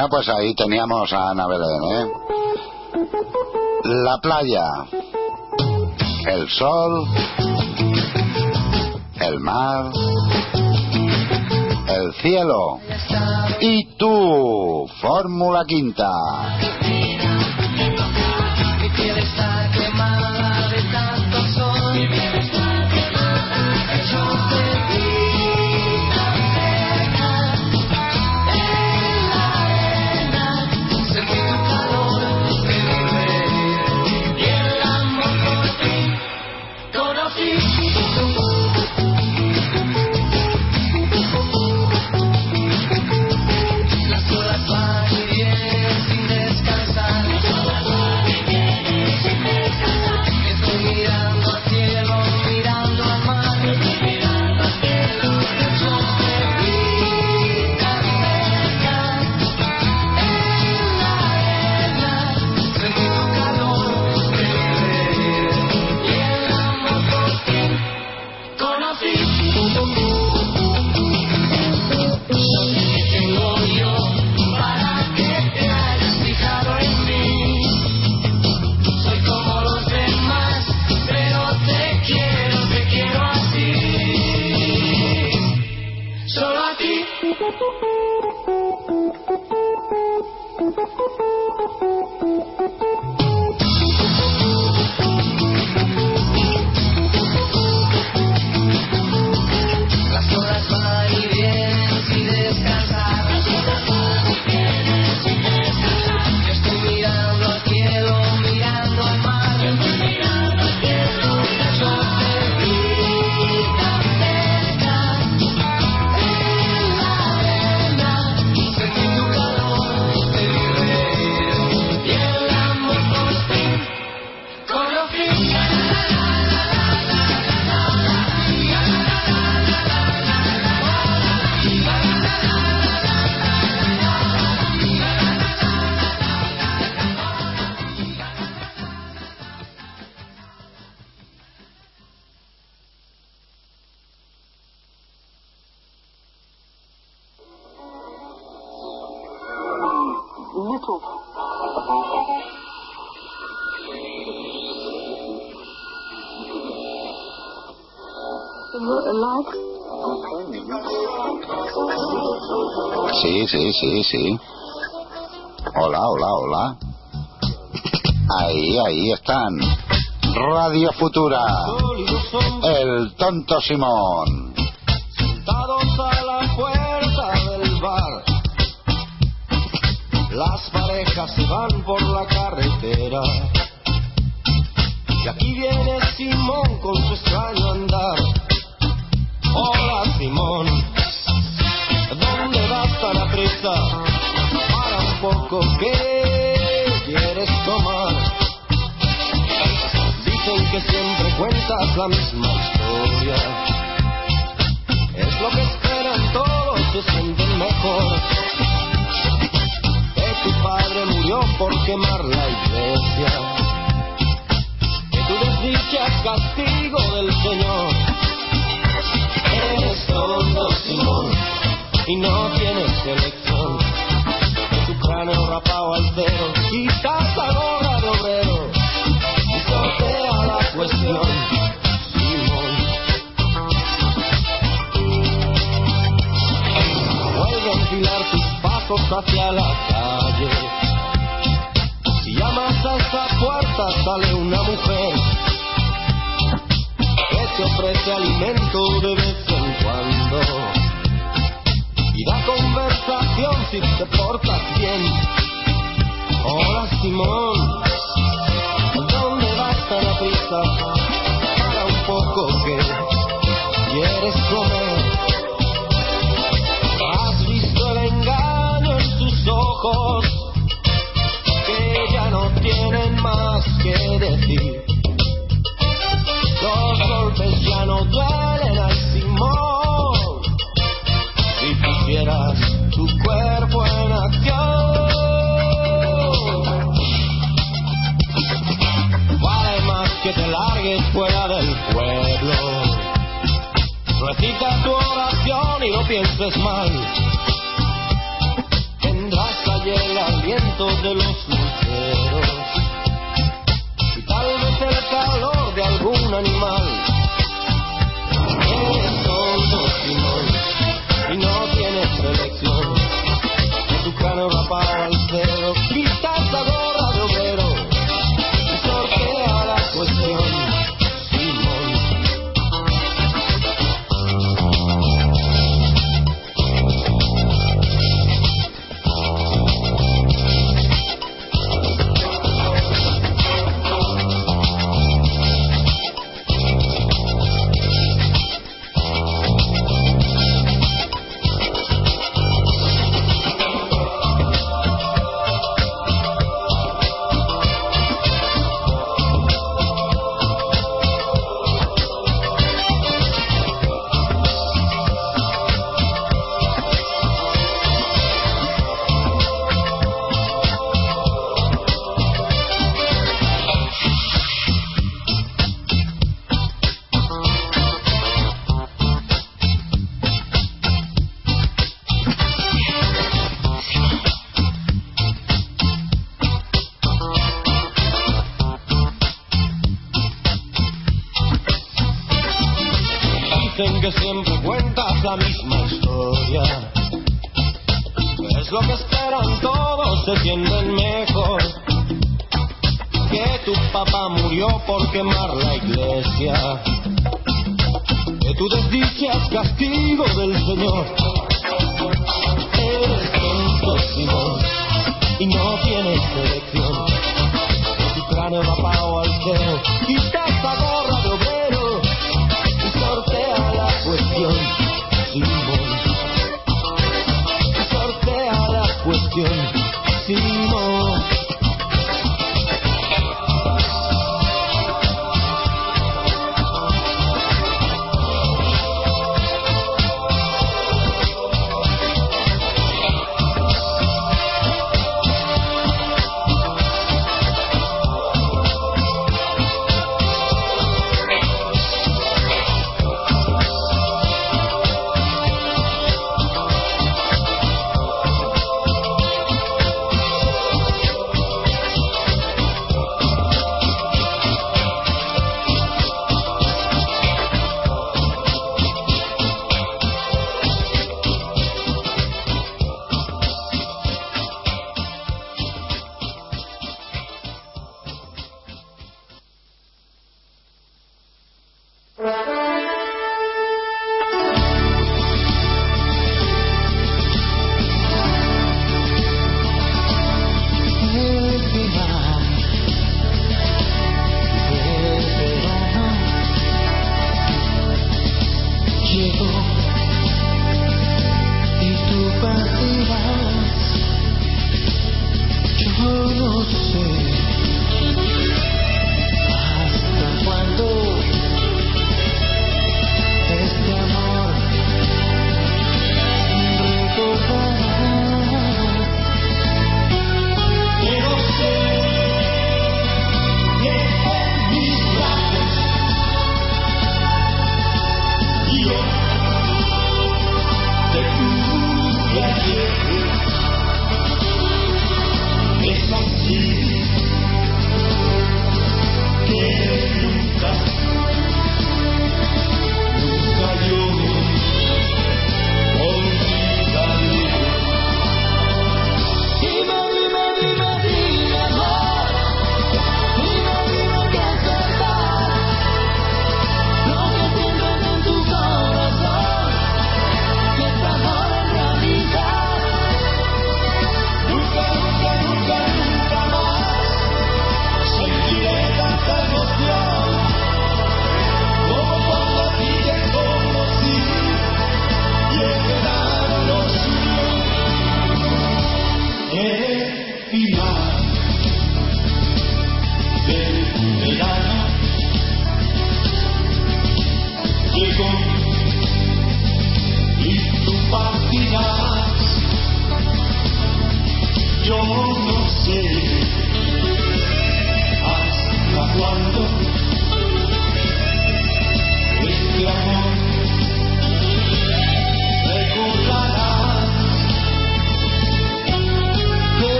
Bueno, pues ahí teníamos a Ana Belén, ¿eh? La playa, el sol, el mar, el cielo y tú, Fórmula Quinta. sí, sí. Hola, hola, hola. Ahí, ahí están. Radio Futura. El tonto Simón. Sentados a la puerta del bar. Las parejas se van por la carretera. Y aquí viene Simón con su extraño andar. Hola, Simón. loco que quieres tomar. Dicen que siempre cuentas la misma historia. Es lo que esperan todos, se sienten mejor. Que tu padre murió por quemar la iglesia. Que tu desdicha es castigo del Señor. Eres tonto, Simón, y no tienes elección Cráneo rapado al quitas la gorra de obrero y sortea la cuestión. Simón. Vuelve a enfilar tus pasos hacia la calle. Si llamas a esa puerta sale una mujer que te ofrece alimento de vez en cuando da conversación si te portas bien. Hola Simón, ¿dónde vas tan a prisa? Para un poco que quieres comer. Has visto el engaño en sus ojos, que ya no tienen más que decir. Los golpes ya no duelen fuera del pueblo. Recita tu oración y no pienses mal. Tendrás allí el aliento de los luceros y tal vez el calor de algún animal.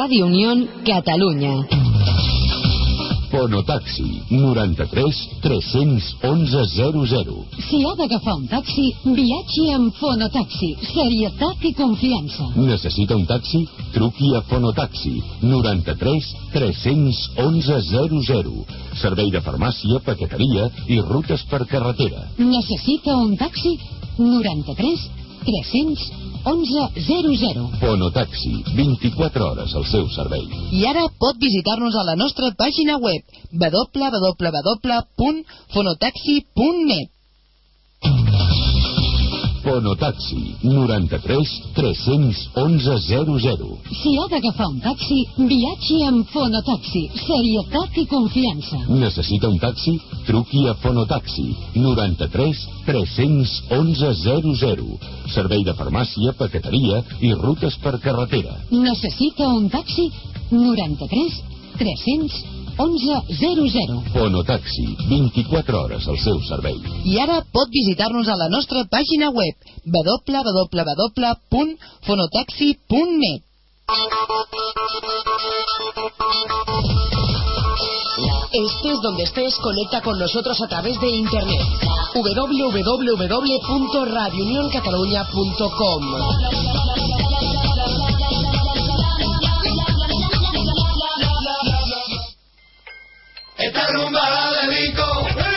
Ràdio Unión, Catalunya. Fonotaxi 93 311 00. Si ha d'agafar un taxi, viatgi amb Fonotaxi. Serietat i confiança. Necessita un taxi? Truqui a Fonotaxi 93 311 00. Servei de farmàcia, paqueteria i rutes per carretera. Necessita un taxi? 93 311 00. Fonotaxi, 24 hores al seu servei. I ara pot visitar-nos a la nostra pàgina web www.fonotaxi.net Fonotaxi, 93 311 00. Si ha d'agafar un taxi, viatgi amb Fonotaxi. Serietat i confiança. Necessita un taxi? Truqui a Fonotaxi 93 311 00. Servei de farmàcia, paqueteria i rutes per carretera. Necessita un taxi? 93 311 00. Fonotaxi, 24 hores al seu servei. I ara pot visitar-nos a la nostra pàgina web www.fonotaxi.net Estés donde estés, conecta con nosotros a través de internet. www.radiounioncataluña.com Esta rumba la dedico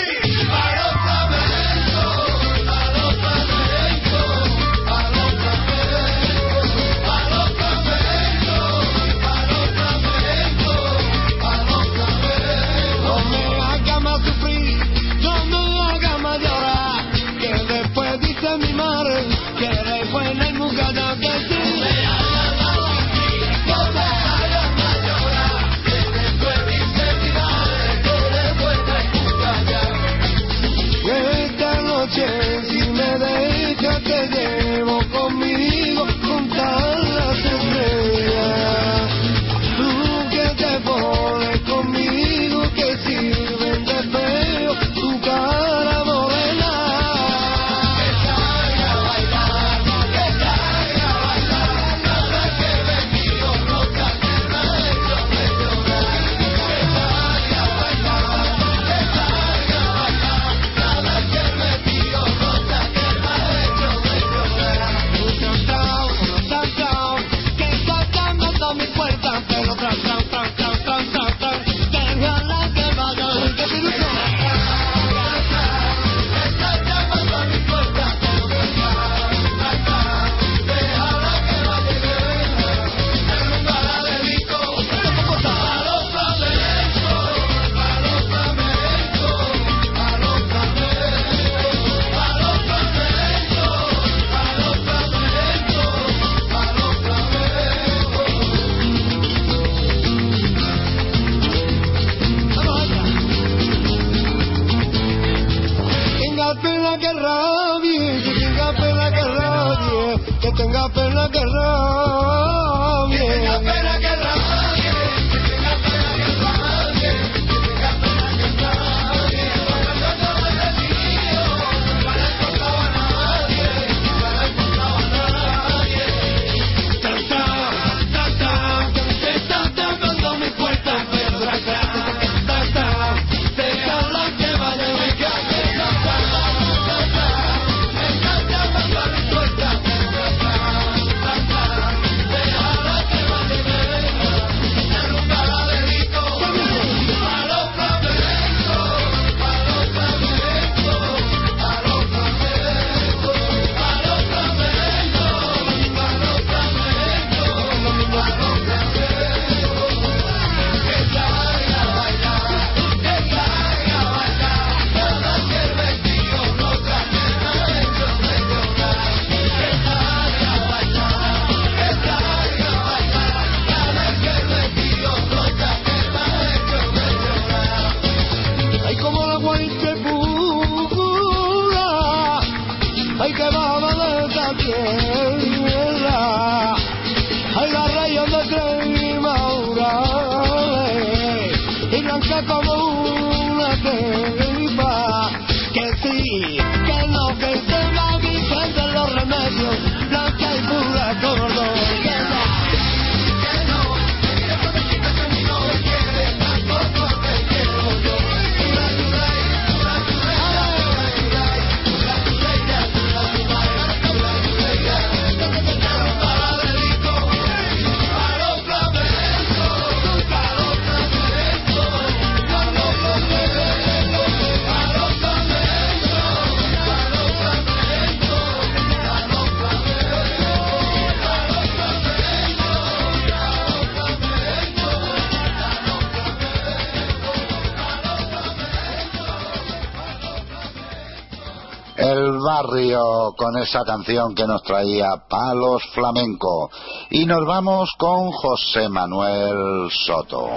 con esa canción que nos traía Palos Flamenco. Y nos vamos con José Manuel Soto.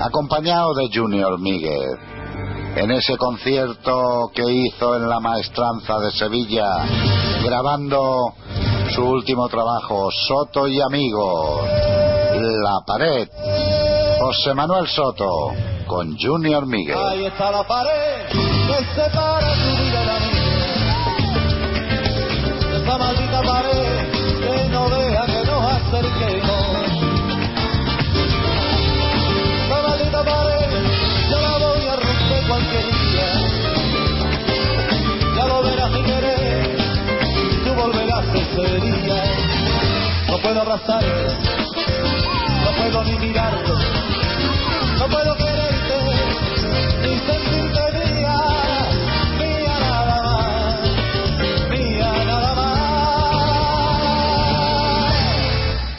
Acompañado de Junior Míguez. En ese concierto que hizo en la Maestranza de Sevilla, grabando su último trabajo, Soto y Amigos, La Pared. José Manuel Soto, con Junior Míguez. Ahí está la pared que separa No puedo abrazarte, no puedo ni mirarte. No puedo quererte ni sentirte mía, mía nada más, mía nada más.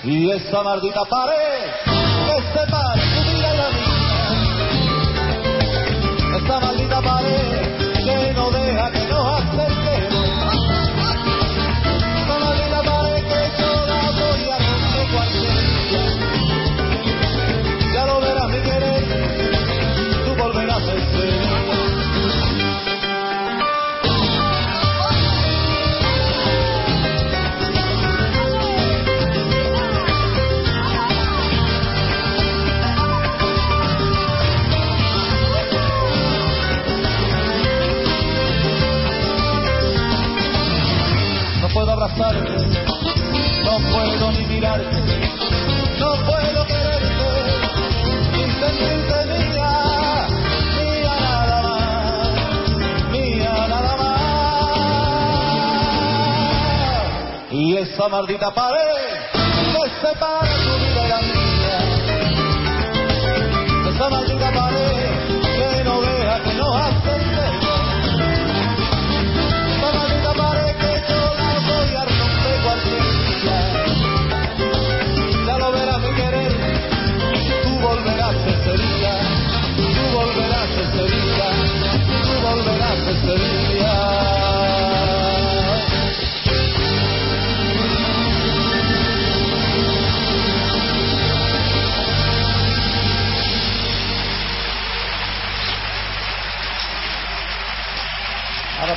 Y esa maldita pared no puedo ni mirarte, no puedo quererte, ni sentirte mía, mía nada más, mía nada más. Y esa maldita pared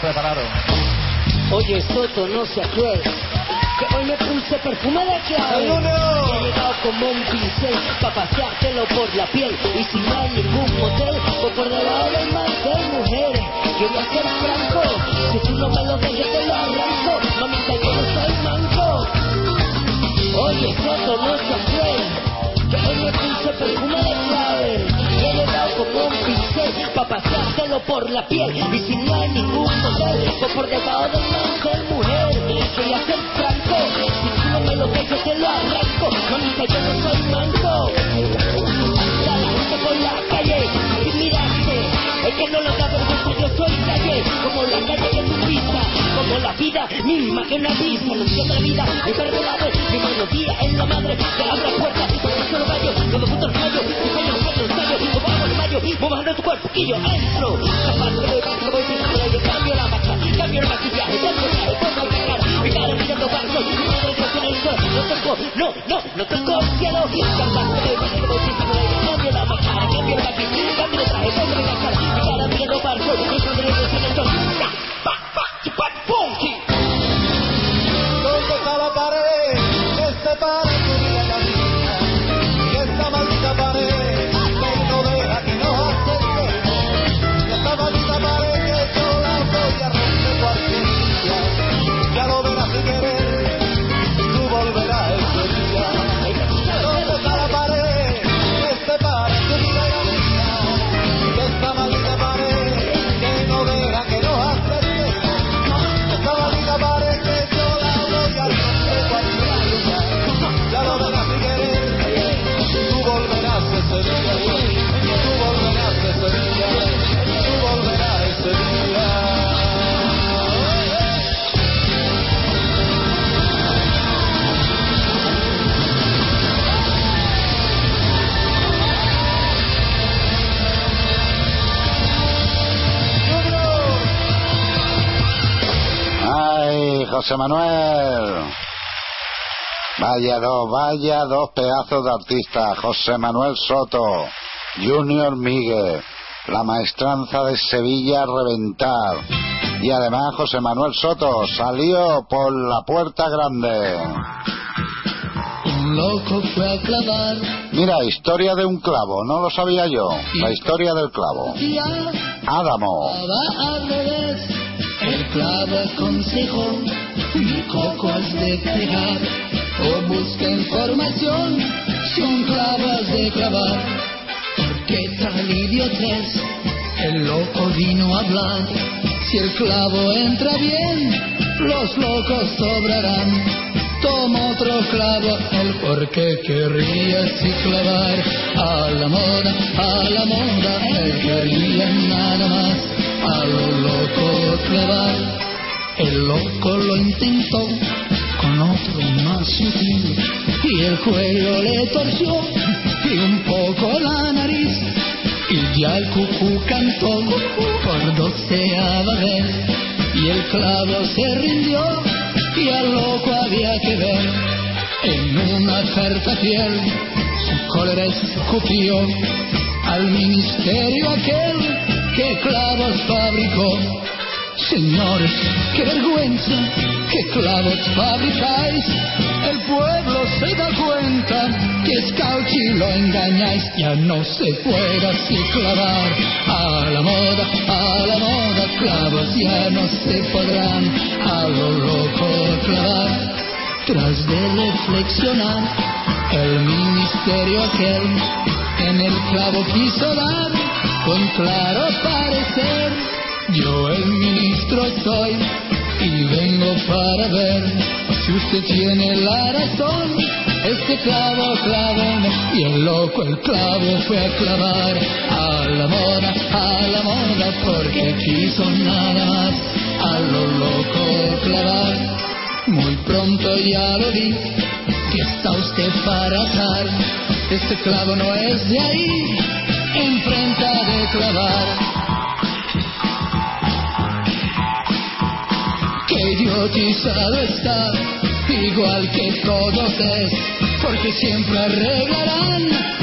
prepararon. Oye, Soto, no seas cruel. Que hoy me puse perfume de clave. ¡El lunes! Y he llegado como un pincel para paseártelo por la piel. Y si no hay ningún motel, o por debajo del mantel, mujeres. Yo voy a ser franco. Si tú no me lo dejes, te lo arranco. Mamita, yo no soy manco. Oye, Soto, no seas cruel. Que hoy me puse perfume de clave. Llegado como un pincel para paseártelo por la piel. Y si no hay ningún motel, o por debajo del mantel, mujer. Voy a ser franco. Si tú no me lo dejas, te lo arranco. Mamita, yo no soy manco. Anda la gente por la calle y mirarte. Es que no lo da vergüenza, yo soy calle. Como la calle que tú pisas. Como la vida misma que una vista. No la vida, mi perdonado. Mi melodía es la madre abre la puerta. Y por eso lo gallo, todo al fallo. Mi sueño, sueño, ensayo. O vamos de mayo, voy bajando tu cuerpo y yo entro. Capaz que José Manuel. Vaya dos, vaya dos pedazos de artistas. José Manuel Soto, Junior Miguel, la maestranza de Sevilla a reventar. Y además José Manuel Soto salió por la puerta grande. Un loco fue a clavar Mira, historia de un clavo, no lo sabía yo. La historia del clavo. Adamo. El clavo aconsejó, mi coco has de pegar. O busca información, si un clavo has de clavar. ¿Por qué tal idiotez? El loco vino a hablar. Si el clavo entra bien, los locos sobrarán. Toma otro clavo, el por qué querría si clavar a la moda, a la moda, él quería nada más a lo loco clavar. El loco lo intentó con otro más sutil y el cuello le torció y un poco la nariz y ya el cucú cantó por doceava vez y el clavo se rindió y al loco había que ver. En una carta fiel su cólera escupió al ministerio aquel que clavos fabricó señores qué vergüenza qué clavos fabricáis. El pueblo se da cuenta que es cauchi lo engañáis. Ya no se puede así clavar. A la moda a la moda clavos ya no se podrán. A lo loco clavar tras de reflexionar el ministerio aquel en el clavo quiso dar con claro parecer yo el ministro soy y vengo para ver si usted tiene la razón. Este clavo cláveme y el loco el clavo fue a clavar a la moda a la moda porque quiso nada más a lo loco clavar. Muy pronto ya lo vi que está usted para azar este clavo no es de ahí enfrenta de clavar idiotizado está, igual que todos es, porque siempre arreglarán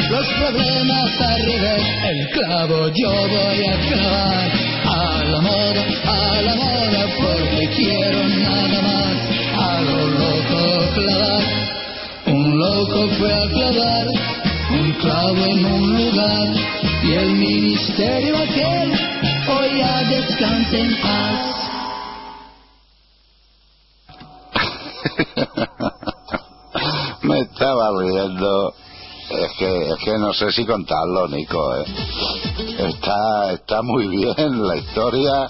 los problemas al revés. El clavo yo voy a clavar, a la moda, a la moda, porque quiero nada más, a lo loco clavar. Un loco fue a clavar un clavo en un lugar, y el ministerio aquel hoy ya descansa en paz. Me estaba riendo. Es que, es que no sé si contarlo, Nico. ¿eh? Está, está muy bien la historia,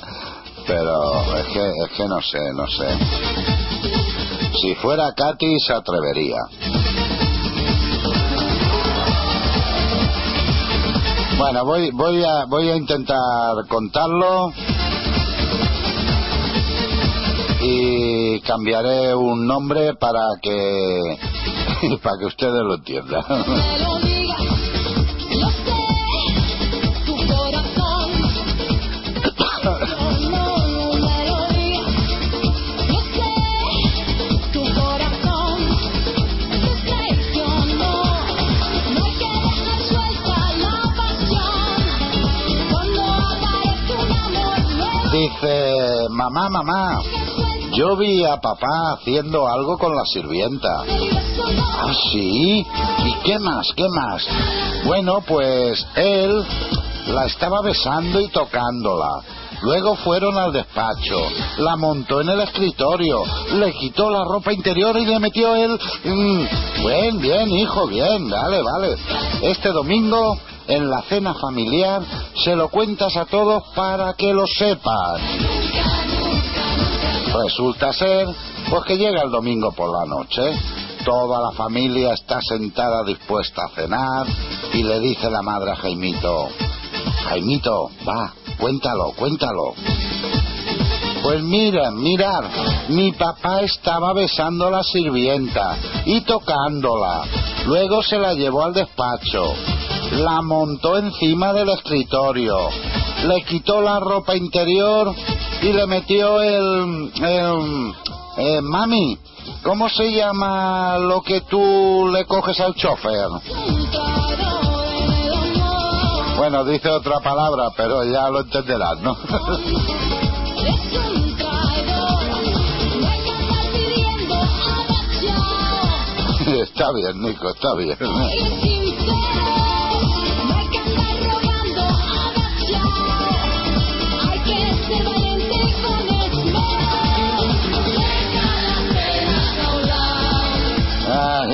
pero es que, es que no sé, no sé. Si fuera Katy, se atrevería. Bueno, voy, voy, a, voy a intentar contarlo y cambiaré un nombre para que para que ustedes lo entiendan. Dice, mamá, mamá, yo vi a papá haciendo algo con la sirvienta. ¿Ah, sí? ¿Y qué más? ¿Qué más? Bueno, pues él la estaba besando y tocándola. Luego fueron al despacho, la montó en el escritorio, le quitó la ropa interior y le metió él... Mm, bien, bien, hijo, bien, vale, vale. Este domingo, en la cena familiar, se lo cuentas a todos para que lo sepan. Resulta ser, pues que llega el domingo por la noche, toda la familia está sentada dispuesta a cenar y le dice la madre a Jaimito, Jaimito, va, cuéntalo, cuéntalo. Pues mira, mirad, mi papá estaba besando a la sirvienta y tocándola. Luego se la llevó al despacho, la montó encima del escritorio, le quitó la ropa interior y le metió el, eh, mami, ¿cómo se llama lo que tú le coges al chofer? Bueno, dice otra palabra, pero ya lo entenderás, ¿no? está bien, Nico, está bien.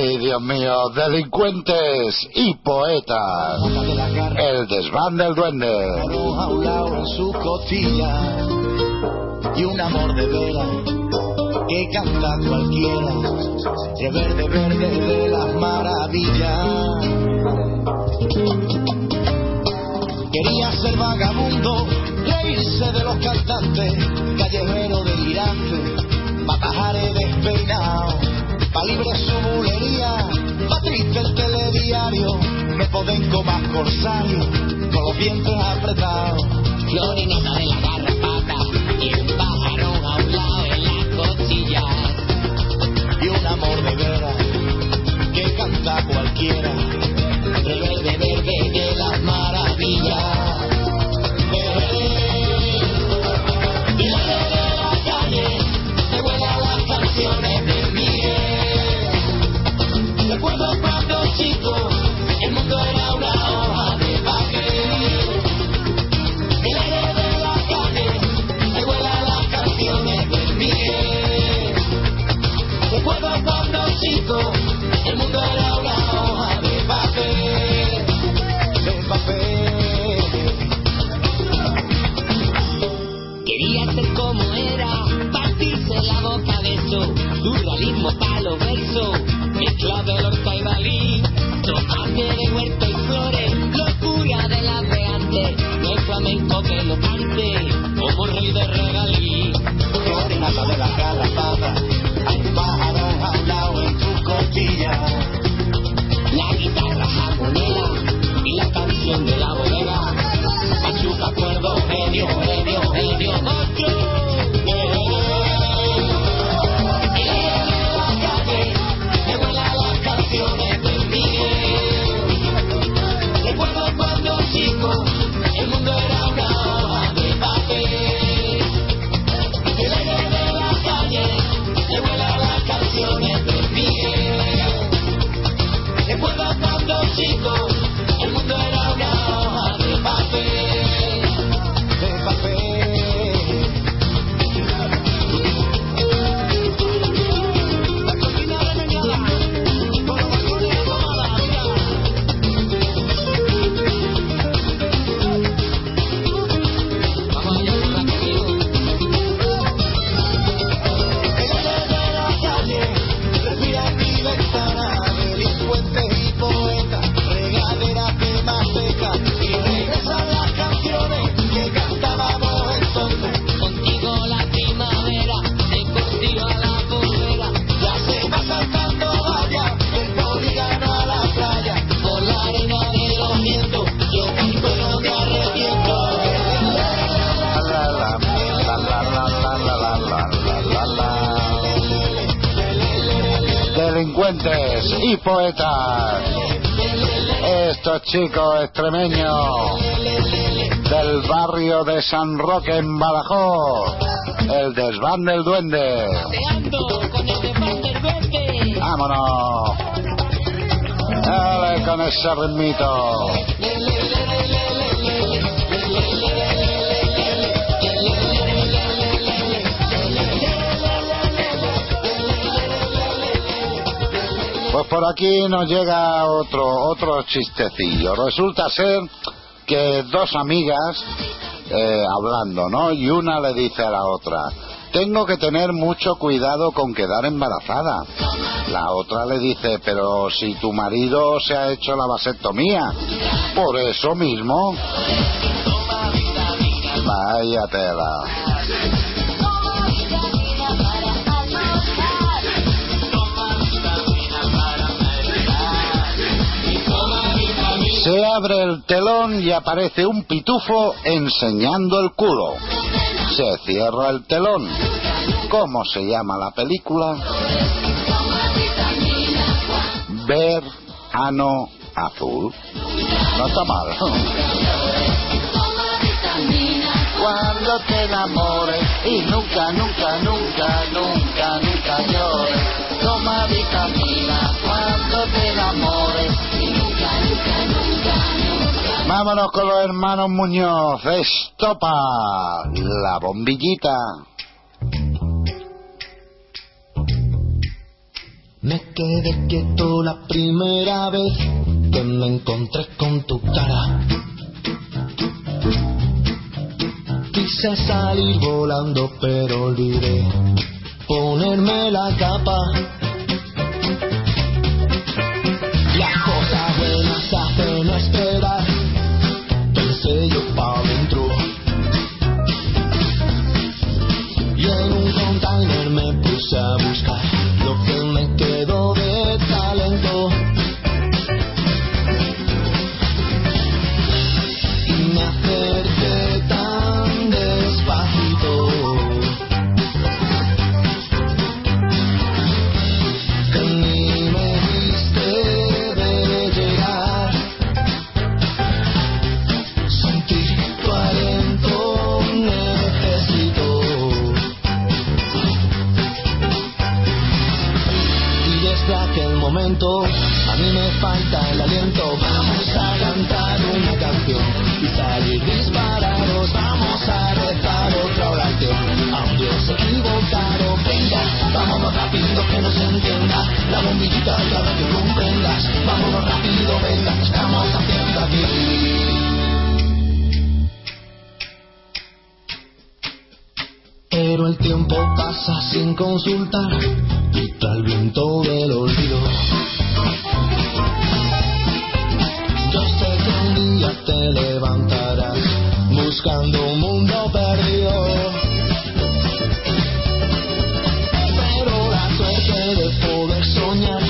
Ay, Dios mío, delincuentes y poetas. El desván del duende. en su costilla y un amor de veras que canta cualquiera de verde verde de las maravillas quería ser vagabundo reírse de los cantantes callejero delirante matajares despeinado pa libre su bulería me poden más corsario con los dientes apretados Florineta de la garrapata y un pájaro a un lado en la costilla. y un amor de veras que canta cualquiera El mundo era una hoja de paje. El aire de la calle, me huelan las canciones de mierda. Después de un el mundo era una hoja de papel. De papel. Quería ser como era, partirse la boca de eso. Durga mismo para los bersos, mezclado los. Delincuentes y poetas. Estos chicos extremeños del barrio de San Roque en Badajoz. El desván del duende. Paseando con el desván del duende. Vámonos. Dale con ese ritmito. Pues por aquí nos llega otro otro chistecillo. Resulta ser que dos amigas eh, hablando, ¿no? Y una le dice a la otra, tengo que tener mucho cuidado con quedar embarazada. La otra le dice, pero si tu marido se ha hecho la vasectomía, por eso mismo. Vaya tela. Se abre el telón y aparece un pitufo enseñando el culo. Se cierra el telón. ¿Cómo se llama la película? Verano Azul. No está mal. Cuando te enamores y nunca, nunca, nunca, nunca, nunca llores. Toma vitamina cuando te enamores Vámonos con los hermanos Muñoz. Estopa la bombillita. Me quedé quieto la primera vez que me encontré con tu cara. Quise salir volando pero olvidé ponerme la capa. Las cosas buenas hacen esperar, a mí me falta el aliento. Vamos a cantar una canción y salir disparados. Vamos a rezar otra oración a un Dios equivocado. Venga, vámonos rápido que no se entienda la bombillita para que comprendas. Vámonos rápido, venga, estamos haciendo aquí. Pero el tiempo pasa sin consultar trae el viento del olvido. Buscando un mundo perdido. Pero la suerte de poder soñar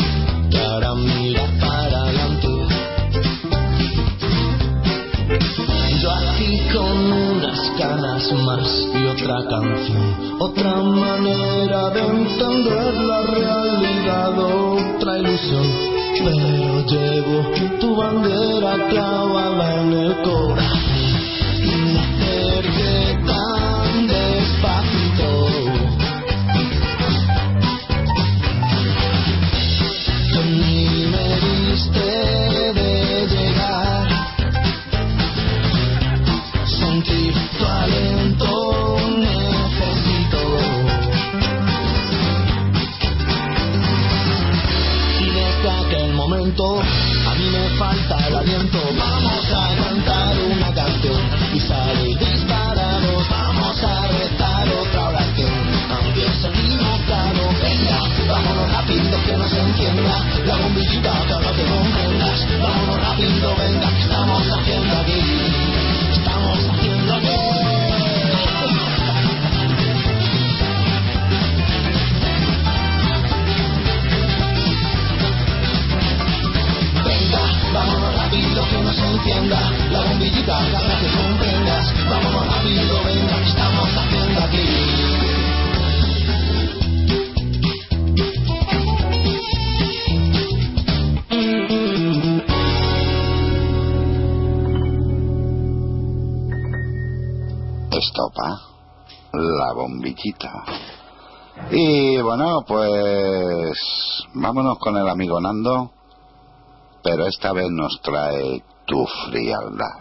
te hará mirar para adelante. Yo aquí con unas ganas más y otra canción, otra manera de entender la realidad, otra ilusión. Pero llevo tu bandera clavada en el corazón a mí me falta el aliento. Vamos a cantar una canción. Y salir disparados Vamos a rezar otra oración. Aunque es equivocado Venga, vámonos rápido que no se entienda. La bombillita que ahora te comprendas. Vámonos rápido, venga, La bombillita para que comprendas. Vámonos rápido, venga, que estamos haciendo aquí. Estopa. La bombillita. Y bueno, pues vámonos con el amigo Nando, pero esta vez nos trae tu frialdad.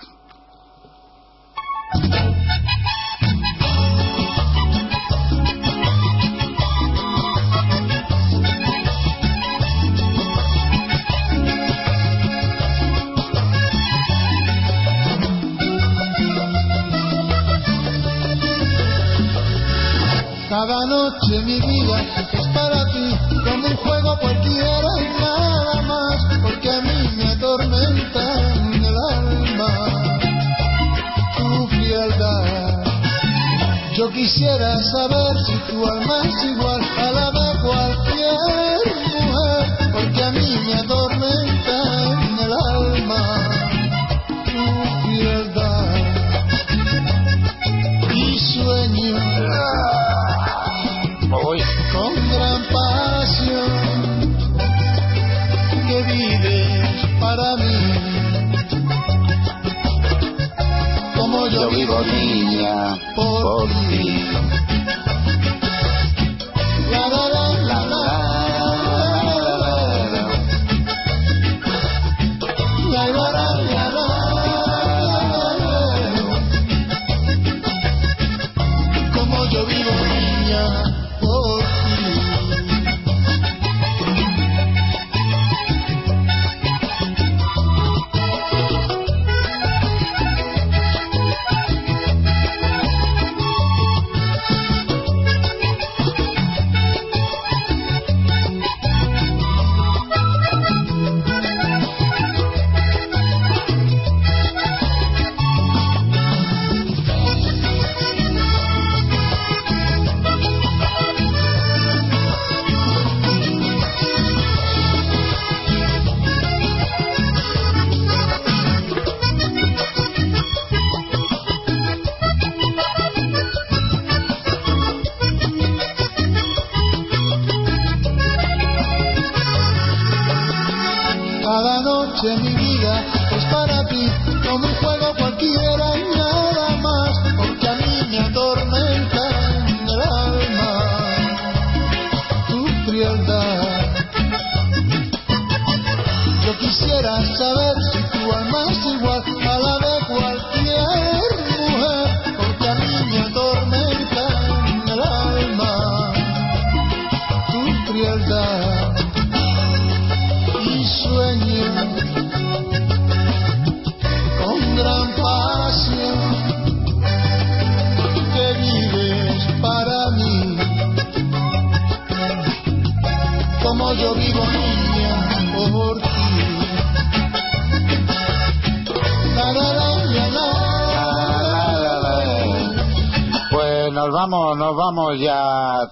Cada noche mi vida es para ti, como un juego cualquiera Quisiera saber si tu alma es igual a la de cualquier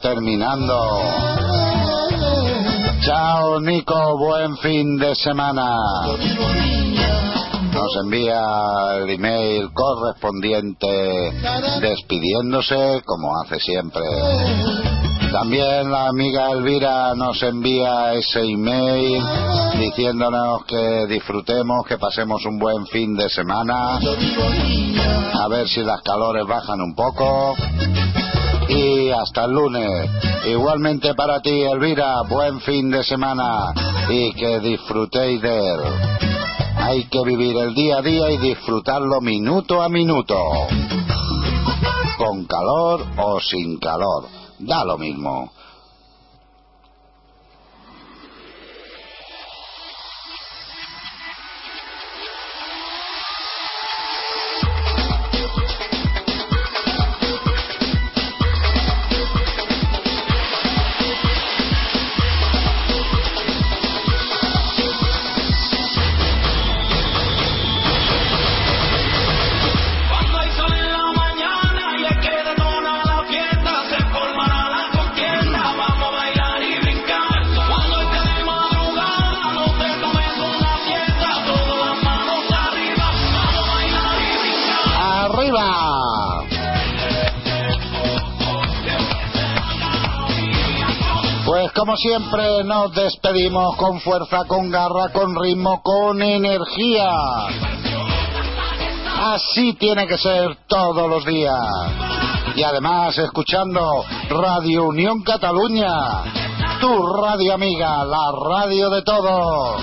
terminando. Chao Nico, buen fin de semana. Nos envía el email correspondiente despidiéndose como hace siempre. También la amiga Elvira nos envía ese email diciéndonos que disfrutemos, que pasemos un buen fin de semana. A ver si las calores bajan un poco. Y hasta el lunes. Igualmente para ti, Elvira, buen fin de semana y que disfrutéis de él. Hay que vivir el día a día y disfrutarlo minuto a minuto. Con calor o sin calor. Da lo mismo. Como siempre nos despedimos con fuerza, con garra, con ritmo, con energía. Así tiene que ser todos los días. Y además escuchando Radio Unión Cataluña, tu radio amiga, la radio de todos.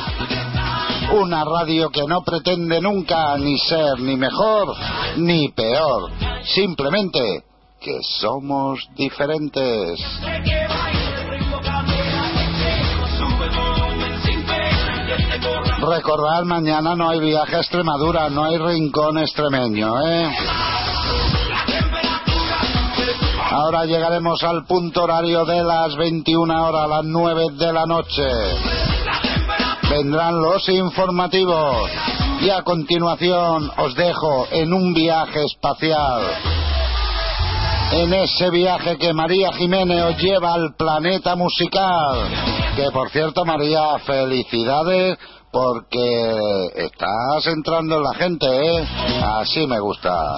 Una radio que no pretende nunca ni ser ni mejor ni peor. Simplemente que somos diferentes. Recordad, mañana no hay viaje a Extremadura, no hay rincón extremeño, ¿eh? Ahora llegaremos al punto horario de las 21 horas, las 9 de la noche. Vendrán los informativos y a continuación os dejo en un viaje espacial. En ese viaje que María Jiménez os lleva al planeta musical. Que por cierto, María, felicidades porque estás entrando en la gente, ¿eh? Así me gusta.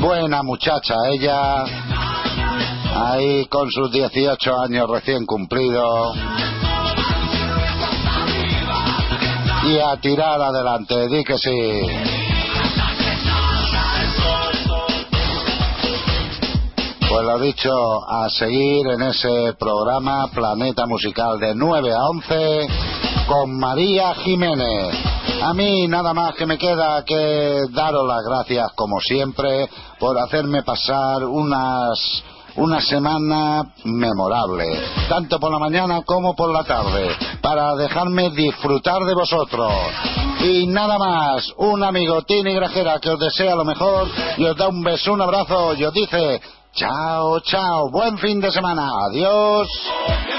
Buena muchacha ella, ahí con sus 18 años recién cumplidos. Y a tirar adelante, di que sí. Pues lo dicho, a seguir en ese programa Planeta Musical de 9 a 11 con María Jiménez. A mí nada más que me queda que daros las gracias como siempre por hacerme pasar unas una semana memorable, tanto por la mañana como por la tarde, para dejarme disfrutar de vosotros. Y nada más, un amigo Tini Grajera que os desea lo mejor y os da un beso, un abrazo y os dice chao, chao, buen fin de semana, adiós.